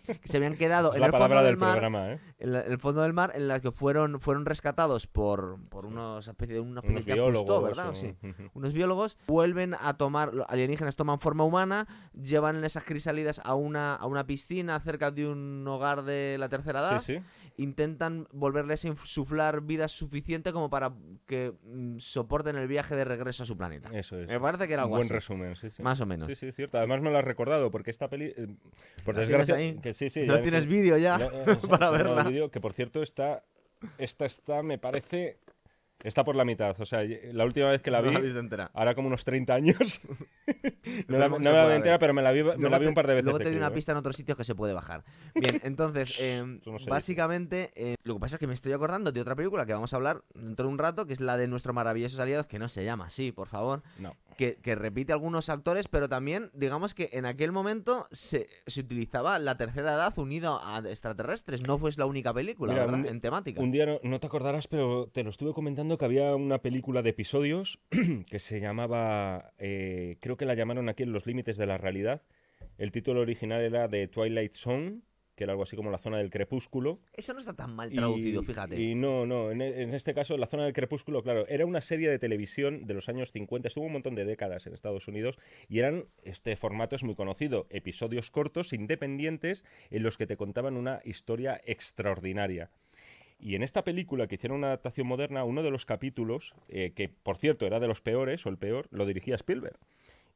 que se habían quedado en el fondo del del mar programa, ¿eh? en la- en el fondo del mar en la que fueron fueron rescatados por por unos especie de Unos Cousteau, biólogos. ¿verdad? o- Sí. Unos biólogos vuelven a tomar alienígenas toman forma humana, llevan esas crisálidas a una a una piscina cerca de un hogar de la tercera edad, Sí, sí. Intentan volverles a insuflar vida suficiente como para que mm, soporten el viaje de regreso a su planeta. Eso es. Me parece que era Un algo buen así, resumen, sí, sí. más o menos. Sí, sí, cierto. Además me lo has recordado, porque esta peli, eh, por ¿La desgracia, tienes ahí? que sí, sí. no ya tienes sí. vídeo ya No, eh, para verla. que por cierto está, esta está, me parece, está por la mitad. O sea, la última vez que la No vi, la has visto entera. ahora como unos 30 años, no la, no me la vi entera, pero me la vi, me Luego la vi te- un par de veces. Luego te doy una ¿eh? pista en otros sitios que se puede bajar. Bien, entonces, eh, no dice. básicamente, eh, lo que pasa es que me estoy acordando de otra película que vamos a hablar dentro de un rato, que es la de Nuestros Maravillosos Aliados, que no se llama así, por favor, No. Que, que repite algunos actores, pero también, digamos que en aquel momento se, se utilizaba la tercera edad unido a extraterrestres, no fue la única película, Mira, ¿verdad? un- en temática. Un día no, no te acordarás, pero te lo estuve comentando que había una película de episodios que se llamaba, eh, creo que la llamaron aquí en Los Límites de la Realidad. El título original era The Twilight Zone, que era algo así como la zona del crepúsculo. Eso no está tan mal traducido, Y- fíjate. Y no, no, en, e- en este caso la zona del crepúsculo, claro, era una serie de televisión de los años 50, estuvo un montón de décadas en Estados Unidos y eran, este formato es muy conocido, episodios cortos, independientes, en los que te contaban una historia extraordinaria. Y en esta película que hicieron una adaptación moderna, uno de los capítulos, eh, que por cierto era de los peores o el peor, lo dirigía Spielberg.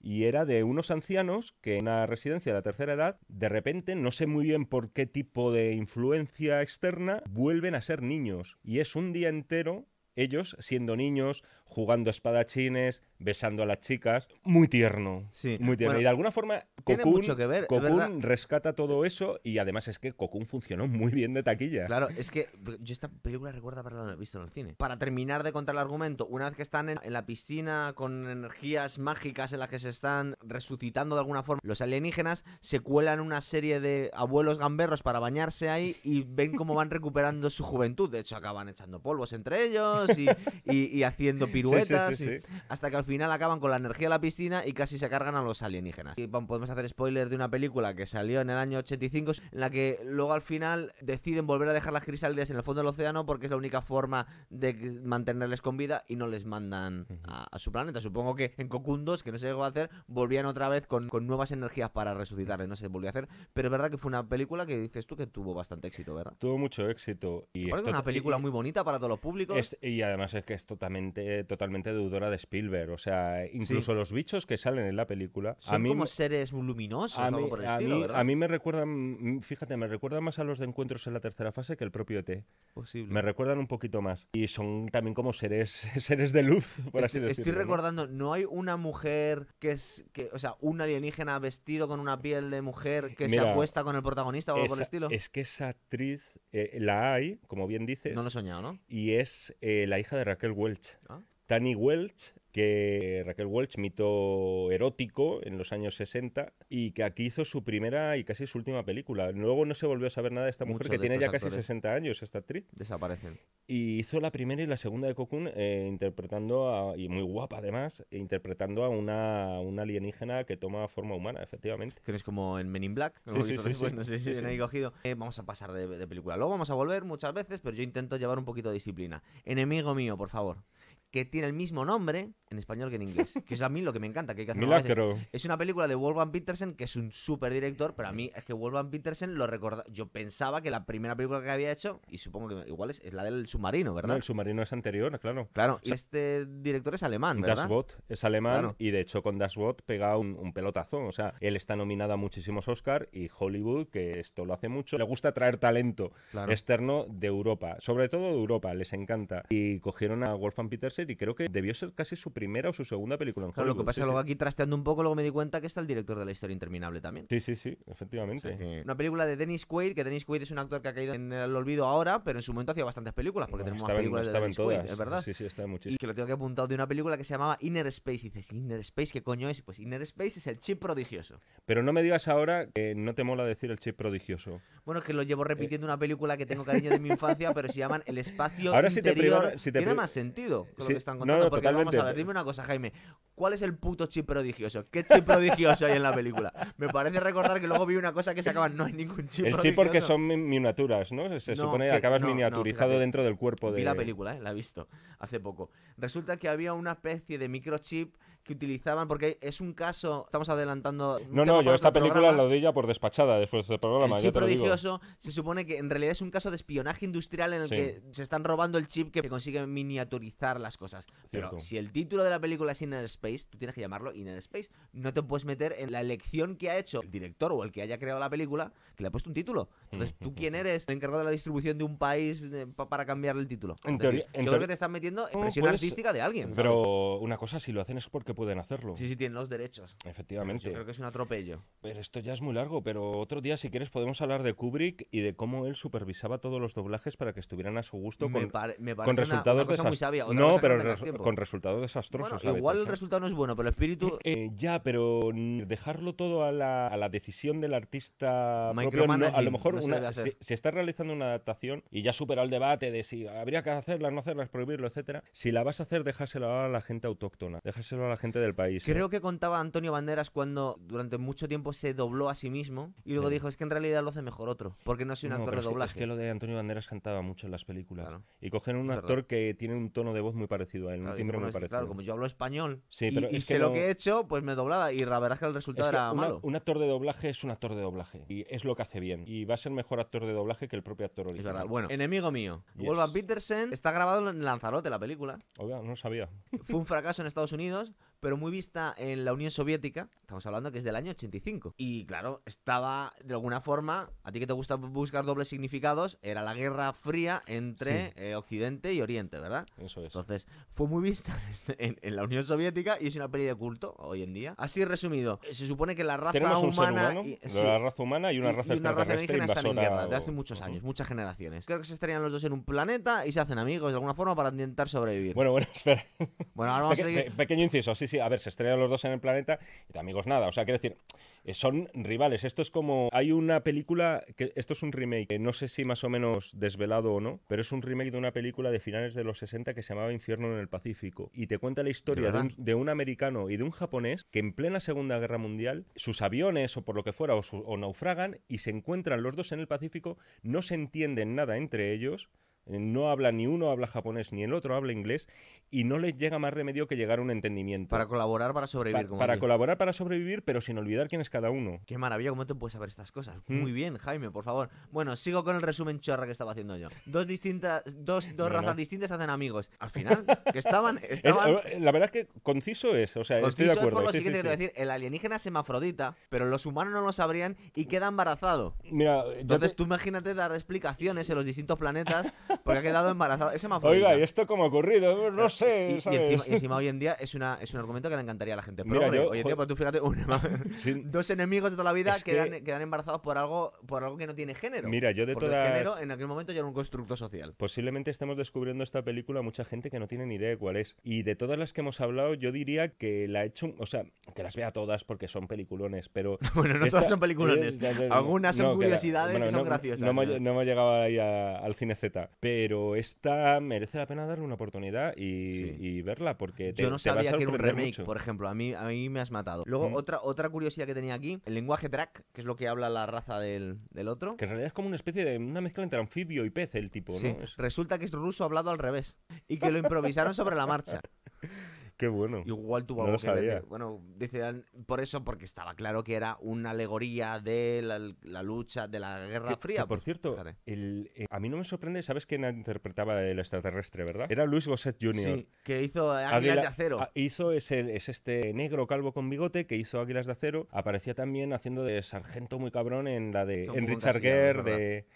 Y era de unos ancianos que en una residencia de la tercera edad, de repente, no sé muy bien por qué tipo de influencia externa, vuelven a ser niños. Y es un día entero, ellos siendo niños, jugando espadachines, besando a las chicas. Muy tierno. Sí. Muy tierno. Bueno, y de alguna forma, tiene Cocoon, mucho que ver, Cocoon rescata todo eso y además es que Cocoon funcionó muy bien de taquilla. Claro, es que yo esta película recuerdo haberla visto en el cine. Para terminar de contar el argumento, una vez que están en, en la piscina con energías mágicas en las que se están resucitando de alguna forma, los alienígenas se cuelan una serie de abuelos gamberros para bañarse ahí y ven cómo van recuperando su juventud. De hecho, acaban echando polvos entre ellos y, y- y haciendo Sí, sí, piruetas. sí, y- sí. hasta que al final acaban con la energía de la piscina y casi se cargan a los alienígenas. Y podemos hacer spoiler de una película que salió en el año 85, en la que luego al final deciden volver a dejar las crisálidas en el fondo del océano porque es la única forma de mantenerles con vida y no les mandan a, a su planeta. Supongo que en Cocoon 2, que no se llegó a hacer, volvían otra vez con, con nuevas energías para resucitarles. No se volvió a hacer, pero es verdad que fue una película que dices tú que tuvo bastante éxito, ¿verdad? Tuvo mucho éxito. Y esto- una película muy bonita para todos los públicos. Es- y además es que es totalmente, totalmente deudora de Spielberg. O sea, incluso los bichos que salen en la película. Son a mí, como seres muy luminosos o a algo mí, por el a estilo, mí- ¿verdad? a mí me recuerdan, fíjate, me recuerdan más a los de encuentros en la tercera fase que el propio ET. Posible. Me recuerdan un poquito más. Y son también como seres, seres de luz, por así Estoy, decirlo. estoy recordando, ¿no hay una mujer que es, que, o sea, un alienígena vestido con una piel de mujer que se acuesta con el protagonista o algo por el estilo? Es que esa actriz eh, la hay, como bien dices, No lo he soñado, ¿no? y es eh, la hija de Raquel Welch. Ah. Tani Welch que Raquel Welch, mito erótico en los años 60, y que aquí hizo su primera y casi su última película. Luego no se volvió a saber nada de esta mujer, que tiene ya casi actores. 60 años, esta actriz. Desaparecen. Y hizo la primera y la segunda de Cocoon eh, interpretando, a- y muy guapa además, interpretando a una, una alienígena que toma forma humana, efectivamente. Que no es como en Men in Black. Sí, sí, sí. No sé si ahí cogido. Eh, vamos a pasar de, de película. Luego vamos a volver muchas veces, pero yo intento llevar un poquito de disciplina. Enemigo mío, por favor. Que tiene el mismo nombre en español que en inglés. Que es a mí lo que me encanta, que hay que. Milagro. Es una película de Wolfgang Petersen, que es un súper director, pero a mí es que Wolfgang Petersen lo recorda. Yo pensaba que la primera película que había hecho, y supongo que igual es, es la del submarino, No, ¿verdad? el submarino es anterior, claro. Claro, y este director es alemán, ¿verdad? Das Boot es alemán Claro. y de hecho con Das Boot pega un, un pelotazo. O sea, él está nominado a muchísimos Oscar y Hollywood, que esto lo hace mucho, le gusta traer talento Claro. externo de Europa, sobre todo de Europa, les encanta. Y cogieron a Wolfgang Petersen y creo que debió ser casi su primera o su segunda película en Claro, lo Hollywood. que pasa sí, es que luego sí. aquí trasteando un poco, luego me di cuenta que está el director de la historia interminable también. Sí, sí, sí, O efectivamente. sea que- Una película de Dennis Quaid, que Dennis Quaid es un actor que ha caído en el olvido ahora, pero en su momento hacía bastantes películas, porque tenemos más en- películas de Dennis Quaid, todas. es verdad. Sí, sí, estaba en Y que lo tengo que apuntado de una película que se llamaba Inner Space. Y dices, Inner Space, ¿qué coño es? Pues Inner Space es el chip prodigioso. Pero no me digas ahora que no te mola decir el chip prodigioso. Bueno, es que lo llevo repitiendo una película que tengo cariño de mi infancia, pero se llaman El Espacio Ahora si te Interior. si te Tiene más sentido que están no, contando. no, porque vamos a ver, dime una cosa, Jaime. ¿Cuál es el puto chip prodigioso? ¿Qué chip prodigioso hay en la película? Me parece recordar que luego vi una cosa que se acaba, no hay ningún chip el prodigioso. chip porque son mi- miniaturas, ¿no? Se, se No, supone que que- acabas no, no, miniaturizado fíjate. dentro del cuerpo de... Vi la película, ¿eh? la he visto hace poco. Resulta que había una especie de microchip que utilizaban, porque es un caso, estamos adelantando. No, no, yo esta película programa. la doy ya por despachada después del programa, El ya chip te lo digo. prodigioso se supone que en realidad es un caso de espionaje industrial en el Sí. que se están robando el chip que consigue miniaturizar las cosas. Pero si el título de la película es Inner Space, tú tienes que llamarlo Inner Space. No te puedes meter en la elección que ha hecho el director o el que haya creado la película que le ha puesto un título. Entonces, ¿tú quién eres? El encargado de la distribución de un país eh, pa- para cambiarle el título. En teoría- decir, en yo creo que te están metiendo en presión puedes- artística de alguien. ¿sabes? Pero una cosa, si lo hacen es porque pueden hacerlo. Sí, sí, tienen los derechos. Efectivamente. Yo creo que es un atropello. Pero esto ya es muy largo, pero otro día, si quieres, podemos hablar de Kubrick y de cómo él supervisaba todos los doblajes para que estuvieran a su gusto me, con, pare- me parece con una- resultados una cosa muy sabia. Otra No, cosa pero res- con resultados desastrosos. Bueno, igual el ¿eh? resultado no es bueno, pero el espíritu Eh, ya, pero dejarlo todo a la, a la decisión del artista propio, no, a lo mejor no una- si, si estás realizando una adaptación y ya supera el debate de si habría que hacerla, no hacerla, prohibirlo, etcétera, si la vas a hacer, déjaselo a la gente autóctona, déjaselo a la gente del país. ¿eh? Creo que contaba Antonio Banderas cuando durante mucho tiempo se dobló a sí mismo y luego Sí. dijo es que en realidad lo hace mejor otro, porque no soy un No, actor de es doblaje. Es que lo de Antonio Banderas cantaba mucho en las películas. Claro. Y cogen un Es actor verdad. que tiene un tono de voz muy parecido a él, Claro, un timbre muy es parecido. claro, como yo hablo español Sí, y, pero y es sé lo que he hecho, pues me doblaba y la verdad es que el Es resultado que era una- malo. un actor de doblaje es un actor de doblaje y es lo que hace bien. Y va a ser mejor actor de doblaje que el propio actor Es original. verdad. Bueno, enemigo mío. Yes. Wolfgang Petersen está grabado en Lanzarote, la película. Oiga, no sabía. Fue un fracaso en Estados Unidos, pero muy vista en la Unión Soviética. Estamos hablando que es del año 85. Y claro, estaba de alguna forma, a ti que te gusta buscar dobles significados, era la guerra fría entre eh, Occidente y Oriente, ¿verdad? Eso es. Entonces, fue muy vista en, en la Unión Soviética y es una peli de culto hoy en día. Así resumido, se supone que la raza Tenemos un ser humana. humano, y- sí, la raza humana y una raza están en invasora. guerra de hace muchos años, muchas generaciones. Creo que se estarían los dos en un planeta y se hacen amigos de alguna forma para intentar sobrevivir. Bueno, bueno, espera. Bueno, ahora vamos a seguir. pe- pequeño inciso, sí, sí. A ver, se estrenan los dos en el planeta y de amigos nada. O sea, quiero decir, eh, son rivales. Esto es como. Hay una película. que Esto es un remake. no sé si más o menos desvelado o no, pero es un remake de una película de finales de los 60 que se llamaba Infierno en el Pacífico. Y te cuenta la historia de, un, de un americano y de un japonés que en plena Segunda Guerra Mundial, sus aviones o por lo que fuera, o, su- o naufragan y se encuentran los dos en el Pacífico, no se entienden nada entre ellos. Eh, No habla ni uno habla japonés ni el otro habla inglés y no les llega más remedio que llegar a un entendimiento. Para colaborar, para sobrevivir. Pa- como para aquí. colaborar, para sobrevivir, pero sin olvidar quién es cada uno. Qué maravilla, ¿cómo te puedes saber estas cosas? Mm. Muy bien, Jaime, por favor. Bueno, sigo con el resumen chorra que estaba haciendo yo. Dos distintas, dos, dos No, no. razas distintas hacen amigos. Al final, que estaban, Es- estaban eh, la verdad es que conciso es, o sea, estoy de acuerdo. por lo sí, siguiente sí, que te voy a sí. decir, el alienígena es hermafrodita, pero los humanos no lo sabrían y queda embarazado. Mira, Entonces te- tú imagínate dar explicaciones en los distintos planetas porque ha quedado embarazada. Es hermafrodita. Oiga, ¿y esto cómo ha ocurrido? No sé. Y, encima, hoy en día es, una, es un argumento que le encantaría a la gente. Pero Mira, hoy en día, pues tú fíjate, dos enemigos de toda la vida quedan, quedan, embarazados por algo, por algo que no tiene género. Mira, yo de todas... el género en aquel momento ya era un constructo social. Posiblemente estemos descubriendo esta película mucha gente que no tiene ni idea de cuál es. Y de todas las que hemos hablado, yo diría que la he hecho, o sea, que las vea todas porque son peliculones, pero... bueno, no todas son peliculones. Algunas son curiosidades que, son graciosas. No, hemos llegado ahí al cine Z, pero esta merece la pena darle una oportunidad y, verla porque te, Yo no sabía que era un remake, por ejemplo, a mí, a mí me has matado. Luego, otra, otra curiosidad que tenía aquí, el lenguaje track, que es lo que habla la raza del, del otro. Que en realidad es como una especie de una mezcla entre anfibio y pez el tipo, ¿no? Resulta que es ruso hablado al revés y que lo improvisaron sobre la marcha. Qué bueno. Igual tuvo algo que ver. Bueno, decían por eso, porque estaba claro que era una alegoría de la, lucha, de la Guerra Fría. por pues, cierto, el, eh, a mí no me sorprende, ¿sabes quién interpretaba el extraterrestre, verdad? Era Luis Gosset Jr. Sí, que hizo Águilas de Acero. Ah, hizo, es, es este negro calvo con bigote que hizo Águilas de Acero. Aparecía también haciendo de sargento muy cabrón en la de en Richard Gere, de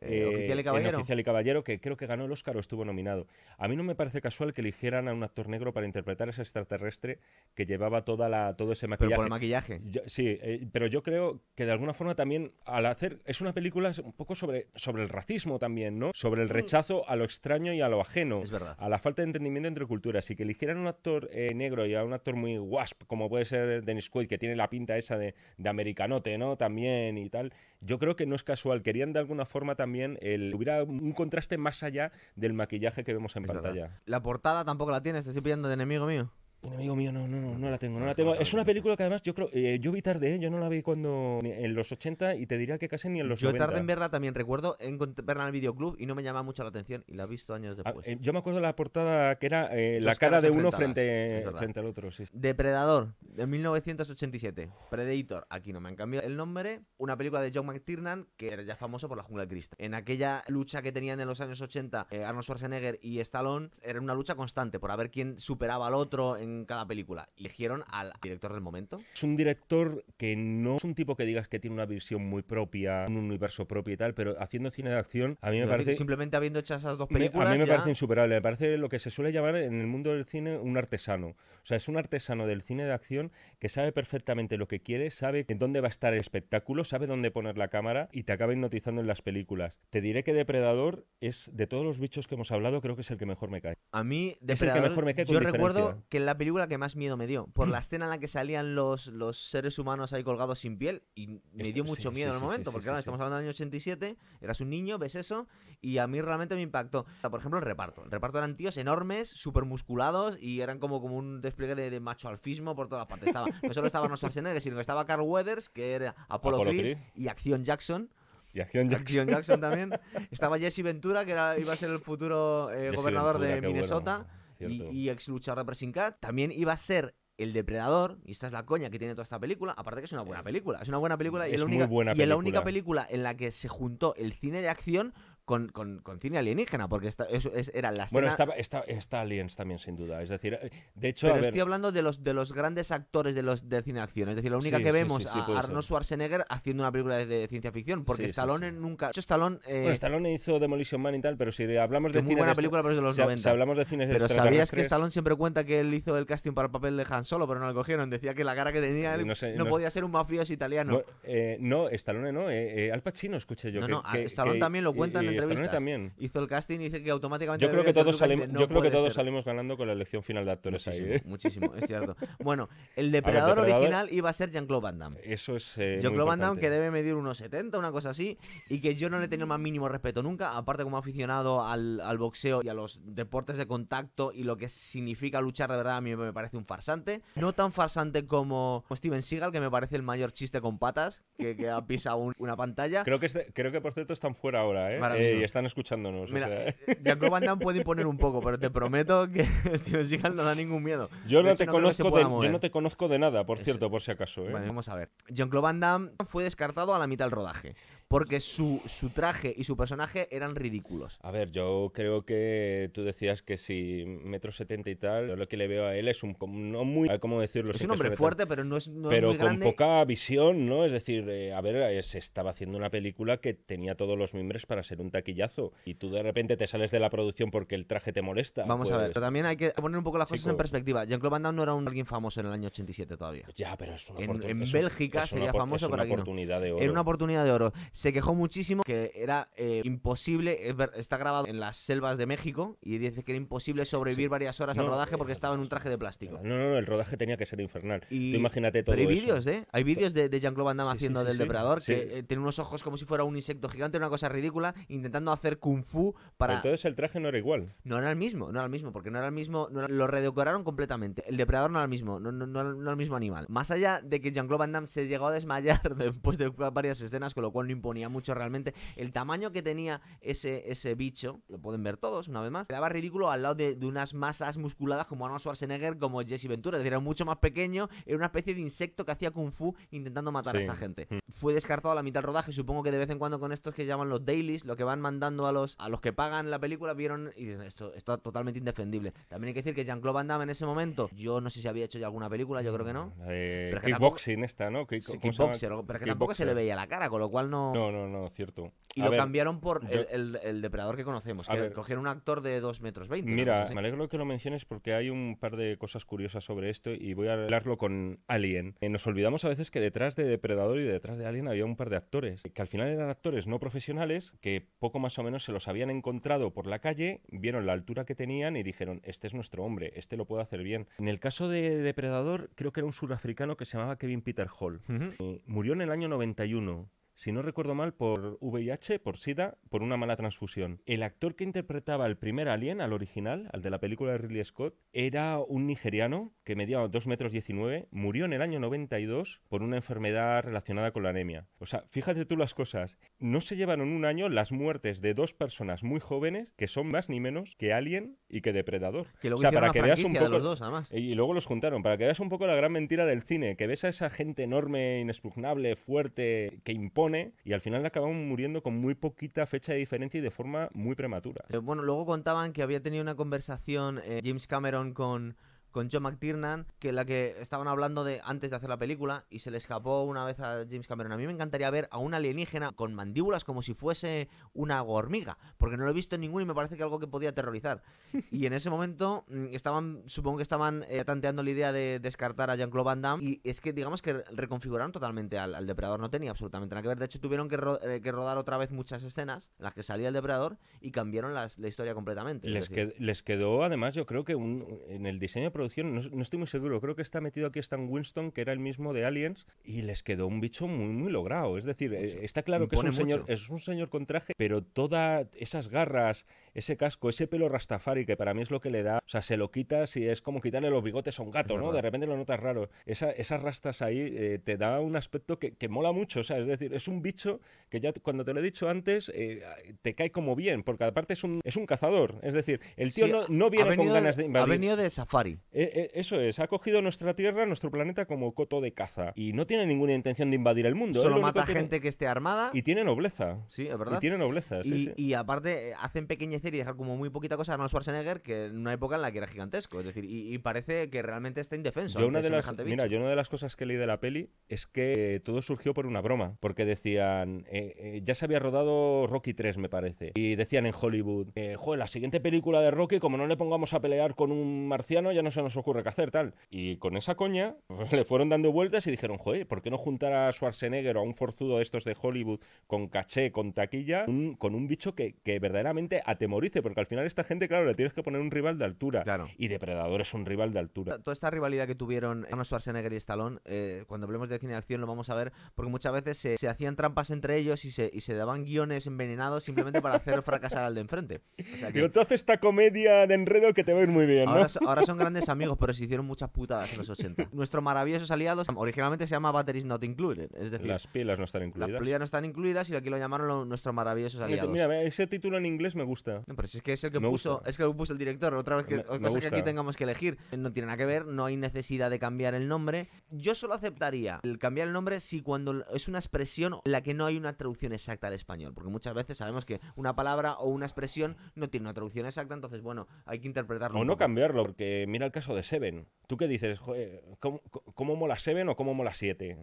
eh, eh, Oficial y Caballero. Oficial y Caballero, que creo que ganó el Oscar o estuvo nominado. A mí no me parece casual que eligieran a un actor negro para interpretar a ese extraterrestre que llevaba toda la, todo ese maquillaje. Pero por el maquillaje. sí, eh, pero yo creo que de alguna forma también al hacer. Es una película un poco sobre, sobre el racismo también, ¿no? Sobre el mm. rechazo a lo extraño y a lo ajeno. Es verdad. A la falta de entendimiento entre culturas. Y que eligieran a un actor negro y a un actor muy wasp, como puede ser Dennis Quaid, que tiene la pinta esa de, de americanote, ¿no? También y tal. Yo creo que no es casual. Querían de alguna forma también el hubiera un contraste más allá del maquillaje que vemos en pantalla. La portada tampoco la tienes, te estoy pillando de enemigo mío. Un amigo mío, no, no, no, no la tengo, no la tengo. Es una película que además yo creo, eh, yo vi tarde, ¿eh? yo no la vi cuando en los 80 y te diría que casi ni en los yo 90. Yo tardé en verla también, recuerdo en verla en el videoclub y no me llama mucho la atención y la he visto años ah, después. Eh, yo me acuerdo de la portada que era la cara de uno frente, frente al otro. Sí. Depredador, de 1987. Predator, aquí no me han cambiado el nombre. Una película de John McTiernan que era ya famoso por la jungla de Cristo. En aquella lucha que tenían en los años 80 Arnold Schwarzenegger y Stallone, era una lucha constante por a ver quién superaba al otro en cada película eligieron al director del momento. Es un director que no es un tipo que digas que tiene una visión muy propia, un universo propio y tal, pero haciendo cine de acción, a mí me parece. Simplemente habiendo hecho esas dos películas. a mí me parece insuperable. Me parece lo que se suele llamar en el mundo del cine un artesano. O sea, es un artesano del cine de acción que sabe perfectamente lo que quiere, sabe en dónde va a estar el espectáculo, sabe dónde poner la cámara y te acaba hipnotizando en las películas. Te diré que Depredador es, de todos los bichos que hemos hablado, creo que es el que mejor me cae. A mí, Depredador, es el que mejor me cae yo recuerdo que es la película que más miedo me dio, por la escena en la que salían los, los seres humanos ahí colgados sin piel, y me este, dio mucho miedo en el momento, porque ahora estamos hablando del año 87, eras un niño, ves eso, y a mí realmente me impactó. Por ejemplo, el reparto. El reparto eran tíos enormes, súper musculados, y eran como, como un despliegue de, macho alfismo por todas partes. Estaba, no solo estaba Arnold Schwarzenegger, sino que estaba Carl Weathers, que era Apollo, Creed, y Acción Jackson. Y Acción Jackson. Jackson también. Estaba Jesse Ventura, que era, iba a ser el futuro eh, gobernador de Minnesota y, ex luchador de Cat. También iba a ser el Depredador, y esta es la coña que tiene toda esta película, aparte que es una buena eh, película, es una buena película y es, la única, y es la única película en la que se juntó el cine de acción con, con, con, cine alienígena, porque esta, eso es, era la Bueno, está, está, está, Aliens también, sin duda. Es decir, eh, de hecho. Pero estoy hablando de los, de los grandes actores de los de cine acción. Es decir, la única que vemos a Arnold Schwarzenegger haciendo una película de, ciencia ficción, porque Stallone nunca. Hecho, Stallone, eh... bueno, Stallone hizo Demolition Man y tal, pero si hablamos de. muy buena película, pero es de los 90. Si hablamos de cine Pero ¿sabías que Stallone siempre cuenta que él hizo el casting para el papel de Han Solo, pero no lo cogieron? Decía que la cara que tenía él no, podía ser un mafioso italiano. Eh, no, Stallone no. Eh, Al Pacino, escuché yo. No, no, Stallone también lo cuenta en entrevistas. También hizo el casting y dice que automáticamente. Yo creo que todos, salimos, yo creo que todos salimos ganando con la elección final de actores muchísimo, ahí. ¿eh? Muchísimo, es cierto. Bueno, el depredador, original iba a ser Jean-Claude Van Damme. Eso es. Eh, Jean-Claude Van Damme, que debe medir unos 70, una cosa así, y que yo no le he tenido más mínimo respeto nunca, aparte como aficionado al, al boxeo y a los deportes de contacto y lo que significa luchar de verdad, a mí me parece un farsante. No tan farsante como Steven Seagal, que me parece el mayor chiste con patas que, que ha pisado una pantalla. Creo que, este, creo que por cierto están fuera ahora, ¿eh? Eh y están escuchándonos. Mira, Jean-Claude Van Damme puede imponer un poco, pero te prometo que Steven Seagal no da ningún miedo. Yo no, te conozco de, yo no te conozco de nada, por cierto, por si acaso. ¿eh? vamos a ver. Jean-Claude Van Damme fue descartado a la mitad del rodaje porque su, su traje y su personaje eran ridículos. A ver, yo creo que tú decías que si metro setenta y tal, yo lo que le veo a él es un no muy, cómo decirlo, Es un hombre fuerte, pero no es, no es pero muy con grande. poca visión, ¿no? Es decir, eh, a ver, eh, se estaba haciendo una película que tenía todos los miembros para ser un taquillazo y tú de repente te sales de la producción porque el traje te molesta. Vamos a ver, pues- pero también hay que poner un poco las cosas en perspectiva. Jean-Claude Van Damme no era un alguien famoso en el año 87 todavía. Ya, pero es una En- en es Bélgica es una sería famoso, es pero una aquí no. oportunidad de oro. Era una oportunidad de oro. Se quejó muchísimo que era eh, imposible, está grabado en las selvas de México y dice que era imposible sobrevivir varias horas al rodaje eh, porque estaba en un traje de plástico. No, no, no, el rodaje tenía que ser infernal. Y- Tú imagínate todo Pero hay vídeos, ¿eh? Hay vídeos de, de Jean-Claude Van Damme Sí, haciendo sí, del depredador que eh, tiene unos ojos como si fuera un insecto gigante, una cosa ridícula, intentando hacer kung fu para... Entonces el traje no era igual. No era el mismo, no era el mismo, porque no era el mismo, no era- lo redecoraron completamente. El depredador no era el mismo, no, no, no era el mismo animal. Más allá de que Jean-Claude Van Damme se llegó a desmayar después de varias escenas, con lo cual no imponía mucho realmente. El tamaño que tenía ese, ese bicho, lo pueden ver todos una vez más, quedaba ridículo al lado de, de unas masas musculadas como Arnold Schwarzenegger, como Jesse Ventura. Es decir, era mucho más pequeño, era una especie de insecto que hacía kung fu intentando matar a esta gente. Mm. Fue descartado a la mitad del rodaje, supongo que de vez en cuando con estos que llaman los dailies, lo que van mandando a los, a los que pagan la película, vieron y dicen, esto está totalmente indefendible. También hay que decir que Jean-Claude Van Damme en ese momento, yo no sé si había hecho ya alguna película, yo creo que no. De Pero es que tampoco- kickboxing esta, ¿no? Kick- Sí, kickboxer, pero es que tampoco se le veía la cara, con lo cual no... No, no, no, cierto. Y A lo ver, cambiaron por el, el- el depredador que conocemos, que ver. cogieron un actor de 2 metros 20. una Mira, me alegro que lo menciones porque hay un par de cosas curiosas sobre esto y voy a hablarlo con Alien. Eh, nos olvidamos a veces que detrás de Depredador y detrás de Alien había un par de actores, que al final eran actores no profesionales, que poco más o menos se los habían encontrado por la calle, vieron la altura que tenían y dijeron, este es nuestro hombre, este lo puede hacer bien. En el caso de Depredador, creo que era un surafricano que se llamaba Kevin Peter Hall. Eh, murió en el año 91. Si no recuerdo mal, por VIH, por SIDA, por una mala transfusión. El actor que interpretaba el primer Alien, al original, al de la película de Ridley Scott, era un nigeriano que medía 2 metros 19, murió en el año 92 por una enfermedad relacionada con la anemia. O sea, fíjate tú las cosas. No se llevaron un año las muertes de dos personas muy jóvenes que son más ni menos que Alien y que Depredador. Que luego o sea, para que veas un poco... los dos, además. Y luego los juntaron, para que veas un poco la gran mentira del cine, que ves a esa gente enorme, inexpugnable, fuerte, que impone, y al final acaban muriendo con muy poquita fecha de diferencia y de forma muy prematura. Eh, bueno, luego contaban que había tenido una conversación eh, James Cameron con, con John McTiernan, que la que estaban hablando de antes de hacer la película, y se le escapó una vez a James Cameron. A mí me encantaría ver a un alienígena con mandíbulas como si fuese una hormiga, porque no lo he visto en ninguno y me parece que algo que podía aterrorizar. Y en ese momento mm, estaban, supongo que estaban eh, tanteando la idea de descartar a Jean-Claude Van Damme, y es que digamos que reconfiguraron totalmente al, al depredador, no tenía absolutamente nada que ver. De hecho, tuvieron que, ro- eh, que rodar otra vez muchas escenas en las que salía el depredador y cambiaron las- la historia completamente. es Les, quedó, además, yo creo que un- en el diseño de producción, no, no estoy muy seguro, creo que está metido aquí Stan Winston, que era el mismo de Aliens, y les quedó un bicho muy, muy logrado. Es decir, eh, está claro que es un, señor, es un señor con traje, pero todas esas garras, ese casco, ese pelo rastafari, que para mí es lo que le da, o sea, se lo quitas y es como quitarle los bigotes a un gato, ¿no? De repente lo notas raro. Esa- esas rastas ahí eh, te da un aspecto que, que mola mucho, o sea, es decir, es un bicho que ya cuando te lo he dicho antes, eh, te cae como bien, porque aparte es un, es un cazador, es decir, el tío Sí, no, no ha viene con ganas de Ha invadir. venido de safari. Eh, eh, eso es, ha cogido nuestra tierra, nuestro planeta como coto de caza y no tiene ninguna intención de invadir el mundo. él Solo mata que tiene- gente que esté armada. Y tiene nobleza. Sí, es Y verdad. tiene nobleza, sí, Y, sí. y aparte eh, hacen y dejar como muy poquita cosa a Arnold Schwarzenegger que en una época en la que era gigantesco. Es decir, y, y parece que realmente está indefenso. Yo una de las, mira, yo una de las cosas que leí de la peli es que eh, todo surgió por una broma, porque decían, eh, eh, ya se había rodado Rocky 3, me parece, y decían en Hollywood, eh, joder, la siguiente película de Rocky, como no le pongamos a pelear con un marciano, ya no se nos ocurre qué hacer, tal. Y con esa coña pues, le fueron dando vueltas y dijeron, joder, ¿por qué no juntar a Schwarzenegger o a un forzudo de estos de Hollywood con caché, con taquilla, un- con un bicho que, que verdaderamente atemorice? Porque al final esta gente, claro, le tienes que poner un rival de altura. Claro. Y Depredador es un rival de altura. Toda esta rivalidad que tuvieron Arnold Schwarzenegger y Stallone, eh, cuando hablemos de cine de acción lo vamos a ver, porque muchas veces se, se hacían trampas entre ellos y se, y se daban guiones envenenados simplemente para hacer fracasar al de enfrente. O sea que Digo, tú haces esta comedia de enredo que te va a ir muy bien, ¿no? ahora, so- ahora son grandes amigos, pero se hicieron muchas putadas en los 80. Nuestros maravillosos aliados, originalmente se llama Batteries Not Included. Es decir, Las pilas no están las incluidas. pólizas no están incluidas y aquí lo llamaron lo- nuestros maravillosos aliados. Mira, ese título en inglés me gusta. No, pero si es que es el que Me puso, gusta. es que lo puso el director, otra vez que, Me- cosa me que aquí tengamos que elegir, no tiene nada que ver, no hay necesidad de cambiar el nombre. Yo solo aceptaría el cambiar el nombre si cuando es una expresión en la que no hay una traducción exacta al español, porque muchas veces sabemos que una palabra o una expresión no tiene una traducción exacta, entonces bueno, hay que interpretarlo. O no cambiarlo, porque mira el caso de Seven. ¿Tú qué dices? Joder, ¿cómo, cómo mola Seven o cómo mola 7?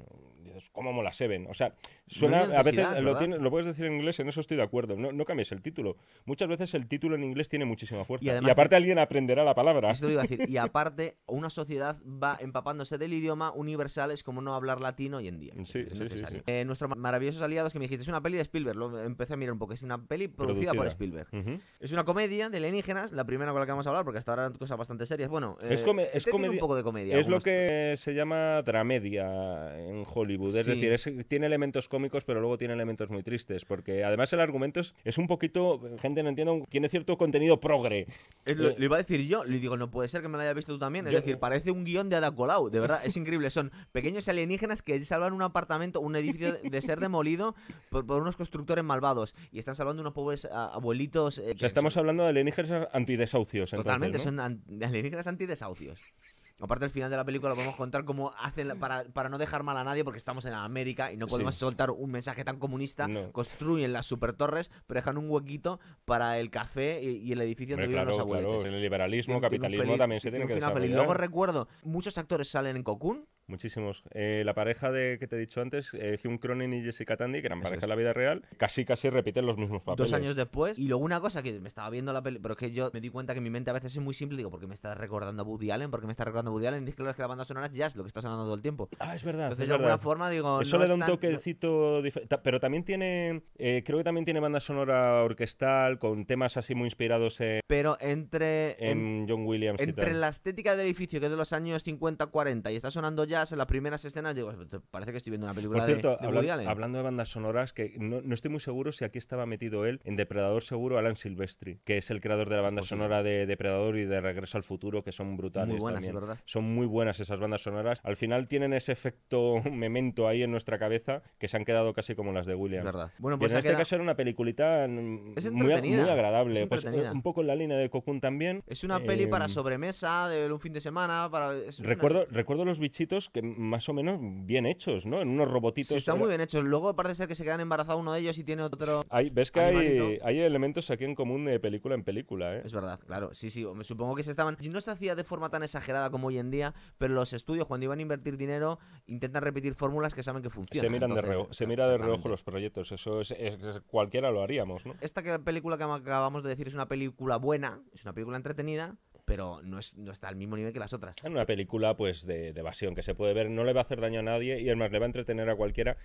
Dices, ¿cómo mola Seven? O sea, suena, a veces lo, tienes- lo puedes decir en inglés, en eso estoy de acuerdo. No, no cambies el título. Muchas veces el título en inglés tiene muchísima fuerza. Y aparte alguien aprenderá la palabra. Esto lo iba a decir. Y aparte, una sociedad va empapándose del idioma universal, es como no hablar latino hoy en día. Sí, Es sí, necesario. sí. Eh, nuestros maravillosos aliados que me dijiste, es una peli de Spielberg. Lo empecé a mirar un poco. Es una peli producida, por. Spielberg. Es una comedia de alienígenas, la primera con la que vamos a hablar, porque hasta ahora eran cosas bastante serias. Bueno, Es eh, come- es tiene comedia- un poco de comedia. Es lo que se llama dramedia en Hollywood. Es Sí. decir, es- tiene elementos cómicos, pero luego tiene elementos muy tristes. Porque además el argumento es, es un poquito. Gente no entiende, tiene cierto contenido progre. Es lo, eh, lo iba a decir yo, le digo, no puede ser que me lo haya visto tú también. Es Yo- decir, parece un guion de Ada Colau, de verdad, es increíble. Son pequeños alienígenas que salvan un apartamento, un edificio de, de ser demolido por, por unos constructores malvados. Y están salvando unos pobres a- abuelitos. eh, O sea, estamos son- hablando de alienígenas antidesahucios. entonces, Totalmente, ¿no? son an- alienígenas antidesahucios. Aparte, al final de la película podemos contar cómo hacen para, para no dejar mal a nadie, porque estamos en América y no podemos Sí. soltar un mensaje tan comunista. No. Construyen las super torres, pero dejan un huequito para el café y, y el edificio donde viven claro, los abuelitos. claro, el liberalismo, capitalismo feliz- también se tiene que final feliz. desarrollar. Luego recuerdo, muchos actores salen en Cocoon. Muchísimos. Eh, la pareja de que te he dicho antes, eh, Hugh Cronin y Jessica Tandy, que eran Eso pareja es. en la vida real, casi casi repiten los mismos papeles. Dos años después. Y luego una cosa que me estaba viendo la peli, pero es que yo me di cuenta que mi mente a veces es muy simple. Digo, ¿por qué me está recordando a Woody Allen? ¿Por qué me está recordando a Woody Allen? Y es que es que la banda sonora es jazz, lo que está sonando todo el tiempo. Ah, es verdad. Entonces, es de alguna forma, digo. Eso no le da un tan- toquecito diferente. Pero también tiene. eh, creo que también tiene banda sonora orquestal con temas así muy inspirados en, Pero entre. en- en John Williams y entre tal. la estética del edificio, que es de los años 50-40, y está sonando jazz en las primeras escenas, digo, parece que estoy viendo una película Por de- cierto, de, Woody hablando de bandas sonoras, que no, no estoy muy seguro si aquí estaba metido él, en Depredador seguro Alan Silvestri, que es el creador de la banda sonora de Depredador y de Regreso al Futuro, que son brutales Muy buenas, también. es verdad. Son muy buenas esas bandas sonoras. Al final tienen ese efecto memento ahí en nuestra cabeza que se han quedado casi como las de Es Williams. verdad. Bueno, Y pues en este caso era una peliculita mm, Es muy, muy agradable. es Pues, eh, un poco en la línea de Cocoon también. Es una peli para Eh, sobremesa de un fin de semana. Para... es una- Recuerdo, recuerdo los bichitos que más o menos bien hechos, ¿no? En unos robotitos. Sí, está era- muy bien hecho. Luego parece ser que se quedan embarazados uno de ellos y tiene otro. Hay- ¿Ves que hay, elementos aquí en común de película en película, eh? Es verdad, claro. Sí, sí. me Supongo que se estaban. No se hacía de forma tan exagerada como hoy en día, pero los estudios, cuando iban a invertir dinero, intentan repetir fórmulas que saben que funcionan. Se miran de reojo, se mira de reojo los proyectos. Eso es, es- es- cualquiera lo haríamos, ¿no? Esta película que acabamos de decir es una película buena, es una película entretenida, pero no, es, no está al mismo nivel que las otras. En una película, pues, de, de evasión que se puede ver, no le va a hacer daño a nadie y además le va a entretener a cualquiera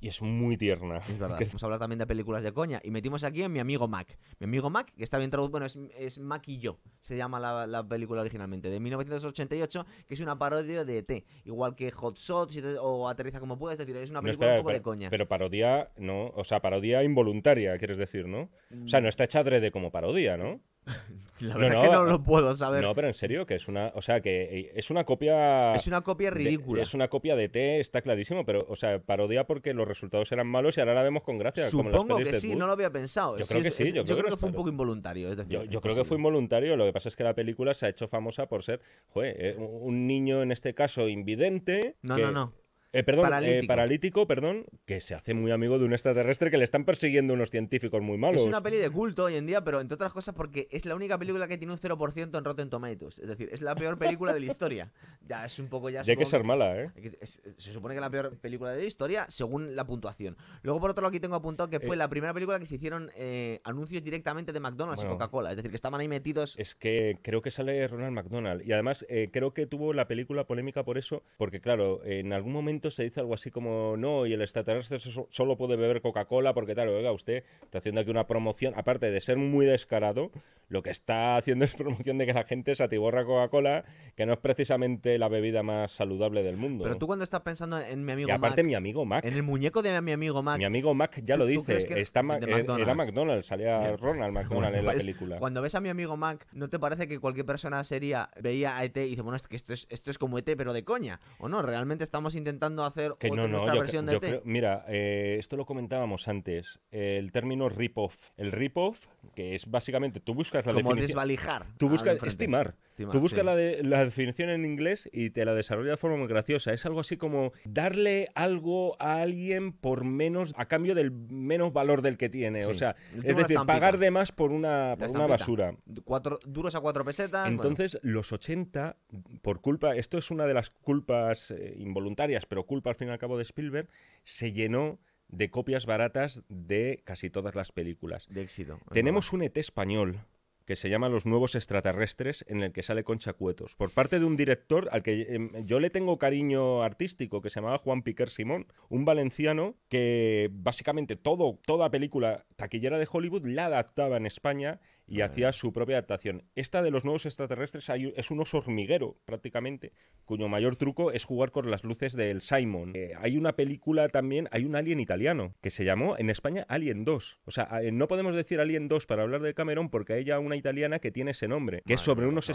y es muy tierna. Es verdad. Vamos a hablar también de películas de coña. Y metimos aquí en Mi Amigo Mac. Mi Amigo Mac, que está bien traducido. Bueno, es, es Mac y yo. Se llama la, la película originalmente. De 1988, que es una parodia de ET. Igual que Hot Shots o Aterriza como puedes. Es decir, es una No, película espera, un poco de coña. Pero parodia, no, o sea, parodia involuntaria, quieres decir, ¿no? O sea, no está hecha adrede como parodia, ¿no? La no, verdad no, es que no lo puedo saber. No, pero en serio, que es una, o sea, que eh, es una copia es una copia de- ridícula. es una copia de T, está clarísimo, pero, o sea, parodia porque los resultados eran malos y ahora la vemos con gracia, como en Supongo pelis que sí, no lo había pensado. Yo creo que sí, yo creo que que no fue un poco involuntario. Es decir, Yo, creo que fue involuntario, lo que pasa es que la película se ha hecho famosa por ser, joder, eh, un niño en este caso invidente. No, que- no, no. Eh, perdón, eh, Paralítico. perdón, que se hace muy amigo de un extraterrestre que le están persiguiendo unos científicos muy malos. Es una peli de culto hoy en día, pero entre otras cosas porque es la única película que tiene un 0% en Rotten Tomatoes. Es decir, es la peor película de la historia. Ya es un poco ya. Y hay que ser mala, ¿eh? Es- Se supone que es la peor película de la historia según la puntuación. Luego, por otro lado, aquí tengo apuntado que fue Eh, la primera película que se hicieron eh, anuncios directamente de McDonald's Bueno. y Coca-Cola. Es decir, que estaban ahí metidos. Es que creo que sale Ronald McDonald. Y además creo que tuvo la película polémica por eso, porque claro, en algún momento se dice algo así como, no, y el extraterrestre so- solo puede beber Coca-Cola porque tal, oiga, usted está haciendo aquí una promoción, aparte de ser muy descarado, lo que está haciendo es promoción de que la gente se atiborra Coca-Cola, que no es precisamente la bebida más saludable del mundo. Pero tú cuando estás pensando en mi amigo y aparte Mac, mi amigo Mac. en el muñeco de mi amigo Mac, Mi amigo Mac ya lo ¿Tú- tú dice, está era- McDonald's? era McDonald's, salía. Ronald McDonald Bueno, en la pues, película. Cuando ves a mi amigo Mac, ¿no te parece que cualquier persona seria veía a ET y dice, bueno, es que esto es, esto es como ET, pero de coña? ¿O no? Realmente estamos intentando hacer Que otra no, no, nuestra yo, versión de creo- mira, eh, esto lo comentábamos antes, el término rip-off. El rip-off, que es básicamente, tú buscas la como definición... desvalijar. Tú buscas, estimar. Tú buscas sí. la, de- la definición en inglés y te la desarrolla de forma muy graciosa. Es algo así como darle algo a alguien por menos, a cambio del menos valor del que tiene. O sea, es decir, estampita. pagar de más por una, por basura. Cuatro, duros a cuatro pesetas. bueno. Entonces, los 80, por culpa, esto es una de las culpas eh, involuntarias, pero culpa al fin y al cabo de Spielberg, se llenó de copias baratas de casi todas las películas. de éxito. Tenemos un ET español que se llama Los Nuevos Extraterrestres, en el que sale Concha Cuetos, por parte de un director al que em, yo le tengo cariño artístico, que se llamaba Juan Piquer Simón, un valenciano que básicamente todo, toda película taquillera de Hollywood la adaptaba en España y Ah. hacía su propia adaptación. Esta de Los Nuevos Extraterrestres hay- es un oso hormiguero, prácticamente, cuyo mayor truco es jugar con las luces del Simon. Eh, hay una película también, hay un alien italiano, que se llamó en España Alien 2. O sea, no podemos decir Alien 2 para hablar de Cameron porque hay ya una italiana que tiene ese nombre, que es sobre unos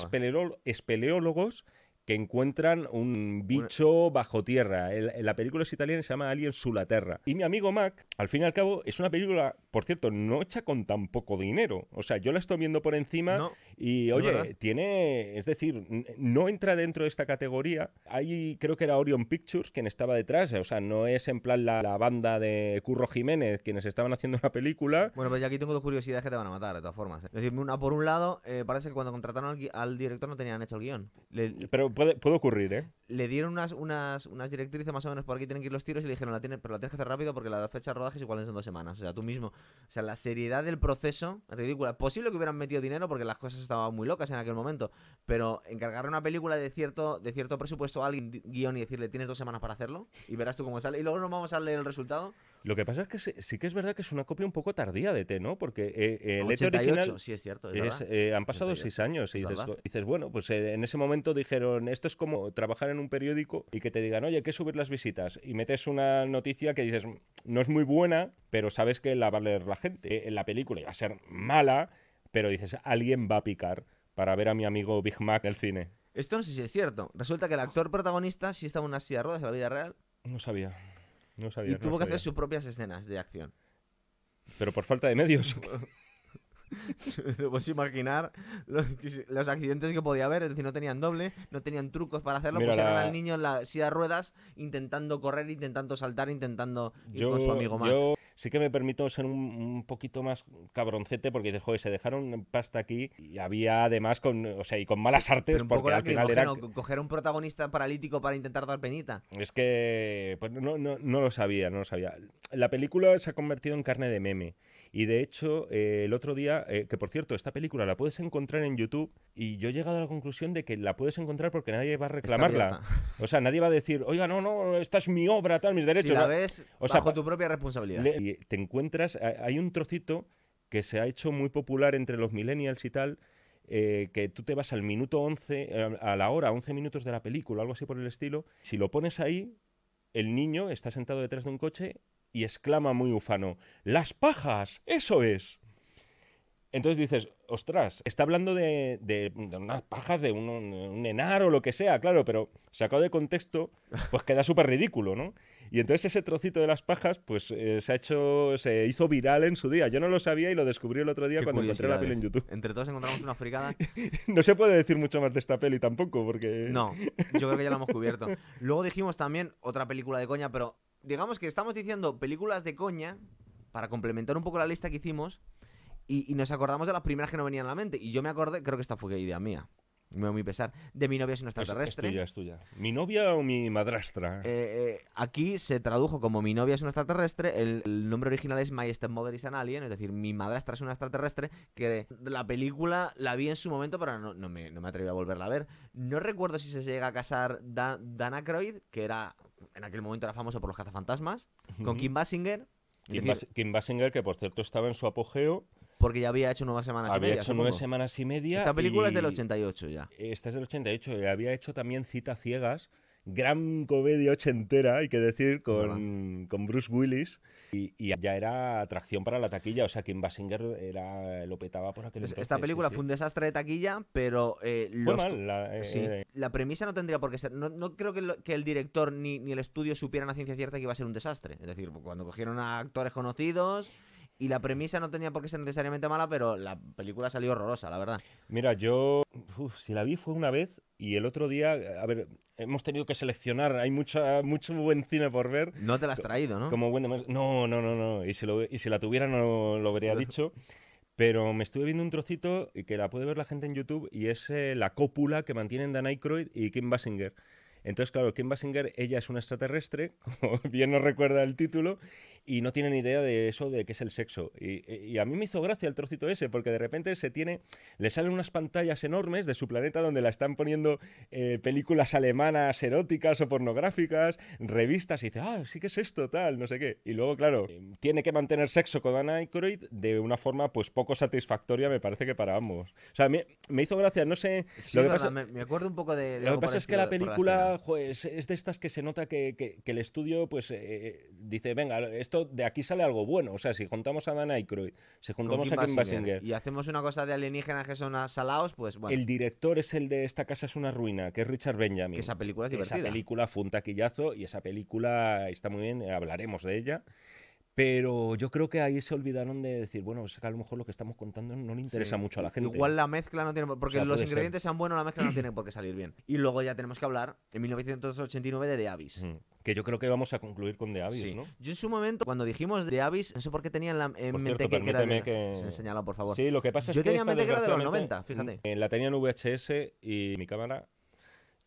espeleólogos que encuentran un bicho bajo tierra. El- la película es italiana y se llama Alien Sulaterra. Y mi amigo Mac, al fin y al cabo, es una película, por cierto, no hecha con tan poco dinero. O sea, yo la estoy viendo por encima No, y, oye, tiene, es decir, no entra dentro de esta categoría. Hay, creo que era Orion Pictures quien estaba detrás. O sea, no es en plan la, la banda de Curro Jiménez quienes estaban haciendo la película. Bueno, pues yo aquí tengo dos curiosidades que te van a matar, de todas formas. ¿eh? Es decir, una, por un lado, eh, parece que cuando contrataron al, director no tenían hecho el guion. Le, Pero puede, puede ocurrir, ¿eh? Le dieron unas, unas, unas directrices más o menos por aquí tienen que ir los tiros y le dijeron, la tiene, pero la tienes que hacer rápido porque la fecha de rodaje es igual en dos semanas. O sea, tú mismo. O sea, la seriedad del proceso es ridícula. Posible que hubieran metido dinero porque las cosas estaban muy locas en aquel momento. Pero encargarle una película de cierto, de cierto presupuesto a alguien guion y decirle tienes dos semanas para hacerlo y verás tú cómo sale. Y luego nos vamos a leer el resultado. Lo que pasa es que sí, sí que es verdad que es una copia un poco tardía de T, ¿no? Porque eh, eh, el ET 88, original... sí es cierto. Es es, eh, han pasado 88, seis años y es dices, dices, bueno, pues eh, en ese momento dijeron, esto es como trabajar en un periódico y que te digan, oye, hay que subir las visitas y metes una noticia que dices, no es muy buena, pero sabes que la va a leer la gente. Eh, la película iba a ser mala, pero dices, alguien va a picar para ver a mi amigo Big Mac en el cine. Esto no sé si es cierto. Resulta que el actor protagonista sí estaba en una silla de ruedas en la vida real No sabía. No sabía. y no tuvo que sabía. hacer sus propias escenas de acción. Pero por falta de medios. Puedes imaginar los, los accidentes que podía haber, es decir, no tenían doble, no tenían trucos para hacerlo, Mira, pusieron la- al niño en la silla de ruedas intentando correr, intentando saltar, intentando ir Yo, con su amigo Mac. yo sí que me permito ser un, un poquito más cabroncete porque dices, joder, se dejaron pasta aquí y había además con, o sea, y con malas artes Pero un poco porque al final era... coger a un protagonista paralítico para intentar dar penita. Es que pues no, no, no lo sabía, no lo sabía. La película se ha convertido en carne de meme. Y de hecho, eh, el otro día, eh, que por cierto, esta película la puedes encontrar en YouTube y yo he llegado a la conclusión de que la puedes encontrar porque nadie va a reclamarla. O sea, nadie va a decir, oiga, no, no, esta es mi obra, tal, mis derechos. Si la ves o sea, bajo tu propia responsabilidad. Le- y te encuentras, ha- hay un trocito que se ha hecho muy popular entre los millennials y tal, eh, que tú te vas al minuto 11, eh, a la hora, 11 minutos de la película, algo así por el estilo, si lo pones ahí, el niño está sentado detrás de un coche y exclama muy ufano, ¡Las pajas! ¡Eso es! Entonces dices, ostras, está hablando de, de- de unas pajas, de un, un enar o lo que sea, claro, pero sacado de contexto, pues queda súper ridículo, ¿no? Y entonces ese trocito de las pajas, pues eh, se ha hecho, se hizo viral en su día. Yo no lo sabía y lo descubrí el otro día Qué cuando encontré la peli en curiosidades. YouTube. Entre todos encontramos una fricada. No se puede decir mucho más de esta peli tampoco, porque... No, yo creo que ya lo hemos cubierto. Luego dijimos también otra película de coña, pero digamos que estamos diciendo películas de coña para complementar un poco la lista que hicimos y, y nos acordamos de las primeras que nos venían a la mente. Y yo me acordé, creo que esta fue idea mía, me muy pesar, de mi novia es una Es, es extraterrestre. tuya, es tuya. ¿Mi novia o mi madrastra? Eh, eh, aquí se tradujo como Mi novia es un extraterrestre. El, el nombre original es My Stepmother is an Alien, es decir, Mi madrastra es una extraterrestre. Que la película la vi en su momento, pero no, no me, no me atreví a volverla a ver. No recuerdo si se llega a casar Da- Dan Aykroyd, que era en aquel momento era famoso por los cazafantasmas, con. Kim Basinger, Kim, decir, Bas- Kim Basinger, que por cierto estaba en su apogeo, porque ya había hecho nueve semanas y había hecho nueve supongo. semanas y media. Esta película es del y- 88 ya. Esta es del 88 y había hecho también Cita Ciegas, gran comedia ochentera, hay que decir, con, con Bruce Willis. Y, y ya era atracción para la taquilla, o sea, Kim Basinger era, lo petaba por aquel Entonces, entonces. esta película sí. fue un desastre de taquilla, pero eh, Fue mal. la- eh, Sí, eh, la premisa no tendría por qué ser. No, no creo que, lo- que el director ni, ni el estudio supieran a ciencia cierta que iba a ser un desastre. Es decir, cuando cogieron a actores conocidos y la premisa no tenía por qué ser necesariamente mala, pero la película salió horrorosa, la verdad. Mira, yo, uf, si la vi fue una vez y el otro día, a ver, hemos tenido que seleccionar, hay mucha, mucho buen cine por ver. No te la has traído, ¿no? Como buen No, no, no, no. Y si, lo- y si la tuviera no lo habría dicho. Pero me estuve viendo un trocito y que la puede ver la gente en YouTube y es eh, la cópula que mantienen Dan Aykroyd y Kim Basinger. Entonces, claro, Kim Basinger, ella es una extraterrestre, como bien nos recuerda el título, y no tiene ni idea de eso, de qué es el sexo. Y, y a mí me hizo gracia el trocito ese, porque de repente se tiene, le salen unas pantallas enormes de su planeta donde la están poniendo eh, películas alemanas eróticas o pornográficas, revistas, y dice, ah, sí que es esto, tal, no sé qué. Y luego, claro, eh, tiene que mantener sexo con Aykroyd de una forma, pues, poco satisfactoria, me parece que para ambos. O sea, me, me hizo gracia, no sé... Sí, lo que pasa- me, me acuerdo un poco de. de lo que pasa es que la película es de estas que se nota que, que- que el estudio pues eh, dice, venga, esto de aquí sale algo bueno. O sea, si juntamos a Dan Aykroyd, si juntamos Kim a Kim Basinger, Basinger, Y hacemos una cosa de alienígenas que son asalaos, pues bueno. el director es el de Esta casa es una ruina, que es Richard Benjamin. que esa película es Que esa divertida. película fue un taquillazo y esa película está muy bien, hablaremos de ella. Pero yo creo que ahí se olvidaron de decir, bueno, es que a lo mejor lo que estamos contando no le interesa Sí. mucho a la gente. Igual la mezcla no tiene. Porque sea, los puede ser. ingredientes sean buenos, la mezcla no tiene por qué salir bien. Y luego ya tenemos que hablar en 1989 de The Abyss. Mm, Que yo creo que vamos a concluir con The Abyss, Sí. ¿no? Yo en su momento, cuando dijimos The Abyss, no sé por qué tenía en, la, en Por mente cierto, que, era de... que- Se señala, por favor. Sí, lo que pasa es Yo que tenía en mente que era de los desgraciadamente, 90, fíjate. eh, la tenía en VHS y mi cámara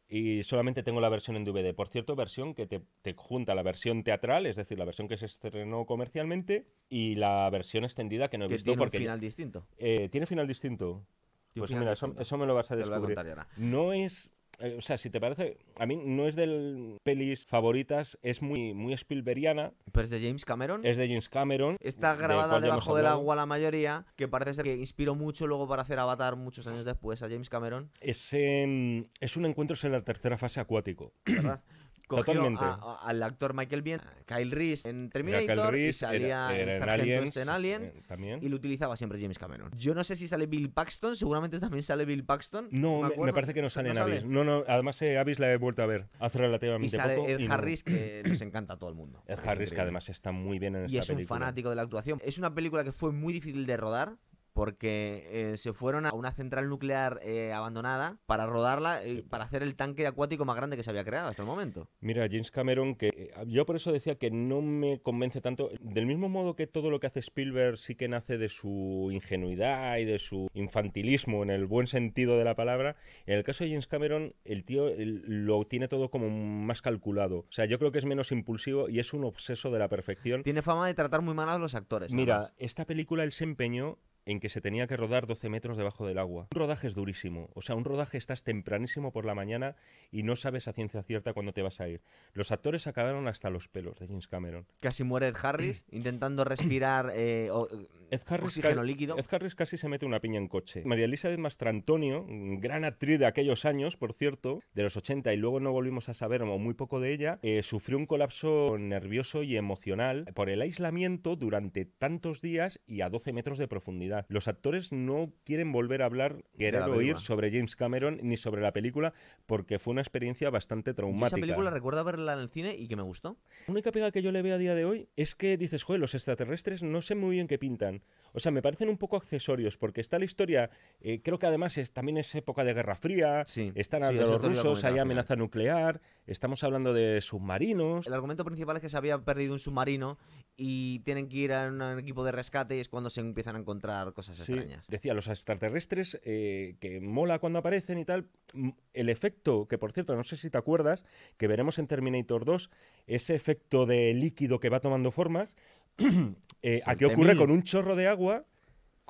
y solamente tengo la versión en DVD. Por cierto, versión que te, te junta la versión teatral, es decir, la versión que se estrenó comercialmente y la versión extendida que no he que visto tiene porque final distinto. eh, tiene final distinto. Tiene Pues final mira, eso, distinto. eso me lo vas a Te lo voy a descubrir. ahora. No es. Eh, o sea, si te parece. A mí no es de pelis favoritas, es muy, muy Spielbergiana. Pero es de James Cameron. Es de James Cameron. Está grabada debajo del agua la mayoría, que parece ser que inspiró mucho luego para hacer Avatar muchos años después a James Cameron, Es, em, es un encuentro en la tercera fase acuático. ¿verdad? Cogió Totalmente. a- a- al actor Michael Biehn, Kyle Reese en Terminator Kyle y Reese, salía era- era en Aliens, este en Alien eh, también. y lo utilizaba siempre James Cameron. Yo no sé si sale Bill Paxton, seguramente también sale Bill Paxton. No, me, parece que no ¿No sale en sale? Abyss. No, no, además eh, Abyss la he vuelto a ver hace Y relativamente sale poco. Ed y no- Harris, que nos encanta a todo el mundo. Ed Harris, que además está muy bien en Y esta es un película. fanático de la actuación. Es una película que fue muy difícil de rodar porque eh, se fueron a una central nuclear eh, abandonada para rodarla, eh, para hacer el tanque acuático más grande que se había creado hasta el momento. Mira, James Cameron, que yo por eso decía que no me convence tanto. Del mismo modo que todo lo que hace Spielberg sí que nace de su ingenuidad y de su infantilismo en el buen sentido de la palabra, en el caso de James Cameron, el tío el- lo tiene todo como más calculado. O sea, yo creo que es menos impulsivo y es un obseso de la perfección. Tiene fama de tratar muy mal a los actores. Mira, además. esta película él se empeñó en que se tenía que rodar 12 metros debajo del agua. Un rodaje es durísimo. O sea, un rodaje estás tempranísimo por la mañana y no sabes a ciencia cierta cuándo te vas a ir. Los actores acabaron hasta los pelos de James Cameron. casi muere Ed Harris intentando respirar eh, o- Ed Harris, oxígeno líquido. Ed Harris casi se mete una piña en coche. María Elizabeth Mastrantonio, gran actriz de aquellos años, por cierto, de los 80, y luego no volvimos a saber o muy poco de ella, eh, sufrió un colapso nervioso y emocional por el aislamiento durante tantos días y a 12 metros de profundidad. Los actores no quieren volver a hablar, querer oír sobre James Cameron ni sobre la película porque fue una experiencia bastante traumática. esa película recuerdo verla en el cine y que me gustó. La única pega que yo le veo a día de hoy es que dices, joder, los extraterrestres no sé muy bien qué pintan. O sea, me parecen un poco accesorios, porque está la historia, eh, creo que además es, también es época de Guerra Fría, Sí, están hablando los rusos, hay amenaza nuclear, estamos hablando de submarinos. El argumento principal es que se había perdido un submarino y tienen que ir a un equipo de rescate y es cuando se empiezan a encontrar cosas Sí, extrañas. decía, los extraterrestres, eh, que mola cuando aparecen y tal. Mm, El efecto, que por cierto, no sé si te acuerdas, que veremos en Terminator 2, ese efecto de líquido que va tomando formas, eh, aquí ocurre T-1000. con un chorro de agua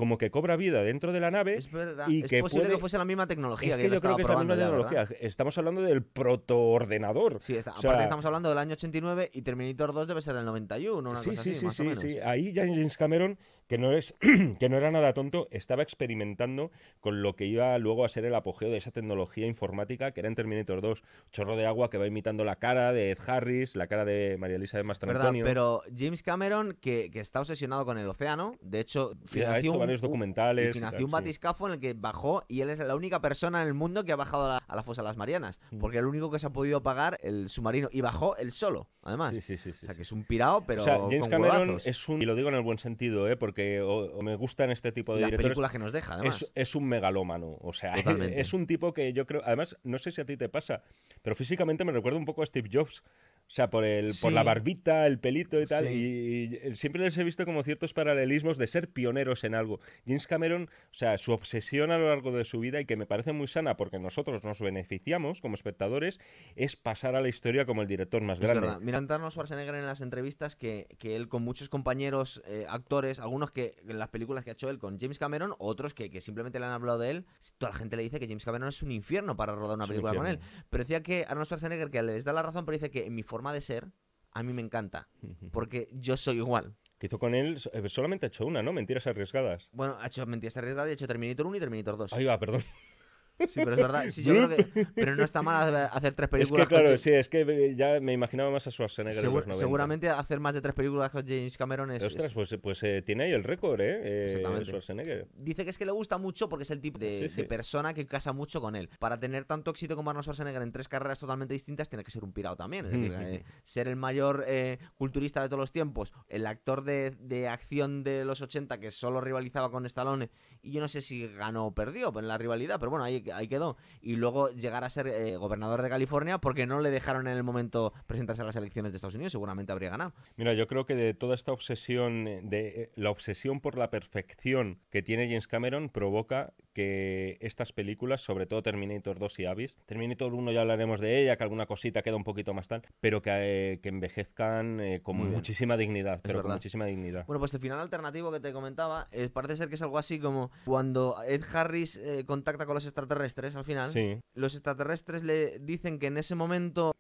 como que cobra vida dentro de la nave. Es verdad. y es que posible puede- que fuese la misma tecnología. Es que, que yo creo que es la misma tecnología. Estamos hablando del protoordenador. Sí, está- O sea, aparte estamos hablando del año 89 y Terminator 2 debe ser del 91, una sí, cosa sí, así, sí, más sí, o menos. sí. Ahí James Cameron, que no, es, que no era nada tonto, estaba experimentando con lo que iba luego a ser el apogeo de esa tecnología informática que era en Terminator 2. Chorro de agua que va imitando la cara de Ed Harris, la cara de María Elizabeth ¿Verdad? Mastrantonio. Pero James Cameron, que, que está obsesionado con el océano, de hecho, ha financió hecho un- varios documentales. financió tal, un sí. batiscafo en el que bajó y él es la única persona en el mundo que ha bajado a la, a la fosa de las Marianas. Mm. Porque el único que se ha podido pagar el submarino. Y bajó él solo, además. Sí, sí, sí, sí, o sea, sí. que es un pirado, pero o sea, James con Cameron huevazos. es un, y lo digo en el buen sentido, ¿eh? porque o- o me gustan este tipo de las directores, películas que nos deja, además. es, es un megalómano. O sea, Totalmente. es un tipo que yo creo. Además, no sé si a ti te pasa, pero físicamente me recuerda un poco a Steve Jobs. O sea, por, el, por la barbita, el pelito y tal. Sí. Y, y siempre les he visto como ciertos paralelismos de ser pioneros en algo. James Cameron, o sea, su obsesión a lo largo de su vida y que me parece muy sana porque nosotros nos beneficiamos como espectadores, es pasar a la historia como el director más Es grande. verdad. Mira, Arnold Schwarzenegger en las entrevistas que, que él con muchos compañeros eh, actores, algunos que en las películas que ha hecho él con James Cameron, otros que, que simplemente le han hablado de él, toda la gente le dice que James Cameron es un infierno para rodar una Es un película con él. Pero decía que Arnold Schwarzenegger, que les da la razón, pero dice que en mi forma de ser, a mí me encanta, porque yo soy igual. Que hizo con él, eh, solamente ha hecho una, ¿no? Mentiras arriesgadas. Bueno, ha hecho Mentiras Arriesgadas y ha hecho Terminator 1 y Terminator 2. Ahí va, perdón. Sí, pero es verdad. Sí, yo creo que, pero no está mal hacer tres Es películas que con claro, James- sí, es que ya me imaginaba más a Schwarzenegger en Segur- los 90. seguramente hacer más de tres películas con James Cameron es, Ostras, es- pues, pues eh, tiene ahí el récord, ¿eh? eh Exactamente. Schwarzenegger. Dice que es que le gusta mucho porque es el tipo de, Sí, sí. de persona que casa mucho con él. Para tener tanto éxito como Arnold Schwarzenegger en tres carreras totalmente distintas, tiene que ser un pirado también. Es decir, eh, ser el mayor culturista de todos los tiempos, el actor de, de acción de los 80 que solo rivalizaba con Stallone, y yo no sé si ganó o perdió en la rivalidad, pero bueno, ahí, ahí quedó. Y luego llegar a ser eh, gobernador de California porque no le dejaron en el momento presentarse a las elecciones de Estados Unidos, seguramente habría ganado. Mira, yo creo que de toda esta obsesión, eh, de eh, la obsesión por la perfección que tiene James Cameron provoca que estas películas, sobre todo Terminator 2 y Abyss, Terminator 1 ya hablaremos de ella, que alguna cosita queda un poquito más tal, pero que, eh, que envejezcan eh, con muchísima dignidad, pero con muchísima dignidad. Bueno, pues el final alternativo que te comentaba, eh, parece ser que es algo así como cuando Ed Harris contacta con los extraterrestres al final, Sí, los extraterrestres le dicen que en ese momento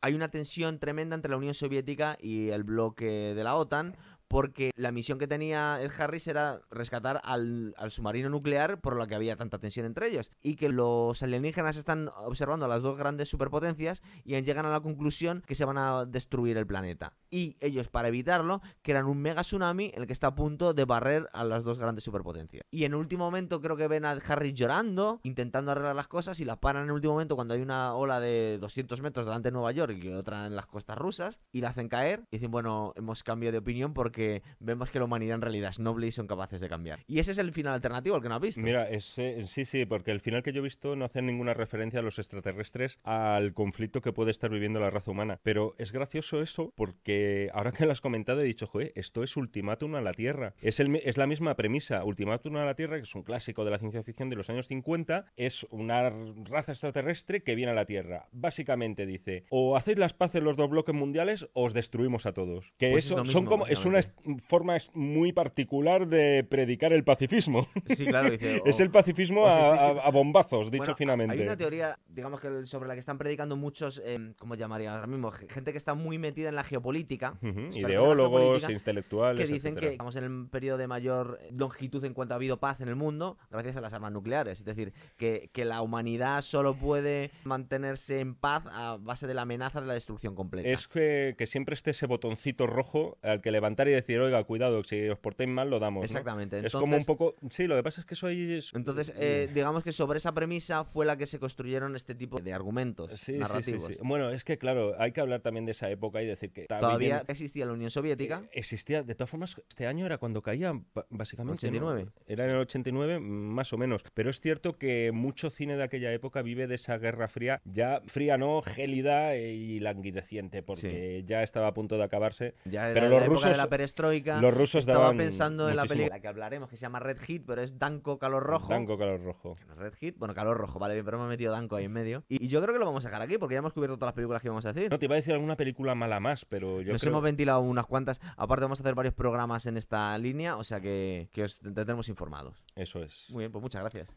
hay una tensión tremenda entre la Unión Soviética y el bloque de la OTAN. Porque la misión que tenía Ed Harris era rescatar al, submarino nuclear por lo que había tanta tensión entre ellos. Y que los alienígenas están observando a las dos grandes superpotencias y llegan a la conclusión que se van a destruir el planeta. Y ellos, para evitarlo, crean un mega tsunami en el que está a punto de barrer a las dos grandes superpotencias. Y en el último momento creo que ven a Harris llorando, intentando arreglar las cosas y la paran en el último momento cuando hay una ola de 200 metros delante de Nueva York y otra en las costas rusas y la hacen caer y dicen, bueno, hemos cambiado de opinión porque vemos que la humanidad en realidad es noble y son capaces de cambiar. Y ese es el final alternativo, el que no has visto. Mira, ese- sí, sí, porque el final que yo he visto no hace ninguna referencia a los extraterrestres, al conflicto que puede estar viviendo la raza humana. Pero es gracioso eso, porque ahora que lo has comentado he dicho, joder, esto es Ultimátum a la Tierra. Es, el es la misma premisa. Ultimátum a la Tierra, que es un clásico de la ciencia ficción de los años 50, es una raza extraterrestre que viene a la Tierra. Básicamente dice, o hacéis las paces los dos bloques mundiales o os destruimos a todos. Que Pues es eso lo son como, es una forma es- muy particular de predicar el pacifismo. Sí, claro, dice. Es el pacifismo o si a, bombazos, dicho Bueno, finamente. Hay una teoría, digamos que sobre la que están predicando muchos, eh, ¿cómo llamaría ahora mismo? Gente que está muy metida en la geopolítica. La Ideólogos, geopolítica, intelectuales. que dicen que estamos en el periodo de mayor longitud en cuanto ha habido paz en el mundo gracias a las armas nucleares. Es decir, que, que la humanidad solo puede mantenerse en paz a base de la amenaza de la destrucción completa. Es que, que siempre esté ese botoncito rojo al que levantar y decir, oiga, cuidado, si os portéis mal lo damos. ¿no? Exactamente. Es como un Entonces- poco... Sí, lo que pasa es que eso ahí es... Entonces, eh, digamos que sobre esa premisa fue la que se construyeron este tipo de argumentos Sí, sí, sí, narrativos. sí. Bueno, es que claro, hay que hablar también de esa época y decir que Todavía viviendo- existía la Unión Soviética. Eh, Existía, de todas formas, este año era cuando caía, básicamente. ¿no? 89. Era en el 89, más o menos. Pero es cierto que mucho cine de aquella época vive de esa guerra fría, ya fría no, gélida y languideciente, porque ya estaba a punto de acabarse. Ya era Pero la los época rusos- de la perestroika. Los rusos Estaba pensando en la película de la que hablaremos, que se llama Red Heat, pero es Danco Calor Rojo. Danco calor rojo. Red Heat, bueno, Calor Rojo, vale, bien, pero hemos metido Danco ahí en medio. Y, y yo creo que lo vamos a dejar aquí, porque ya hemos cubierto todas las películas que íbamos a decir. No, te iba a decir alguna película mala más, pero yo Nos creo... hemos ventilado unas cuantas. Aparte, vamos a hacer varios programas en esta línea, o sea que, que os tendremos informados. Eso es. Muy bien, pues muchas gracias.